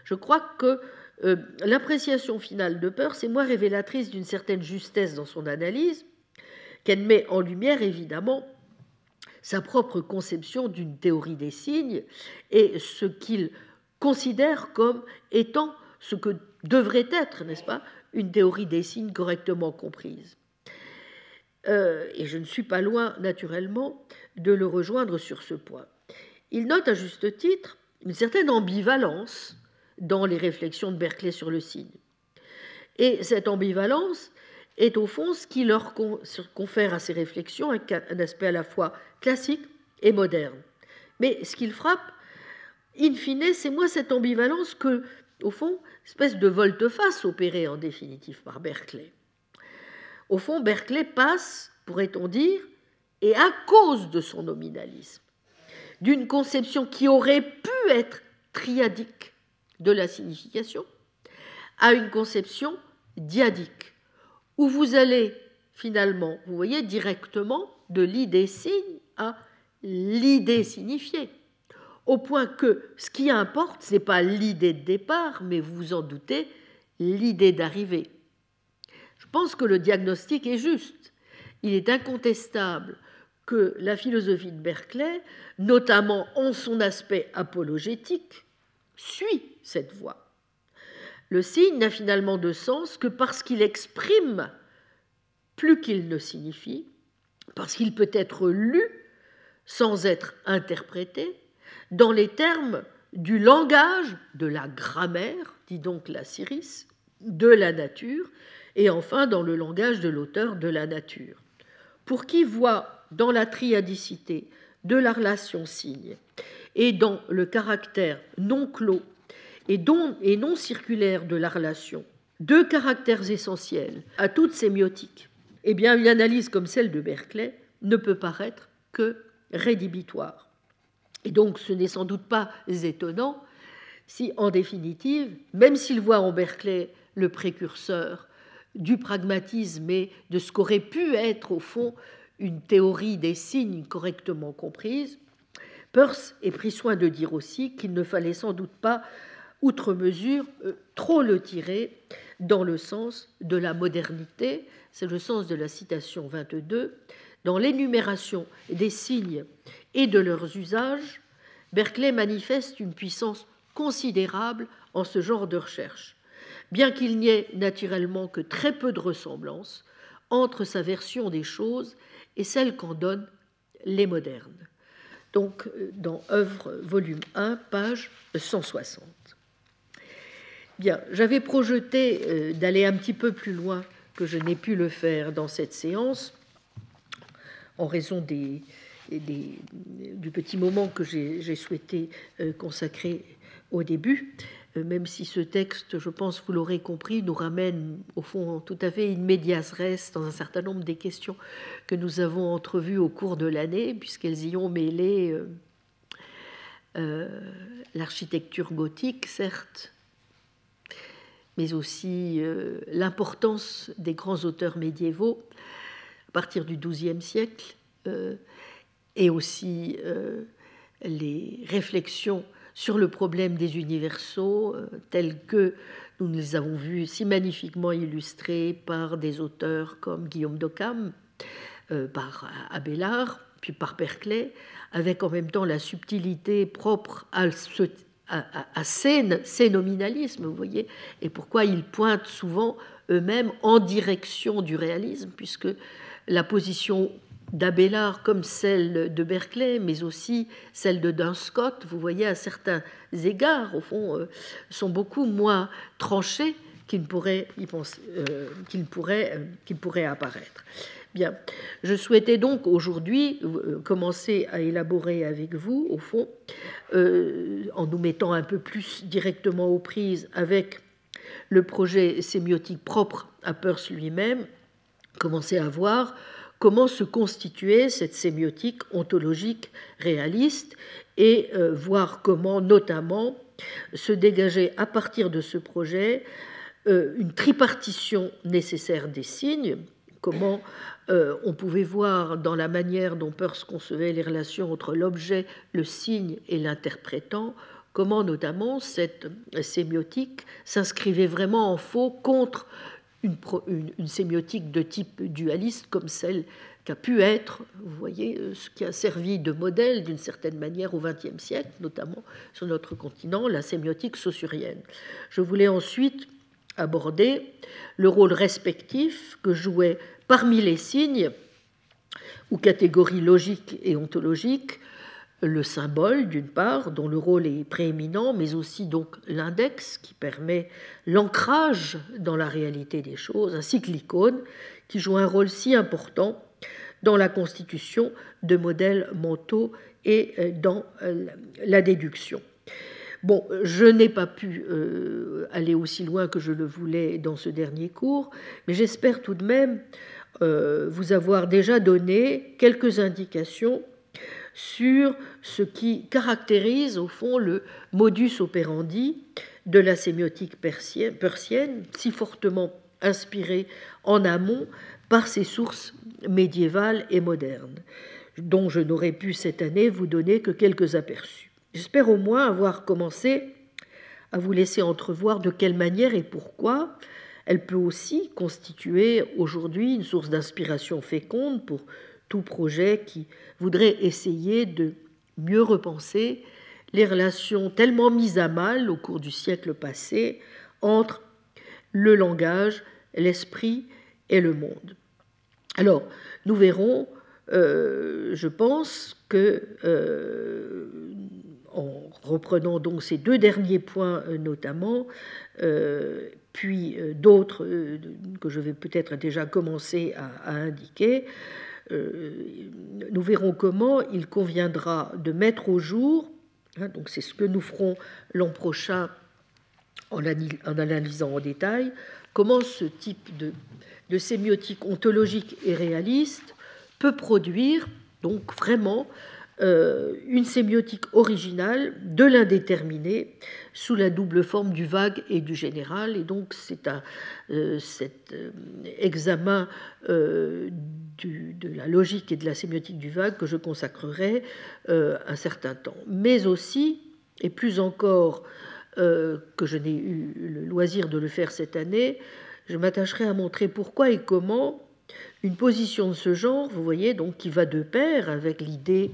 je crois que euh, l'appréciation finale de Peirce est moins révélatrice d'une certaine justesse dans son analyse, qu'elle met en lumière évidemment sa propre conception d'une théorie des signes et ce qu'il considère comme étant ce que devrait être, n'est-ce pas, une théorie des signes correctement comprise. Euh, et je ne suis pas loin, naturellement, de le rejoindre sur ce point. Il note à juste titre une certaine ambivalence dans les réflexions de Berkeley sur le signe. Et cette ambivalence est au fond ce qui leur confère à ces réflexions un aspect à la fois classique et moderne. Mais ce qu'il frappe, in fine, c'est moins cette ambivalence que, au fond, espèce de volte-face opérée en définitive par Berkeley. Au fond, Berkeley passe, pourrait-on dire, et à cause de son nominalisme, d'une conception qui aurait pu être triadique de la signification à une conception diadique, où vous allez finalement, vous voyez, directement de l'idée signe à l'idée signifiée, au point que ce qui importe, ce n'est pas l'idée de départ, mais vous vous en doutez, l'idée d'arrivée. Pense que le diagnostic est juste. Il est incontestable que la philosophie de Berkeley, notamment en son aspect apologétique, suit cette voie. Le signe n'a finalement de sens que parce qu'il exprime plus qu'il ne signifie, parce qu'il peut être lu sans être interprété dans les termes du langage, de la grammaire, dit donc la Syris, de la nature, et enfin dans le langage de l'auteur de la nature. Pour qui voit dans la triadicité de la relation signe et dans le caractère non clos et, non circulaire de la relation, deux caractères essentiels à toute sémiotique, eh bien une analyse comme celle de Berkeley ne peut paraître que rédhibitoire. Et donc ce n'est sans doute pas étonnant si, en définitive, même s'il voit en Berkeley le précurseur du pragmatisme et de ce qu'aurait pu être au fond une théorie des signes correctement comprise, Peirce ait pris soin de dire aussi qu'il ne fallait sans doute pas, outre mesure, euh, trop le tirer dans le sens de la modernité, c'est le sens de la citation 22, dans l'énumération des signes et de leurs usages, Berkeley manifeste une puissance considérable en ce genre de recherche, bien qu'il n'y ait naturellement que très peu de ressemblance entre sa version des choses et celle qu'en donnent les modernes. Donc, dans œuvre volume 1, page 160. Bien, j'avais projeté euh, d'aller un petit peu plus loin que je n'ai pu le faire dans cette séance en raison du petit moment que j'ai souhaité euh, consacrer au début, euh, même si ce texte, je pense, vous l'aurez compris, nous ramène au fond tout à fait in medias res dans un certain nombre des questions que nous avons entrevues au cours de l'année, puisqu'elles y ont mêlé euh, l'architecture gothique, certes, mais aussi l'importance des grands auteurs médiévaux à partir du XIIe siècle, et aussi euh, les réflexions sur le problème des universaux, euh, tels que nous les avons vus si magnifiquement illustrés par des auteurs comme Guillaume d'Occam, euh, par Abélard, puis par Berkeley, avec en même temps la subtilité propre à, ce, à, ces, nominalismes, vous voyez, et pourquoi ils pointent souvent eux-mêmes en direction du réalisme, puisque la position d'Abélard comme celle de Berkeley, mais aussi celle de Dunscott, vous voyez, à certains égards, au fond, euh, sont beaucoup moins tranchés qu'il pourrait, euh, euh, pourrait apparaître. Bien, je souhaitais donc aujourd'hui commencer à élaborer avec vous, au fond, en nous mettant un peu plus directement aux prises avec le projet sémiotique propre à Peirce lui-même, commencer à voir comment se constituait cette sémiotique ontologique réaliste et euh, voir comment notamment se dégager à partir de ce projet euh, une tripartition nécessaire des signes, comment euh, on pouvait voir dans la manière dont Peirce concevait les relations entre l'objet, le signe et l'interprétant, comment notamment cette sémiotique s'inscrivait vraiment en faux contre une, sémiotique de type dualiste comme celle qu'a pu être, vous voyez, euh, ce qui a servi de modèle d'une certaine manière au XXe siècle, notamment sur notre continent, la sémiotique saussurienne. Je voulais ensuite aborder le rôle respectif que jouait parmi les signes ou catégories logiques et ontologiques le symbole, d'une part, dont le rôle est prééminent, mais aussi donc l'index, qui permet l'ancrage dans la réalité des choses, ainsi que l'icône, qui joue un rôle si important dans la constitution de modèles mentaux et euh, dans euh, la déduction. Bon, je n'ai pas pu euh, aller aussi loin que je le voulais dans ce dernier cours, mais j'espère tout de même vous avoir déjà donné quelques indications sur ce qui caractérise au fond le modus operandi de la sémiotique persienne, si fortement inspirée en amont par ses sources médiévales et modernes, dont je n'aurais pu cette année vous donner que quelques aperçus. J'espère au moins avoir commencé à vous laisser entrevoir de quelle manière et pourquoi elle peut aussi constituer aujourd'hui une source d'inspiration féconde pour tout projet qui voudrait essayer de mieux repenser les relations tellement mises à mal au cours du siècle passé entre le langage, l'esprit et le monde. Alors, nous verrons, euh, je pense que, euh, en reprenant donc ces deux derniers points euh, notamment, puis d'autres que je vais peut-être déjà commencer à indiquer, nous verrons comment il conviendra de mettre au jour, hein, donc c'est ce que nous ferons l'an prochain en, analysant en détail, comment ce type de, sémiotique ontologique et réaliste peut produire donc vraiment euh, une sémiotique originale de l'indéterminé sous la double forme du vague et du général. Et donc c'est à euh, cet euh, examen de la logique et de la sémiotique du vague que je consacrerai un certain temps. Mais aussi, et plus encore que je n'ai eu le loisir de le faire cette année, je m'attacherai à montrer pourquoi et comment une position de ce genre, vous voyez, donc qui va de pair avec l'idée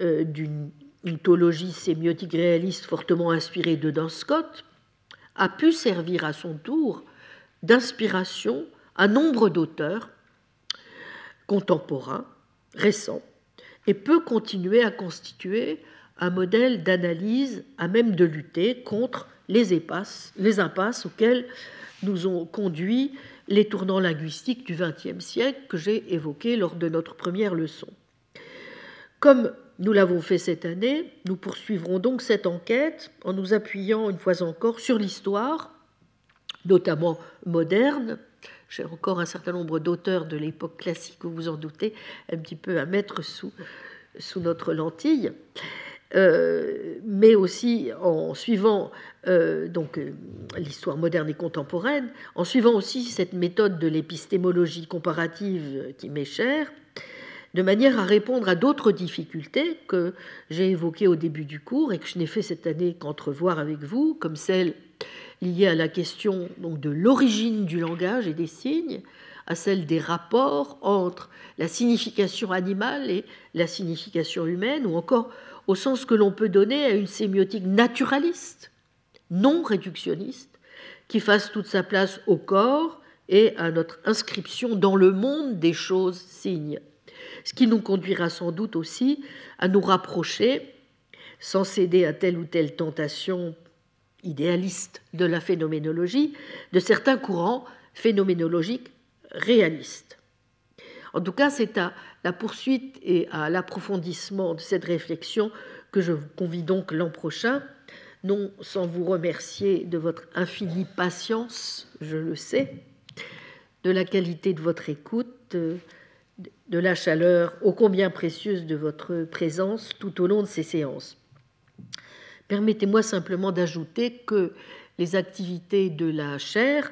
euh, d'une mythologie sémiotique réaliste fortement inspirée de Don Scott, a pu servir à son tour d'inspiration à nombre d'auteurs contemporains, récents, et peut continuer à constituer un modèle d'analyse à même de lutter contre les, les impasses auxquelles nous ont conduit les tournants linguistiques du XXe siècle que j'ai évoqués lors de notre première leçon. Comme nous l'avons fait cette année, nous poursuivrons donc cette enquête en nous appuyant une fois encore sur l'histoire, notamment moderne. J'ai encore un certain nombre d'auteurs de l'époque classique, vous vous en doutez, un petit peu à mettre sous, sous notre lentille. Euh, mais aussi en suivant euh, donc euh, l'histoire moderne et contemporaine, en suivant aussi cette méthode de l'épistémologie comparative qui m'est chère, de manière à répondre à d'autres difficultés que j'ai évoquées au début du cours et que je n'ai fait cette année qu'entrevoir avec vous, comme celle liée à la question donc, de l'origine du langage et des signes, à celle des rapports entre la signification animale et la signification humaine, ou encore au sens que l'on peut donner à une sémiotique naturaliste, non réductionniste, qui fasse toute sa place au corps et à notre inscription dans le monde des choses signes. Ce qui nous conduira sans doute aussi à nous rapprocher, sans céder à telle ou telle tentation idéaliste de la phénoménologie, de certains courants phénoménologiques réalistes. En tout cas, c'est à la poursuite et à l'approfondissement de cette réflexion que je vous convie donc l'an prochain, non sans vous remercier de votre infinie patience, je le sais, de la qualité de votre écoute, de la chaleur ô combien précieuse de votre présence tout au long de ces séances. Permettez-moi simplement d'ajouter que les activités de la chaire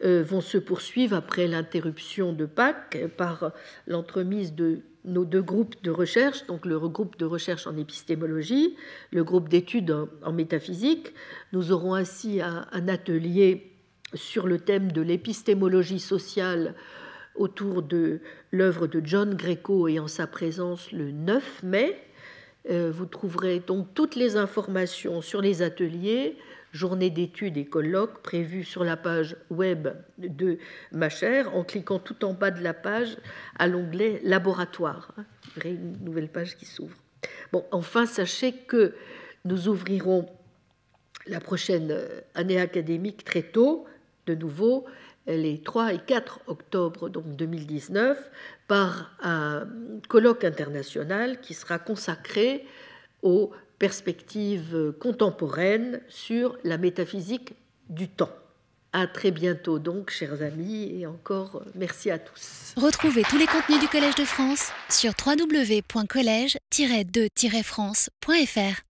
vont se poursuivre après l'interruption de Pâques par l'entremise de nos deux groupes de recherche, donc le groupe de recherche en épistémologie, le groupe d'études en, métaphysique. Nous aurons ainsi un, atelier sur le thème de l'épistémologie sociale autour de l'œuvre de John Greco et en sa présence le 9 mai. Euh, vous trouverez donc toutes les informations sur les ateliers journée d'études et colloques prévue sur la page web de ma chère en cliquant tout en bas de la page à l'onglet Laboratoire. Une nouvelle page qui s'ouvre. Bon, enfin, sachez que nous ouvrirons la prochaine année académique très tôt, de nouveau, les 3 et 4 octobre donc 2019, par un colloque international qui sera consacré au perspective contemporaine sur la métaphysique du temps. À très bientôt donc, chers amis, et encore merci à tous. Retrouvez tous les contenus du Collège de France sur www.colège-2-france.fr.